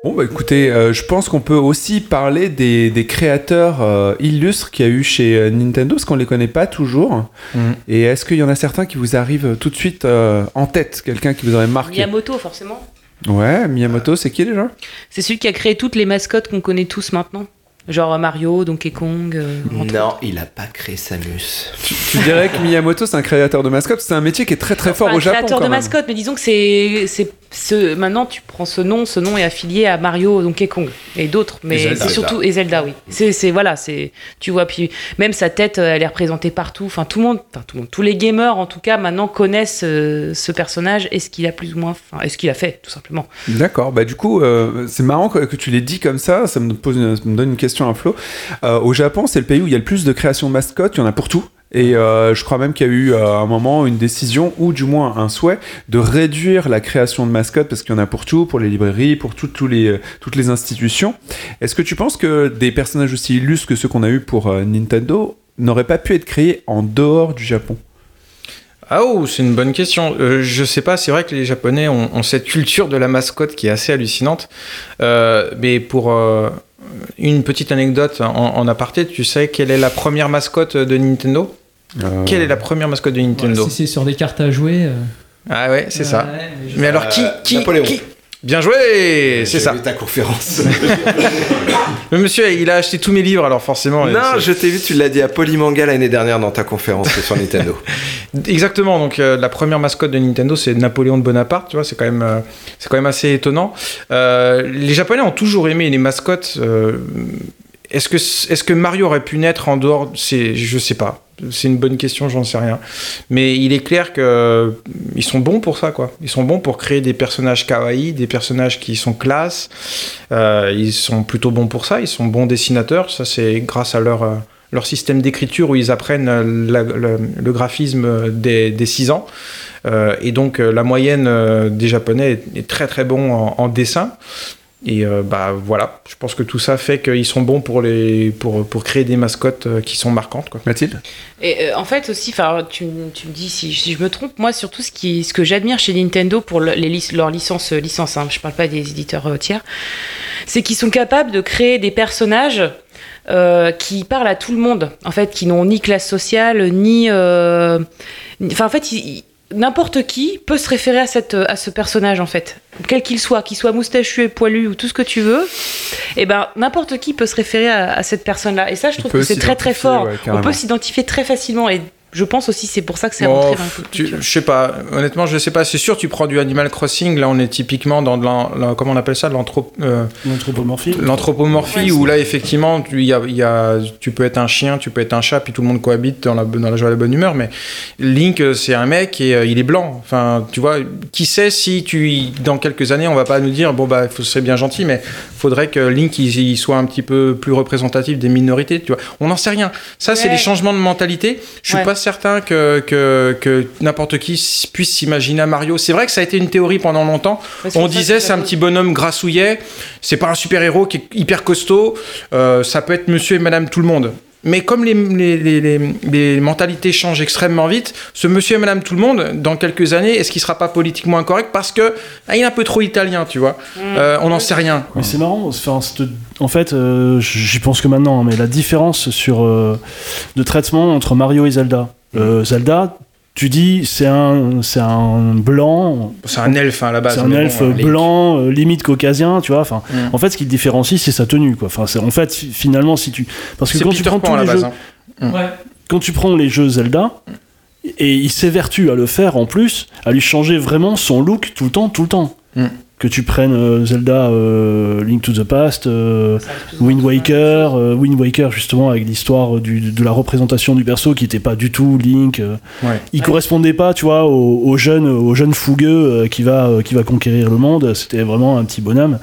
Bon bah écoutez, euh, je pense qu'on peut aussi parler des, des créateurs euh, illustres qu'il y a eu chez euh, Nintendo, parce qu'on les connaît pas toujours. Mhm. Et est-ce qu'il y en a certains qui vous arrivent tout de suite euh, en tête, quelqu'un qui vous aurait marqué? Miyamoto, forcément. Ouais, Miyamoto, c'est qui déjà? C'est celui qui a créé toutes les mascottes qu'on connaît tous maintenant. Genre Mario, Donkey Kong. euh, Non, il a pas créé Samus. Tu dirais que Miyamoto c'est un créateur de mascottes, c'est un métier qui est très très fort au Japon. créateur quand de même. mascotte, mais disons que c'est c'est ce maintenant tu prends ce nom, ce nom est affilié à Mario, Donkey Kong et d'autres, mais Zelda. c'est surtout et Zelda, oui. C'est c'est voilà, c'est tu vois puis même sa tête, euh, elle est représentée partout. Enfin tout le monde, enfin tout le monde, tous les gamers en tout cas maintenant connaissent euh, ce personnage et ce qu'il a plus ou moins, enfin est-ce qu'il a fait tout simplement. D'accord, bah du coup, euh, c'est marrant que, que tu l'aies dit comme ça, ça me, pose une- ça me donne une question à Flo. Euh, au Japon, c'est le pays où il y a le plus de création de mascottes, il y en a pour tout. Et euh, je crois même qu'il y a eu euh, un moment une décision, ou du moins un souhait, de réduire la création de mascottes, parce qu'il y en a pour tout, pour les librairies, pour toutes les institutions. Est-ce que tu penses que des personnages aussi illustres que ceux qu'on a eu pour Nintendo n'auraient pas pu être créés en dehors du Japon? Ah oh, c'est une bonne question. Euh, je sais pas, c'est vrai que les Japonais ont, cette culture de la mascotte qui est assez hallucinante. Mais pour une petite anecdote en, en aparté, tu sais quelle est la première mascotte de Nintendo? Euh, Quelle est la première mascotte de Nintendo? Si c'est sur des cartes à jouer. euh, Ah ouais, c'est ça. ouais, mais alors qui, qui, qui Bien joué, c'est ça. vu ta conférence. Le monsieur, il a acheté tous mes livres, alors forcément. non, je t'ai vu, tu l'as dit à Polymanga l'année dernière dans ta conférence sur Nintendo. Exactement. Donc euh, la première mascotte de Nintendo, c'est Napoléon de Bonaparte. Tu vois, c'est quand même, euh, c'est quand même assez étonnant. Euh, les Japonais ont toujours aimé les mascottes. est-ce que, est-ce que Mario aurait pu naître en dehors C'est, je sais pas. C'est une bonne question, j'en sais rien. Mais il est clair que euh, ils sont bons pour ça, quoi. Ils sont bons pour créer des personnages kawaii, des personnages qui sont classe. Euh, ils sont plutôt bons pour ça. Ils sont bons dessinateurs. Ça, c'est grâce à leur euh, leur système d'écriture où ils apprennent le, graphisme des, des 6 ans. Et donc la moyenne des Japonais est, très très bon en dessin. Et euh, bah voilà, je pense que tout ça fait qu'ils sont bons pour, les, pour, pour créer des mascottes euh, qui sont marquantes. Quoi. Mathilde? Et euh, en fait aussi, enfin, tu, tu me dis si, si je me trompe, moi surtout ce, qui, ce que j'admire chez Nintendo pour le- les, lic- leurs licences, euh, licences hein, je parle pas des éditeurs euh, tiers, c'est qu'ils sont capables de créer des personnages euh, qui parlent à tout le monde, en fait, qui n'ont ni classe sociale, ni. euh, Enfin, en fait, il- il- n'importe qui peut se référer à, cette, à ce personnage, en fait. Quel qu'il soit, qu'il soit moustachu et poilu ou tout ce que tu veux, et ben n'importe qui peut se référer à, à cette personne-là. Et ça, je trouve que c'est très très fort. ouais, On peut s'identifier très facilement. Et je pense aussi c'est pour ça que c'est Bon, rentré dans le tu- je sais pas, honnêtement, je sais pas. C'est sûr, tu prends du Animal Crossing, là, on est typiquement dans de l'an- comment on appelle ça, euh, L'anthropomorphie. l'anthropomorphie, où là, effectivement, tu, y a, il y a- tu peux être un chien, tu peux être un chat, puis tout le monde cohabite dans la, dans la joie et la bonne humeur. Mais Link, euh, c'est un mec et euh, il est blanc. Enfin, tu vois, qui sait si tu, dans quelques années, on va pas nous dire, bon, bah, ce serait bien gentil, mais faudrait que Link, il, il soit un petit peu plus représentatif des minorités, tu vois. On n'en sait rien. Ça, c'est des changements de mentalité. Je suis Ouais. pas certain que, que, que n'importe qui puisse s'imaginer un Mario. C'est vrai que ça a été une théorie pendant longtemps. On disait c'est un petit bonhomme grassouillet, c'est pas un super héros qui est hyper costaud, euh, ça peut être monsieur et madame tout le monde. Mais comme les, les, les, les- les mentalités changent extrêmement vite, ce monsieur et madame tout le monde, dans quelques années, est-ce qu'il sera pas politiquement incorrect parce que ah, il est un peu trop italien, tu vois Euh, On n'en sait rien. Mais c'est marrant. enfin, en fait, euh, j'y pense que maintenant, hein, mais la différence sur euh, de traitement entre Mario et Zelda. Euh, Zelda, tu dis c'est un c'est un blanc. C'est un elfe hein, à la base. C'est un bon, elfe euh, les- blanc, euh, limite caucasien, tu vois. Enfin, Mm. en fait, ce qui le différencie, c'est sa tenue, quoi. Enfin, c'est- en fait, fi- finalement, si tu parce que quand tu prends Pan tous les base. jeux, hein. Ouais. quand tu prends les jeux Zelda, et il s'évertue à le faire en plus, à lui changer vraiment son look tout le temps, tout le temps. Mm. Que tu prennes euh, Zelda euh, Link to the Past, euh, Wind Waker, Wind Waker justement avec l'histoire de la représentation du perso qui n'était pas du tout Link. euh, Ouais. il correspondait pas, tu vois, au, au jeune, au jeune fougueux qui va, qui va conquérir le monde. C'était vraiment un petit bonhomme.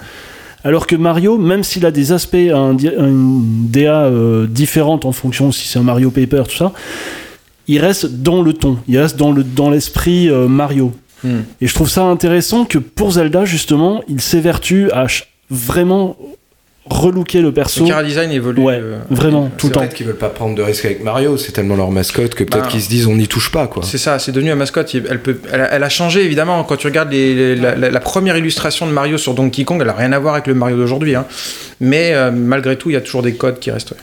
Alors que Mario, même s'il a des aspects, un, une DA différente en fonction si c'est un Mario Paper, tout ça, il reste dans le ton, il reste dans le dans l'esprit Mario. Hmm. Et je trouve ça intéressant que pour Zelda, justement, il s'évertue à vraiment relooker le perso. Le chara-design évolue. Ouais, euh, vraiment, tout le temps. Peut-être qu'ils veulent pas prendre de risques avec Mario, c'est tellement leur mascotte que peut-être Bah, qu'ils se disent on n'y touche pas quoi. C'est ça, c'est devenu un mascotte. Elle, peut, elle, a, elle a changé évidemment. Quand tu regardes les- les- la, la- la première illustration de Mario sur Donkey Kong, elle a rien à voir avec le Mario d'aujourd'hui. hein. Mais euh, malgré tout, il y a toujours des codes qui restent. ouais.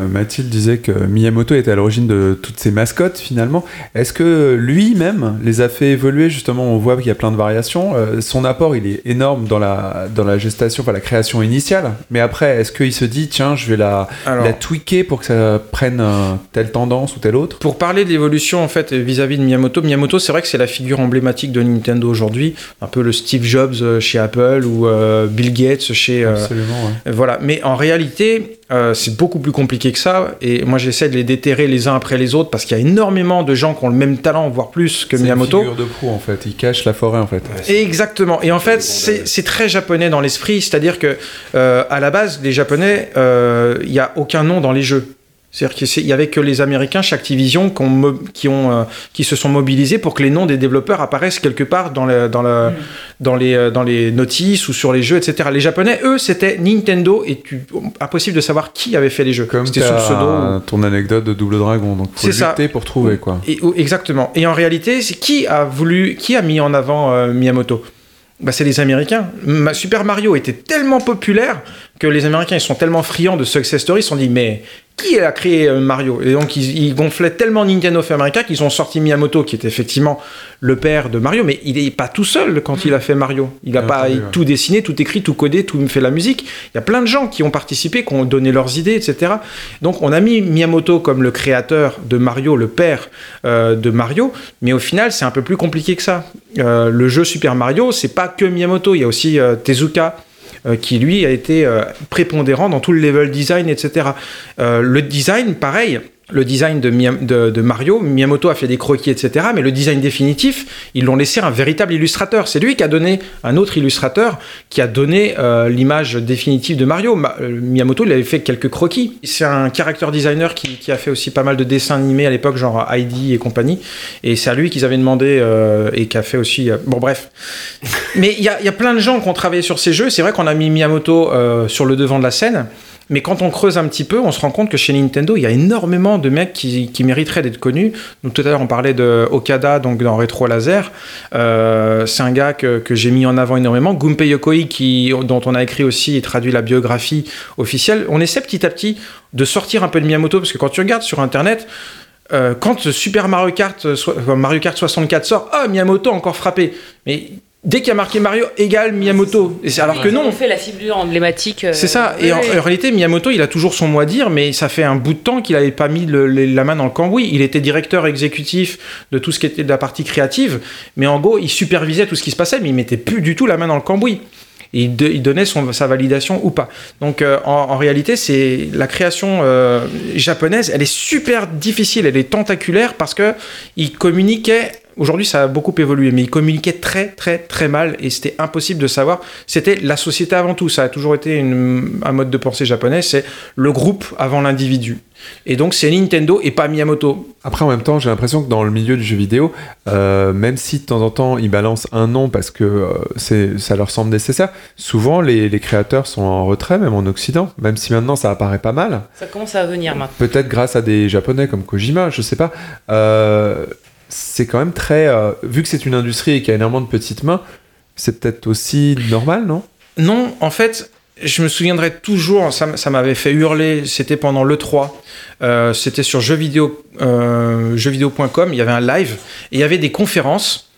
Euh, Mathilde disait que Miyamoto était à l'origine de toutes ces mascottes finalement. Est-ce que lui-même les a fait évoluer? Justement On voit qu'il y a plein de variations. Euh, son apport il est énorme dans la, dans la gestation, enfin la création initiale. Mais après, est-ce qu'il se dit tiens, je vais la, Alors- la tweaker pour que ça prenne euh, telle tendance ou telle autre? Pour parler de l'évolution en fait vis-à-vis de Miyamoto, Miyamoto c'est vrai que c'est la figure emblématique de Nintendo aujourd'hui, un peu le Steve Jobs chez Apple ou euh, Bill Gates chez Absolument. ouais. Voilà, mais en réalité, euh, c'est beaucoup plus compliqué que ça. Et moi, j'essaie de les déterrer les uns après les autres parce qu'il y a énormément de gens qui ont le même talent, voire plus que C'est une Miyamoto. figure de proue en fait. Il cache la forêt en fait. Exactement. Et en fait, c'est c'est très japonais dans l'esprit, c'est-à-dire que euh, à la base, les Japonais, euh, il n'y a aucun nom dans les jeux. C'est-à-dire qu'il y avait que les Américains chez Activision qui, ont mo- qui, ont, euh, qui se sont mobilisés pour que les noms des développeurs apparaissent quelque part dans, le- dans, le- dans, les, euh, dans les notices ou sur les jeux, etc. Les Japonais, eux, c'était Nintendo et tu, impossible de savoir qui avait fait les jeux. Comme C'était t'as pseudo. ou- ton anecdote de Double Dragon, donc faut C'est ça. lutter pour trouver quoi. et, exactement. Et en réalité, c'est qui a voulu, qui a mis en avant euh, Miyamoto? Bah, c'est les Américains. Ma- Super Mario était tellement populaire que les Américains ils sont tellement friands de success story, ils se sont dit mais qui a créé euh, Mario? Et donc ils, ils gonflaient tellement Nintendo of America qu'ils ont sorti Miyamoto qui était effectivement le père de Mario, mais il est pas tout seul quand il a fait Mario. Il a Bien pas entendu, ouais. tout dessiné, tout écrit, tout codé, tout fait la musique. Il y a plein de gens qui ont participé, qui ont donné leurs idées, etc. Donc on a mis Miyamoto comme le créateur de Mario, le père euh, de Mario, mais au final c'est un peu plus compliqué que ça. Euh, le jeu Super Mario, c'est pas que Miyamoto, il y a aussi euh, Tezuka. Euh, qui lui a été euh, prépondérant dans tout le level design, etc. Euh, le design, pareil, le design de, de- Mario, Miyamoto a fait des croquis, etc. Mais le design définitif, ils l'ont laissé à un véritable illustrateur. C'est lui qui a donné un autre illustrateur qui a donné euh, l'image définitive de Mario. Ma- euh, Miyamoto, il avait fait quelques croquis. C'est un character designer qui, a fait aussi pas mal de dessins animés à l'époque, genre Heidi et compagnie. Et c'est à lui qu'ils avaient demandé euh, et qui a fait aussi. bon, bref. Mais il y a, plein de gens qui ont travaillé sur ces jeux. C'est vrai qu'on a mis Miyamoto sur le devant de la scène. Mais quand on creuse un petit peu, on se rend compte que chez Nintendo, il y a énormément de mecs qui, mériteraient d'être connus. Donc, tout à l'heure, on parlait de Okada, donc dans Retro Laser. Euh, c'est un gars que, j'ai mis en avant énormément. Gunpei Yokoi, dont on a écrit aussi et traduit la biographie officielle. On essaie petit à petit de sortir un peu de Miyamoto, parce que quand tu regardes sur Internet, euh, quand Super Mario Kart, euh, Mario Kart 64 sort, ah, Miyamoto encore frappé. Mais dès qu'il y a marqué Mario égale Miyamoto. Et c'est- alors que non. On fait la figure emblématique. euh, C'est ça. Et oui, en, oui. en réalité, Miyamoto, il a toujours son mot à dire, mais ça fait un bout de temps qu'il n'avait pas mis le- le- la main dans le cambouis. Il était directeur exécutif de tout ce qui était de la partie créative, mais en gros, il supervisait tout ce qui se passait, mais il mettait plus du tout la main dans le cambouis. Et il, de- il donnait son- sa validation ou pas. Donc euh, en, en réalité, c'est la création euh, japonaise, elle est super difficile, elle est tentaculaire parce que il communiquait. Aujourd'hui, ça a beaucoup évolué, mais il communiquait très, très, très mal et c'était impossible de savoir. C'était la société avant tout. Ça a toujours été une- un mode de pensée japonais. C'est le groupe avant l'individu. Et donc, c'est Nintendo et pas Miyamoto. Après, en même temps, j'ai l'impression que dans le milieu du jeu vidéo, euh, même si de temps en temps ils balancent un nom parce que euh, c'est, ça leur semble nécessaire, souvent les, les créateurs sont en retrait, même en Occident, même si maintenant ça apparaît pas mal. Ça commence à venir maintenant. Peut-être grâce à des japonais comme Kojima, je sais pas. Euh, c'est quand même très. euh, vu que c'est une industrie et qu'il y a énormément de petites mains, c'est peut-être aussi normal, non? Non, en fait, je me souviendrai toujours, ça, m'avait fait hurler, c'était pendant l'E3, euh, c'était sur jeuxvideo, euh, jeuxvideo.com, il y avait un live, et il y avait des conférences,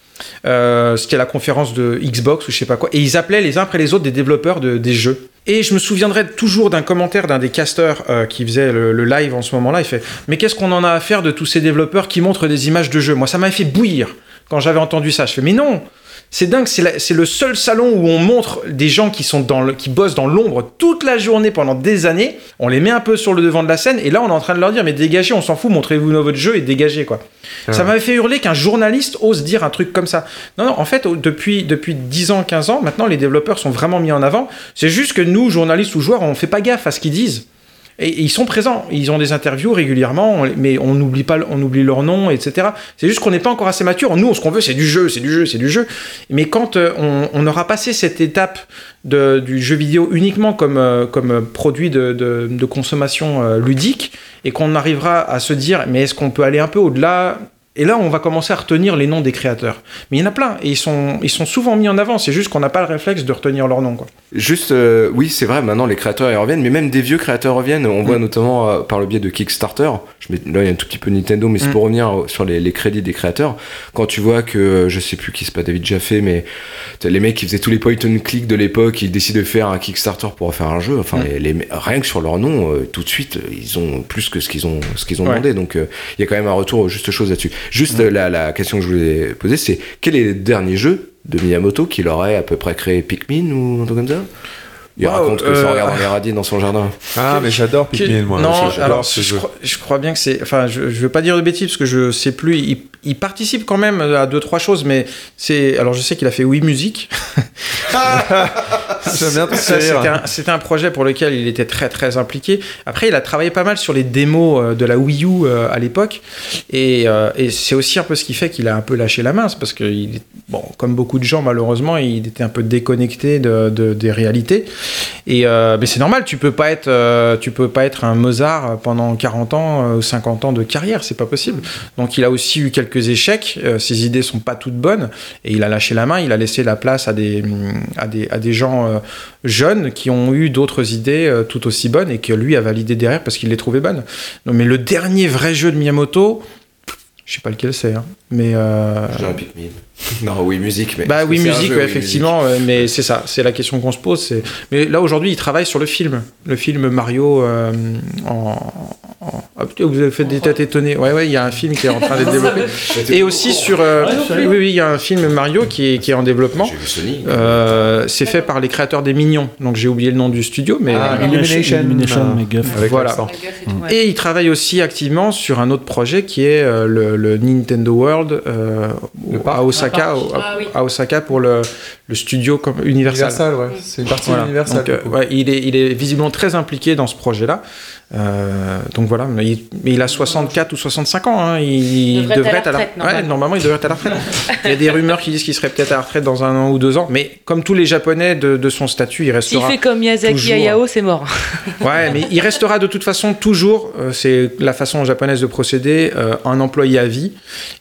euh, c'était la conférence de Xbox ou je sais pas quoi, et ils appelaient les uns après les autres des développeurs de, des jeux. Et je me souviendrai toujours d'un commentaire d'un des casteurs euh, qui faisait le, live en ce moment-là, il fait « Mais qu'est-ce qu'on en a à faire de tous ces développeurs qui montrent des images de jeux ?» Moi, ça m'avait fait bouillir quand j'avais entendu ça. Je fais « Mais non !» C'est dingue, c'est le seul salon où on montre des gens qui sont dans le, qui bossent dans l'ombre toute la journée pendant des années. On les met un peu sur le devant de la scène et là on est en train de leur dire mais dégagez, on s'en fout, montrez-vous votre jeu et dégagez quoi. Ah. Ça m'avait fait hurler qu'un journaliste ose dire un truc comme ça. Non, non, en fait, depuis, depuis 10 ans, 15 ans, maintenant, les développeurs sont vraiment mis en avant. C'est juste que nous, journalistes ou joueurs, on fait pas gaffe à ce qu'ils disent. Et, ils sont présents, ils ont des interviews régulièrement, mais on n'oublie pas, on oublie leur nom, etc. C'est juste qu'on n'est pas encore assez mature. Nous, ce qu'on veut, c'est du jeu, c'est du jeu, c'est du jeu. Mais quand euh, on, aura passé cette étape du jeu vidéo uniquement comme, euh, produit de consommation euh, ludique, et qu'on arrivera à se dire, mais est-ce qu'on peut aller un peu au-delà? Et là, on va commencer à retenir les noms des créateurs. Mais il y en a plein, et ils sont, ils sont souvent mis en avant. C'est juste qu'on n'a pas le réflexe de retenir leur nom. Quoi. Juste, euh, oui, c'est vrai, maintenant les créateurs ils reviennent, mais même des vieux créateurs reviennent. On voit notamment euh, par le biais de Kickstarter. Je mets, là, il y a un tout petit peu Nintendo, mais c'est Mm. pour revenir sur les, les crédits des créateurs. Quand tu vois que, euh, je sais plus qui c'est pas David Jaffé, mais les mecs qui faisaient tous les point and click de l'époque, ils décident de faire un Kickstarter pour faire un jeu. Enfin, Mm. les, les- rien que sur leur nom, euh, tout de suite, ils ont plus que ce qu'ils ont, ce qu'ils ont Ouais. demandé. Donc, il y a quand même un retour aux justes choses là-dessus. Juste, euh, la, la question que je voulais poser, c'est quel est le dernier jeu de Miyamoto qu'il aurait à peu près créé Pikmin ou un truc comme ça? Il Wow, raconte que ça euh, regarde les radis dans son jardin. Ah, mais j'adore Pikmin, moi. Non, alors ce je, jeu. crois, je crois bien que c'est. Enfin, je, je veux pas dire de bêtises parce que je sais plus. Il, il participe quand même à deux trois choses, mais c'est. Alors je sais qu'il a fait Oui Musique. C'était un, projet pour lequel il était très très impliqué. Après, il a travaillé pas mal sur les démos euh, de la Wii U euh, à l'époque, et, euh, et c'est aussi un peu ce qui fait qu'il a un peu lâché la main, c'est parce que il bon, comme beaucoup de gens malheureusement, il était un peu déconnecté de, de- des réalités. Et euh, mais c'est normal, tu peux pas être, euh, tu peux pas être un Mozart pendant 40 ans euh, ou 50 ans de carrière, c'est pas possible. Donc il a aussi eu quelques échecs, euh, ses idées sont pas toutes bonnes, et il a lâché la main, il a laissé la place à des, à des, à des gens euh, jeunes qui ont eu d'autres idées euh, tout aussi bonnes et que lui a validé derrière parce qu'il les trouvait bonnes. Non, mais le dernier vrai jeu de Miyamoto, je sais pas lequel c'est, hein, mais. Je dirais Pikmin. Non, oui, musique, mais. bah oui, musique, jeu, ouais, oui, effectivement, mais c'est ça, c'est la question qu'on se pose. Mais là aujourd'hui, il travaille sur le film, le film Mario en. Ah, putain, vous avez fait des têtes étonnées. Ouais, ouais, il y a un film qui est en train d'être développé. Et aussi sur. euh, oui, oui, il y a un film Mario qui est, qui est en développement. Euh, c'est fait par les créateurs des Mignons, donc j'ai oublié le nom du studio, mais Ah, euh, Illumination, Illumination, McGuff. avec Voilà. et il travaille aussi activement sur un autre projet qui est euh, le, le Nintendo World euh, Le à Osaka, Ah oui. à Osaka pour le, le studio comme Universal. Universal, ouais. C'est une partie Voilà. Donc, euh, ouais, il, est, il est visiblement très impliqué dans ce projet-là. Euh, donc voilà, mais il, mais il a 64 ou 65 ans. hein, Il, devrait être à la à la retraite, ouais, normalement. normalement, il devrait être à la retraite. il y a des rumeurs qui disent qu'il serait peut-être à la retraite dans un an ou deux ans. Mais comme tous les Japonais de, de son statut, il S'il restera. fait comme Miyazaki toujours- Hayao, c'est mort. Ouais, mais il restera de toute façon toujours, euh, c'est la façon japonaise de procéder, euh, un employé à vie.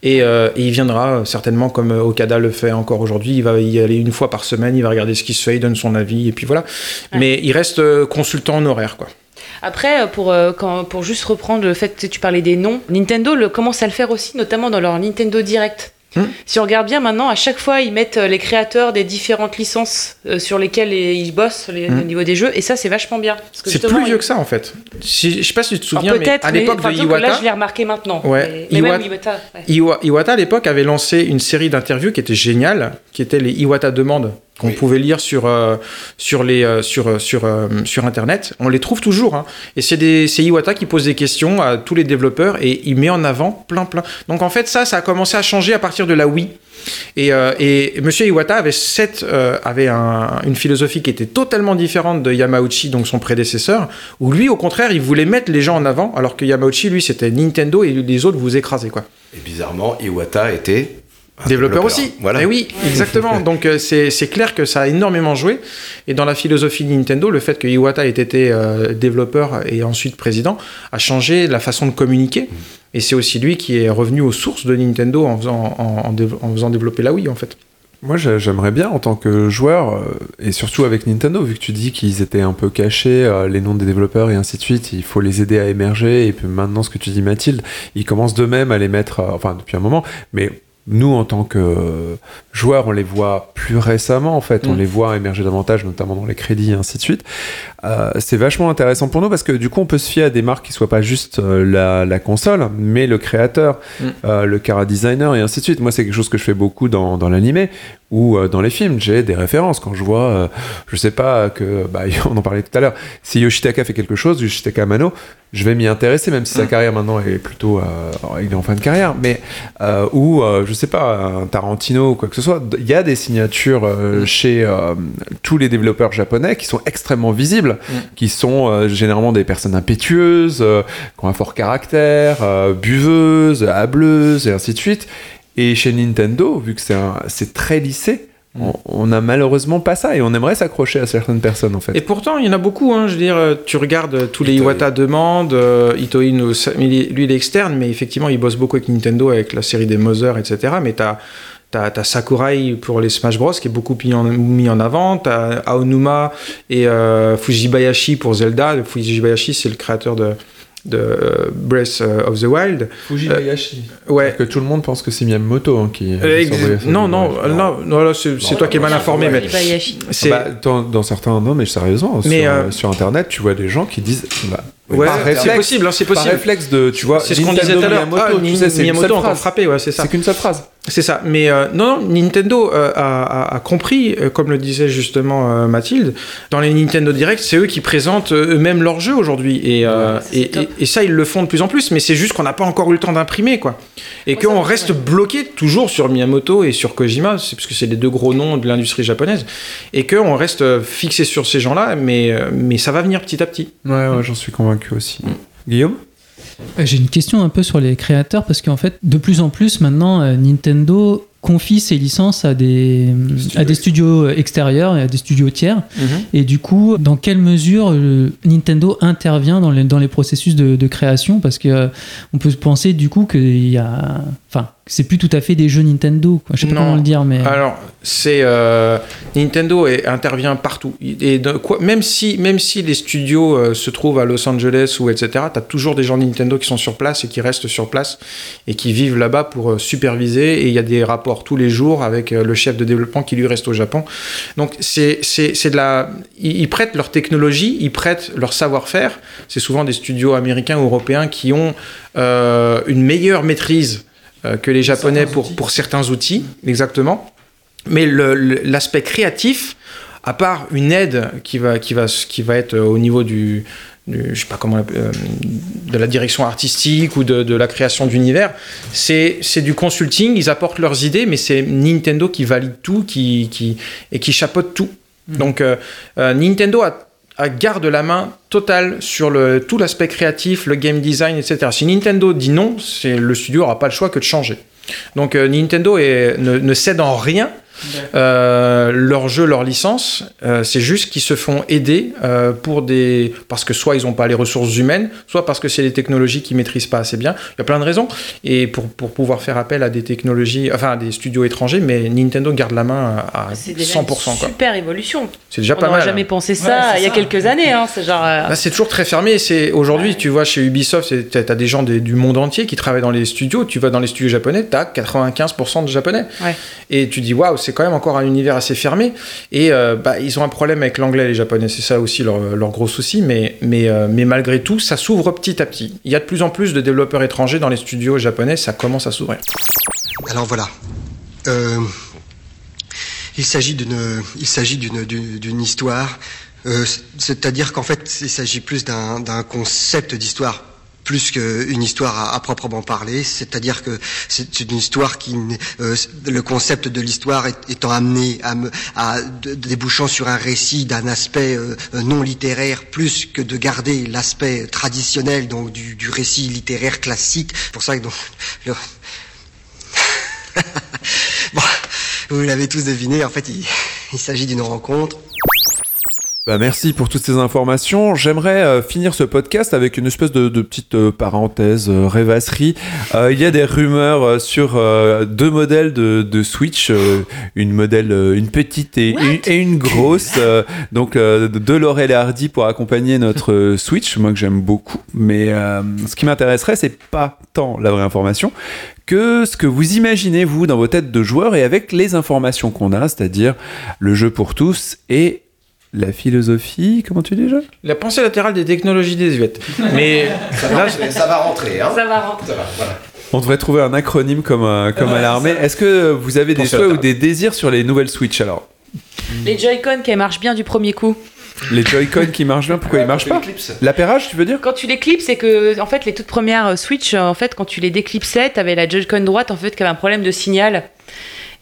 Et, euh, et il viendra certainement, comme Okada le fait encore aujourd'hui, il va y aller une fois par semaine, il va regarder ce qui se fait, il donne son avis, et puis voilà. Mais il reste consultant honoraire, quoi. Après, euh, pour, euh, quand, pour juste reprendre le fait que tu parlais des noms, Nintendo le, commence à le faire aussi, notamment dans leur Nintendo Direct. Hmm. Si on regarde bien maintenant, à chaque fois, ils mettent euh, les créateurs des différentes licences euh, sur lesquelles les- ils bossent les- Hmm. au niveau des jeux, et ça, c'est vachement bien. C'est plus vieux ils- que ça, en fait. Si, je sais pas si tu te Alors, souviens, mais peut-être, à l'époque de que Là, Iwata, je l'ai remarqué maintenant. Ouais, Mais, mais même Iwata- Iwata, ouais. Iwata, à l'époque, avait lancé une série d'interviews qui était géniale, qui était les Iwata Demandes, qu'on pouvait lire sur, euh, sur, les, euh, sur, euh, sur, euh, sur Internet. On les trouve toujours. hein. Et c'est des- c'est Iwata qui pose des questions à tous les développeurs et il met en avant plein, plein. Donc en fait, ça, ça a commencé à changer à partir de la Wii. Et, et Monsieur Iwata avait, cette, avait un- une philosophie qui était totalement différente de Yamauchi, donc son prédécesseur, où lui, au contraire, il voulait mettre les gens en avant, alors que Yamauchi, lui, c'était Nintendo et les autres vous écrasaient, quoi. Et bizarrement, Iwata était un Développeur aussi. Voilà. Oui, exactement. Donc euh, c'est clair que ça a énormément joué. Et dans la philosophie de Nintendo, le fait que Iwata ait été euh, développeur et ensuite président a changé la façon de communiquer. Et c'est aussi lui qui est revenu aux sources de Nintendo en faisant, en, en dév- en faisant développer la Wii en fait. Moi, j'a- j'aimerais bien, en tant que joueur, euh, et surtout avec Nintendo, vu que tu dis qu'ils étaient un peu cachés, les noms des développeurs et ainsi de suite, il faut les aider à émerger. Et puis maintenant, ce que tu dis, Mathilde, ils commencent d'eux-mêmes à les mettre, enfin, depuis un moment, mais nous, en tant que joueurs, on les voit plus récemment, en fait. On Mm. les voit émerger davantage, notamment dans les crédits et ainsi de suite. Euh, c'est vachement intéressant pour nous parce que du coup, on peut se fier à des marques qui soient pas juste euh, la, la console, mais le créateur, Mm. euh, le cara designer et ainsi de suite. Moi, c'est quelque chose que je fais beaucoup dans, dans l'animé ou euh, dans les films. J'ai des références quand je vois, euh, je sais pas, que, bah, on en parlait tout à l'heure, si Yoshitaka fait quelque chose, Yoshitaka Amano, je vais m'y intéresser, même si sa carrière maintenant est plutôt, euh, il est en fin de carrière, mais, euh, ou, euh, je sais pas, un Tarantino ou quoi que ce soit. Il y a des signatures euh, chez tous les développeurs japonais qui sont extrêmement visibles, qui sont généralement des personnes impétueuses, qui ont un fort caractère, buveuses, hableuses, et ainsi de suite. Et chez Nintendo, vu que c'est très lissé, on, on a malheureusement pas ça et on aimerait s'accrocher à certaines personnes en fait. Et pourtant, il y en a beaucoup. Hein, je veux dire, tu regardes euh, tous les Iwata demandent, euh, Itoi, nous- lui, il est externe, mais effectivement, il bosse beaucoup avec Nintendo, avec la série des Mother, etc. Mais t'as T'as as Sakurai pour les Smash Bros qui est beaucoup mis en, mis en avant. T'as Aonuma et euh, Fujibayashi pour Zelda. Fujibayashi, c'est le créateur de, de euh, Breath of the Wild. Fujibayashi. Euh, ouais. Que tout le monde pense que c'est Miyamoto hein, qui. Euh, non, non, non, non, c'est toi qui es mal informé, mais c'est Bah, dans, dans certains, non, mais sérieusement, Mais, sur, euh, sur internet, tu vois des gens qui disent. Bah, Ouais, par c'est réflexe- possible, hein, c'est Par possible. réflexe de, tu vois, C'est ce qu'on disait tout à l'heure. Miyamoto, Ah, tu sais, c'est Miyamoto encore phrase. frappé, ouais, c'est ça. C'est qu'une seule phrase. C'est ça. Mais euh, non, non, Nintendo euh, a, a- a compris, euh, comme le disait justement euh, Mathilde, dans les Nintendo Direct, c'est eux qui présentent eux-mêmes leurs jeux aujourd'hui. Et, euh, et, et- et ça, ils le font de plus en plus. Mais c'est juste qu'on n'a pas encore eu le temps d'imprimer, quoi. Et qu'on reste bloqué toujours sur Miyamoto et sur Kojima, c'est parce que c'est les deux gros noms de l'industrie japonaise. Et qu'on reste fixé sur ces gens-là, mais, mais ça va venir petit à petit. Ouais, ouais, j'en suis convaincu aussi. Guillaume Euh, J'ai une question un peu sur les créateurs parce qu'en fait, de plus en plus maintenant, euh, Nintendo confie ses licences à des, à des studios extérieurs et à des studios tiers. Mhm. Et du coup, dans quelle mesure euh, Nintendo intervient dans les, dans les processus de, de création? Parce que euh, on peut penser du coup qu'il y a. Enfin, c'est plus tout à fait des jeux Nintendo. Quoi. Je sais pas Non. comment le dire, mais. Alors, c'est euh, Nintendo intervient partout. Et de, quoi, même si même si les studios euh, se trouvent à Los Angeles ou etc, t'as toujours des gens de Nintendo qui sont sur place et qui restent sur place et qui vivent là-bas pour euh, superviser. Et il y a des rapports tous les jours avec euh, le chef de développement qui lui reste au Japon. Donc c'est c'est c'est de la ils, ils prêtent leur technologie, ils prêtent leur savoir-faire. C'est souvent des studios américains ou européens qui ont euh, une meilleure maîtrise euh, que les Japonais pour, pour certains outils, exactement. Mais l'aspect créatif, à part une aide qui va, qui va, qui va être au niveau du, du- je sais pas comment, euh, de la direction artistique ou de, de la création d'univers, c'est du consulting. Ils apportent leurs idées, mais c'est Nintendo qui valide tout, qui, qui et qui chapeaute tout. Donc euh, euh, Nintendo a- garde la main totale sur tout l'aspect créatif, le game design, etc. Si Nintendo dit non, c'est, le studio n'aura pas le choix que de changer. Donc euh, Nintendo ne cède en rien euh, leur jeu, leur licence. Euh, c'est juste qu'ils se font aider euh, pour des parce que soit ils n'ont pas les ressources humaines, soit parce que c'est des technologies qu'ils maîtrisent pas assez bien. Il y a plein de raisons. Et pour, pour pouvoir faire appel à des technologies, enfin à des studios étrangers, mais Nintendo garde la main à, à C'est déjà 100%. une quoi. super évolution. C'est déjà On pas n'aurait mal. jamais pensé ça Ouais, il y a ça. quelques années. Hein. C'est genre. euh, Là, c'est toujours très fermé. C'est aujourd'hui, tu vois, chez Ubisoft, t'as t'as des gens des- du monde entier qui travaillent dans les studios. Tu vas dans les studios japonais, t'as 95% de japonais. Ouais. Et tu dis waouh, c'est quand même encore un univers assez fermé. Et euh, bah, ils ont un problème avec l'anglais, les japonais. C'est ça aussi leur, leur gros souci. Mais, mais, euh, mais malgré tout, ça s'ouvre petit à petit. Il y a de plus en plus de développeurs étrangers dans les studios japonais. Ça commence à s'ouvrir. Alors voilà. Euh, il s'agit d'une, histoire. Euh, c'est-à-dire qu'en fait, il s'agit plus d'un concept d'histoire plus qu'une histoire à, proprement parler, c'est-à-dire que c'est une histoire qui, euh, le concept de l'histoire étant amené à, à débouchant sur un récit d'un aspect euh, non littéraire, plus que de garder l'aspect traditionnel donc du, récit littéraire classique. Pour ça que donc Bon, vous l'avez tous deviné, en fait, il s'agit d'une rencontre. Bah, merci pour toutes ces informations. J'aimerais euh, finir ce podcast avec une espèce de, de petite euh, parenthèse, euh, rêvasserie. Il y a des rumeurs sur deux modèles de, de Switch, une modèle, une petite et, une, et une grosse. donc de Laurel et Hardy pour accompagner notre Switch, moi que j'aime beaucoup. Mais ce qui m'intéresserait, c'est pas tant la vraie information que ce que vous imaginez vous dans vos têtes de joueurs et avec les informations qu'on a, c'est-à-dire le jeu pour tous et la philosophie, comment tu dis déjà La pensée latérale des technologies désuètes. Mais là, ça va rentrer. Hein Ça va rentrer. On devrait trouver un acronyme comme, euh, comme à l'armée. Est-ce que vous avez des souhaits ou des désirs sur les nouvelles Switch alors? Les Joy-Con qui marchent bien du premier coup. Les Joy-Con qui marchent bien, pourquoi ils marchent pas? L'appairage, tu veux dire? Quand tu les clips, c'est que en fait les toutes premières euh, Switch, euh, en fait quand tu les déclipsais, t'avais la Joy-Con droite en fait qui avait un problème de signal.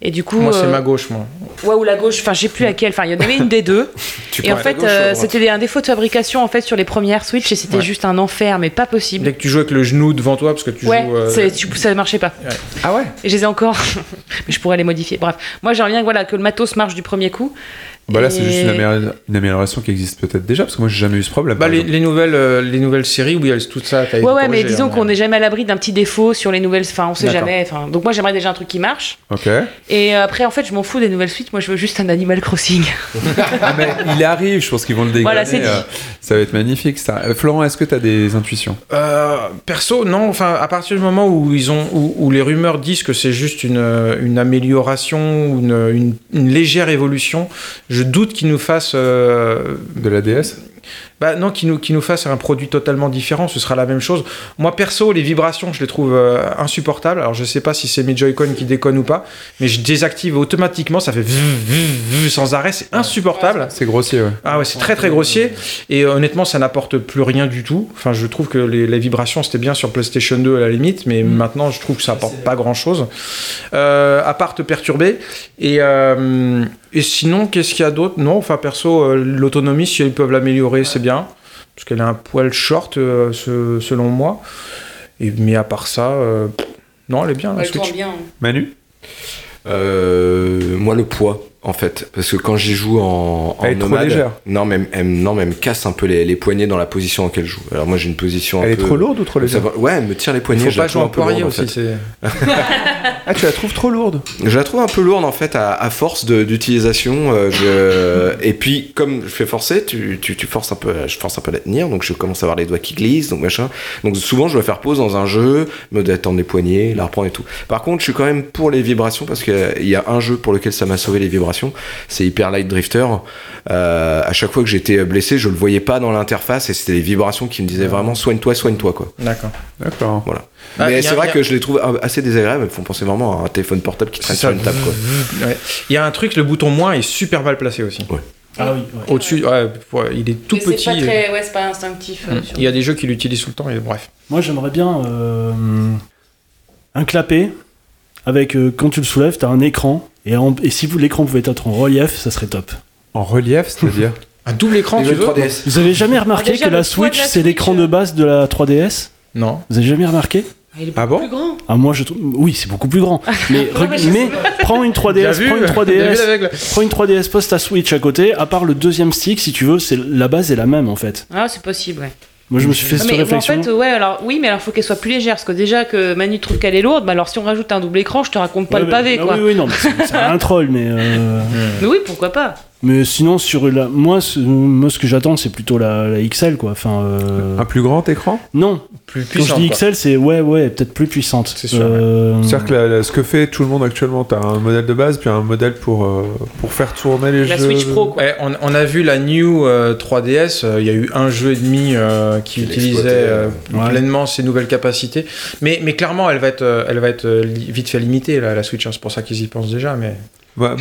Et du coup, moi, c'est euh, ma gauche, moi. ouais ou la gauche, enfin j'ai plus laquelle. Enfin il y en avait une des deux. Tu et en fait euh, c'était un défaut de fabrication en fait sur les premières Switch et c'était Ouais. juste un enfer, mais pas possible. Dès que tu joues avec le genou devant toi, parce que tu Ouais, joues. euh, tu- ça marchait pas. Ah ouais? Et je les ai encore, mais je pourrais les modifier. Bref, moi j'aimerais bien voilà, que le matos marche du premier coup. Bah là, c'est juste une, amélior- une amélioration qui existe peut-être déjà, parce que moi, j'ai jamais eu ce problème. Bah, les, nouvelles, euh, les nouvelles séries, oui, elles- tout ça, Ouais, ouais, mais disons hein, qu'on n'est jamais à l'abri d'un petit défaut sur les nouvelles. Enfin, on sait D'accord. jamais. Donc moi j'aimerais déjà un truc qui marche. Ok. Et euh, après, en fait, je m'en fous des nouvelles suites. Moi, je veux juste un Animal Crossing. Ah, mais il arrive, je pense qu'ils vont le dégrader. Voilà, c'est dit. euh, ça va être magnifique ça. Euh, Florent, est-ce que tu as des intuitions? Euh, perso, non. Enfin, à partir du moment où ils ont, où, où les rumeurs disent que c'est juste une, une amélioration, une, une, une légère évolution, je doute qu'ils nous fassent euh, de la DS. Bah non, qu'ils nous, qu'ils nous fassent un produit totalement différent. Ce sera la même chose. Moi, perso, les vibrations, je les trouve euh, insupportables. Alors, je sais pas si c'est mes Joy-Con qui déconnent ou pas, mais je désactive automatiquement. Ça fait sans arrêt. C'est insupportable. C'est grossier, ouais. Ah ouais, c'est très très grossier. Et honnêtement, ça n'apporte plus rien du tout. Enfin, je trouve que les, vibrations, c'était bien sur PlayStation 2 à la limite, mais maintenant, je trouve que ça apporte pas grand chose. À part te perturber. Et, et sinon, qu'est-ce qu'il y a d'autre Non, enfin, perso, l'autonomie, si ils peuvent l'améliorer, c'est bien. Parce qu'elle est un poil short, euh, ce- selon moi. Et, mais à part ça, euh, non, elle est bien. Elle Switch. bien. Manu? Euh, moi, le poids, en fait. Parce que quand j'y joue en, en Elle est trop légère. Non, mais elle, non, mais elle me casse un peu les, les poignets dans la position dans laquelle je joue. Alors, moi, j'ai une position un Elle est peu- trop lourde ou trop légère va- Ouais, elle me tire les Il poignets. faut je la pas trouve jouer un en peu poirier lourde, en aussi. fait. c'est- Ah, tu la trouves trop lourde Je la trouve un peu lourde en fait à, à force d'utilisation. euh, je- Et puis comme je fais forcer, tu, tu, tu forces un peu, je force un peu à la tenir, donc je commence à avoir les doigts qui glissent, donc machin. Donc souvent je dois faire pause dans un jeu, me détendre les poignets, la reprendre et tout. Par contre, je suis quand même pour les vibrations parce qu'il y a un jeu pour lequel ça m'a sauvé les vibrations, c'est Hyper Light Drifter. Euh, à chaque fois que j'étais blessé, je le voyais pas dans l'interface et c'était les vibrations qui me disaient vraiment soigne-toi, soigne-toi quoi. D'accord. D'accord. Voilà. Ah, Mais c'est vrai a- que je les trouve assez désagréables, me font penser vraiment à un téléphone portable qui traîne sur une table quoi. Ouais. Il y a un truc, le bouton moins est super mal placé aussi. Ah oui, ouais. Au-dessus, ouais, ouais, il est tout Mais c'est petit. pas très, ouais, c'est pas instinctif. euh, Il y a des jeux qui l'utilisent tout le temps, et bref. Moi, j'aimerais bien euh, un clapet avec, euh, quand tu le soulèves, t'as un écran. Et, en- et si l'écran pouvait être en relief, ça serait top. En relief, c'est-à-dire Un double écran, tu veux le 3DS. Vous avez jamais remarqué déjà, que la Switch, c'est l'écran euh. de base de la 3DS Non. Vous avez jamais remarqué Il est Ah bon plus grand. Ah moi je trouve oui c'est beaucoup plus grand mais, je mais prends une 3DS Bien vu. prends une Bien vu 3DS l'aveugle. prends une 3DS poste ta Switch à côté à part le deuxième stick si tu veux c'est la base est la même en fait Ah, c'est possible, ouais. Moi je me suis fait Ah, cette mais en fait, ouais, alors oui, mais alors faut qu'elle soit plus légère, parce que déjà que Manu trouve qu'elle est lourde, bah alors si on rajoute un double écran, je te raconte pas Ouais, le pavé, bah quoi. oui oui non c'est un troll mais euh, Mais oui, pourquoi pas mais sinon sur la moi ce, moi ce que j'attends c'est plutôt la, la XL quoi enfin euh, Un plus grand écran? Non Plus quand je dis quoi. XL c'est ouais ouais peut-être plus puissante C'est sûr, Euh, C'est-à-dire que la- la- ce que fait tout le monde actuellement, t'as un modèle de base, puis un modèle pour, euh, pour faire tourner les La jeux. Switch Pro, quoi. Ouais, on, on a vu la New euh, 3DS, euh, il y a eu un jeu et demi euh, qui utilisait euh, Ouais. pleinement ses nouvelles capacités. Mais, mais clairement, elle va être, euh, elle va être euh, li- vite fait limitée, la, la Switch. hein. C'est pour ça qu'ils y pensent déjà. Mais... Moi,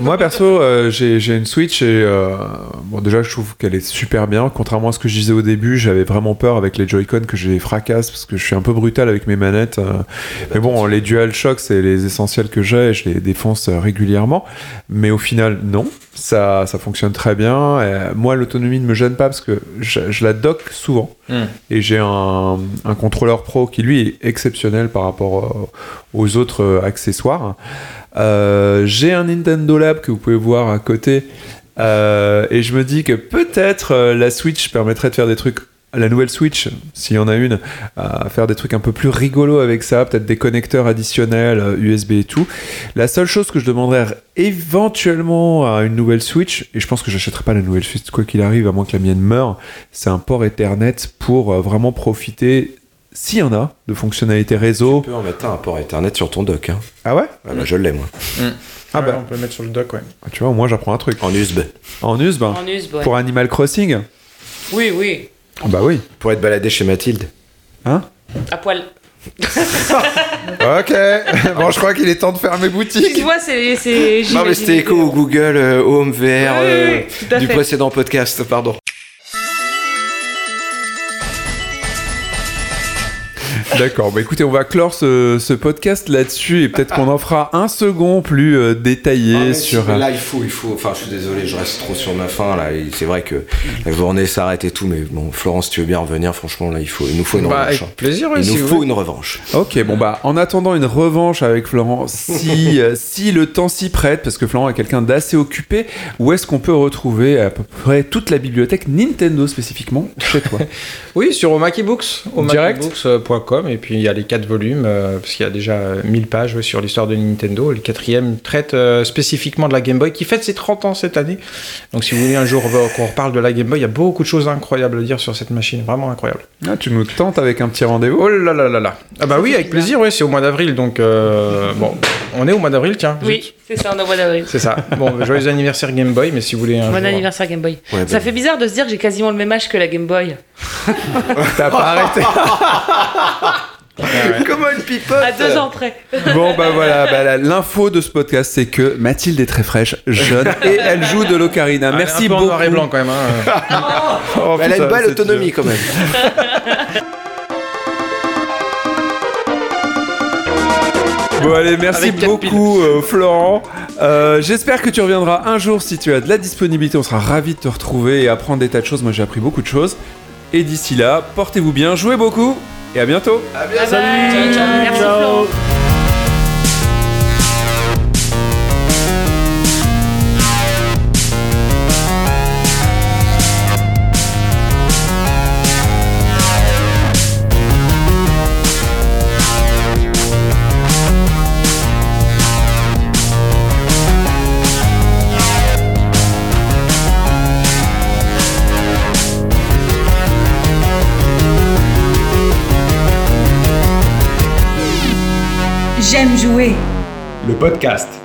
moi, perso, euh, j'ai j'ai une Switch et euh, bon, déjà, je trouve qu'elle est super bien. Contrairement à ce que je disais au début, j'avais vraiment peur avec les Joy-Con que je les fracasse parce que je suis un peu brutal avec mes manettes. euh. mais bon, les DualShock, c'est les essentiels que j'ai et je les défonce régulièrement. Mais au final, non, ça, ça fonctionne très bien. Et, moi, l'autonomie ne me gêne pas parce que je, je la dock souvent Hmm. et j'ai un, un contrôleur pro qui lui est exceptionnel par rapport aux autres accessoires. Euh, j'ai un Nintendo Lab que vous pouvez voir à côté euh, et je me dis que peut-être euh, la Switch permettrait de faire des trucs la nouvelle Switch, s'il y en a une, à faire des trucs un peu plus rigolos avec ça, peut-être des connecteurs additionnels, USB et tout. La seule chose que je demanderais éventuellement à une nouvelle Switch, et je pense que j'achèterai pas la nouvelle Switch quoi qu'il arrive, à moins que la mienne meure, c'est un port Ethernet pour vraiment profiter, s'il y en a, de fonctionnalités réseau. Tu peux en mettre un port Ethernet sur ton dock. Hein. Ah ouais? Ah bah, je l'ai, moi. Ah Ouais, bah. On peut le mettre sur le dock, ouais. Tu vois, au moins j'apprends un truc. En USB. En USB, hein. En USB, ouais. pour Animal Crossing? Oui, oui. Ah Bah oui. Pour être baladé chez Mathilde. Hein? À poil. Ok. bon, je crois qu'il est temps de fermer Tu boutique. vois, c'est. c'est- Non, mais c'était écho au Google euh, Home VR Oui, oui, euh, oui, du fait. précédent podcast, pardon. D'accord, bah écoutez, on va clore ce, ce podcast là-dessus et peut-être qu'on en fera un second plus euh, détaillé Ah, sur. si, Là, il faut, il faut. Enfin, je suis désolé, je reste trop sur ma faim. Là, c'est vrai que la journée s'arrête et tout, mais bon, Florence, tu veux bien revenir Franchement, là, il faut, il nous faut une Bah, revanche. avec hein. plaisir, oui, Il si nous vous faut une revanche. Ok, bon bah en attendant une revanche avec Florent, si, euh, si le temps s'y prête, parce que Florent est quelqu'un d'assez occupé, où est-ce qu'on peut retrouver à peu près toute la bibliothèque Nintendo spécifiquement chez toi? Oui, sur Omakibooks, Direct omakibooks.com, et puis il y a les quatre volumes, euh, parce qu'il y a déjà euh, 1000 pages ouais, sur l'histoire de Nintendo. Le quatrième traite euh, spécifiquement de la Game Boy, qui fête ses 30 ans cette année. Donc si vous voulez un jour qu'on reparle de la Game Boy, il y a beaucoup de choses incroyables à dire sur cette machine, vraiment incroyable. Ah, Tu nous tentes avec un petit rendez-vous? Oh là là là là Ah bah oui, avec plaisir, oui, c'est au mois d'avril, donc euh, bon, on est au mois d'avril, tiens. Oui, zut. C'est ça, on mois d'avril. C'est ça. Bon, joyeux anniversaire Game Boy, mais si vous voulez un Bon jour- anniversaire Game Boy. Ouais, ça bah- fait bizarre de se dire que j'ai quasiment le même âge que la Game Boy. T'as pas arrêté Comment une pipote À deux ans près. Bon bah voilà, bah, l'info de ce podcast c'est que Mathilde est très fraîche, jeune et elle joue de l'ocarina. Ah, Merci un peu en beaucoup. noir et blanc quand même. hein. Oh, Elle a une belle autonomie quand même. Bon allez, merci Avec beaucoup euh, Florent. Euh, J'espère que tu reviendras un jour si tu as de la disponibilité. On sera ravis de te retrouver et apprendre des tas de choses. Moi j'ai appris beaucoup de choses. Et d'ici là, portez-vous bien, jouez beaucoup et à bientôt. Bye bye. Ciao, ciao. Merci Florent. Le podcast.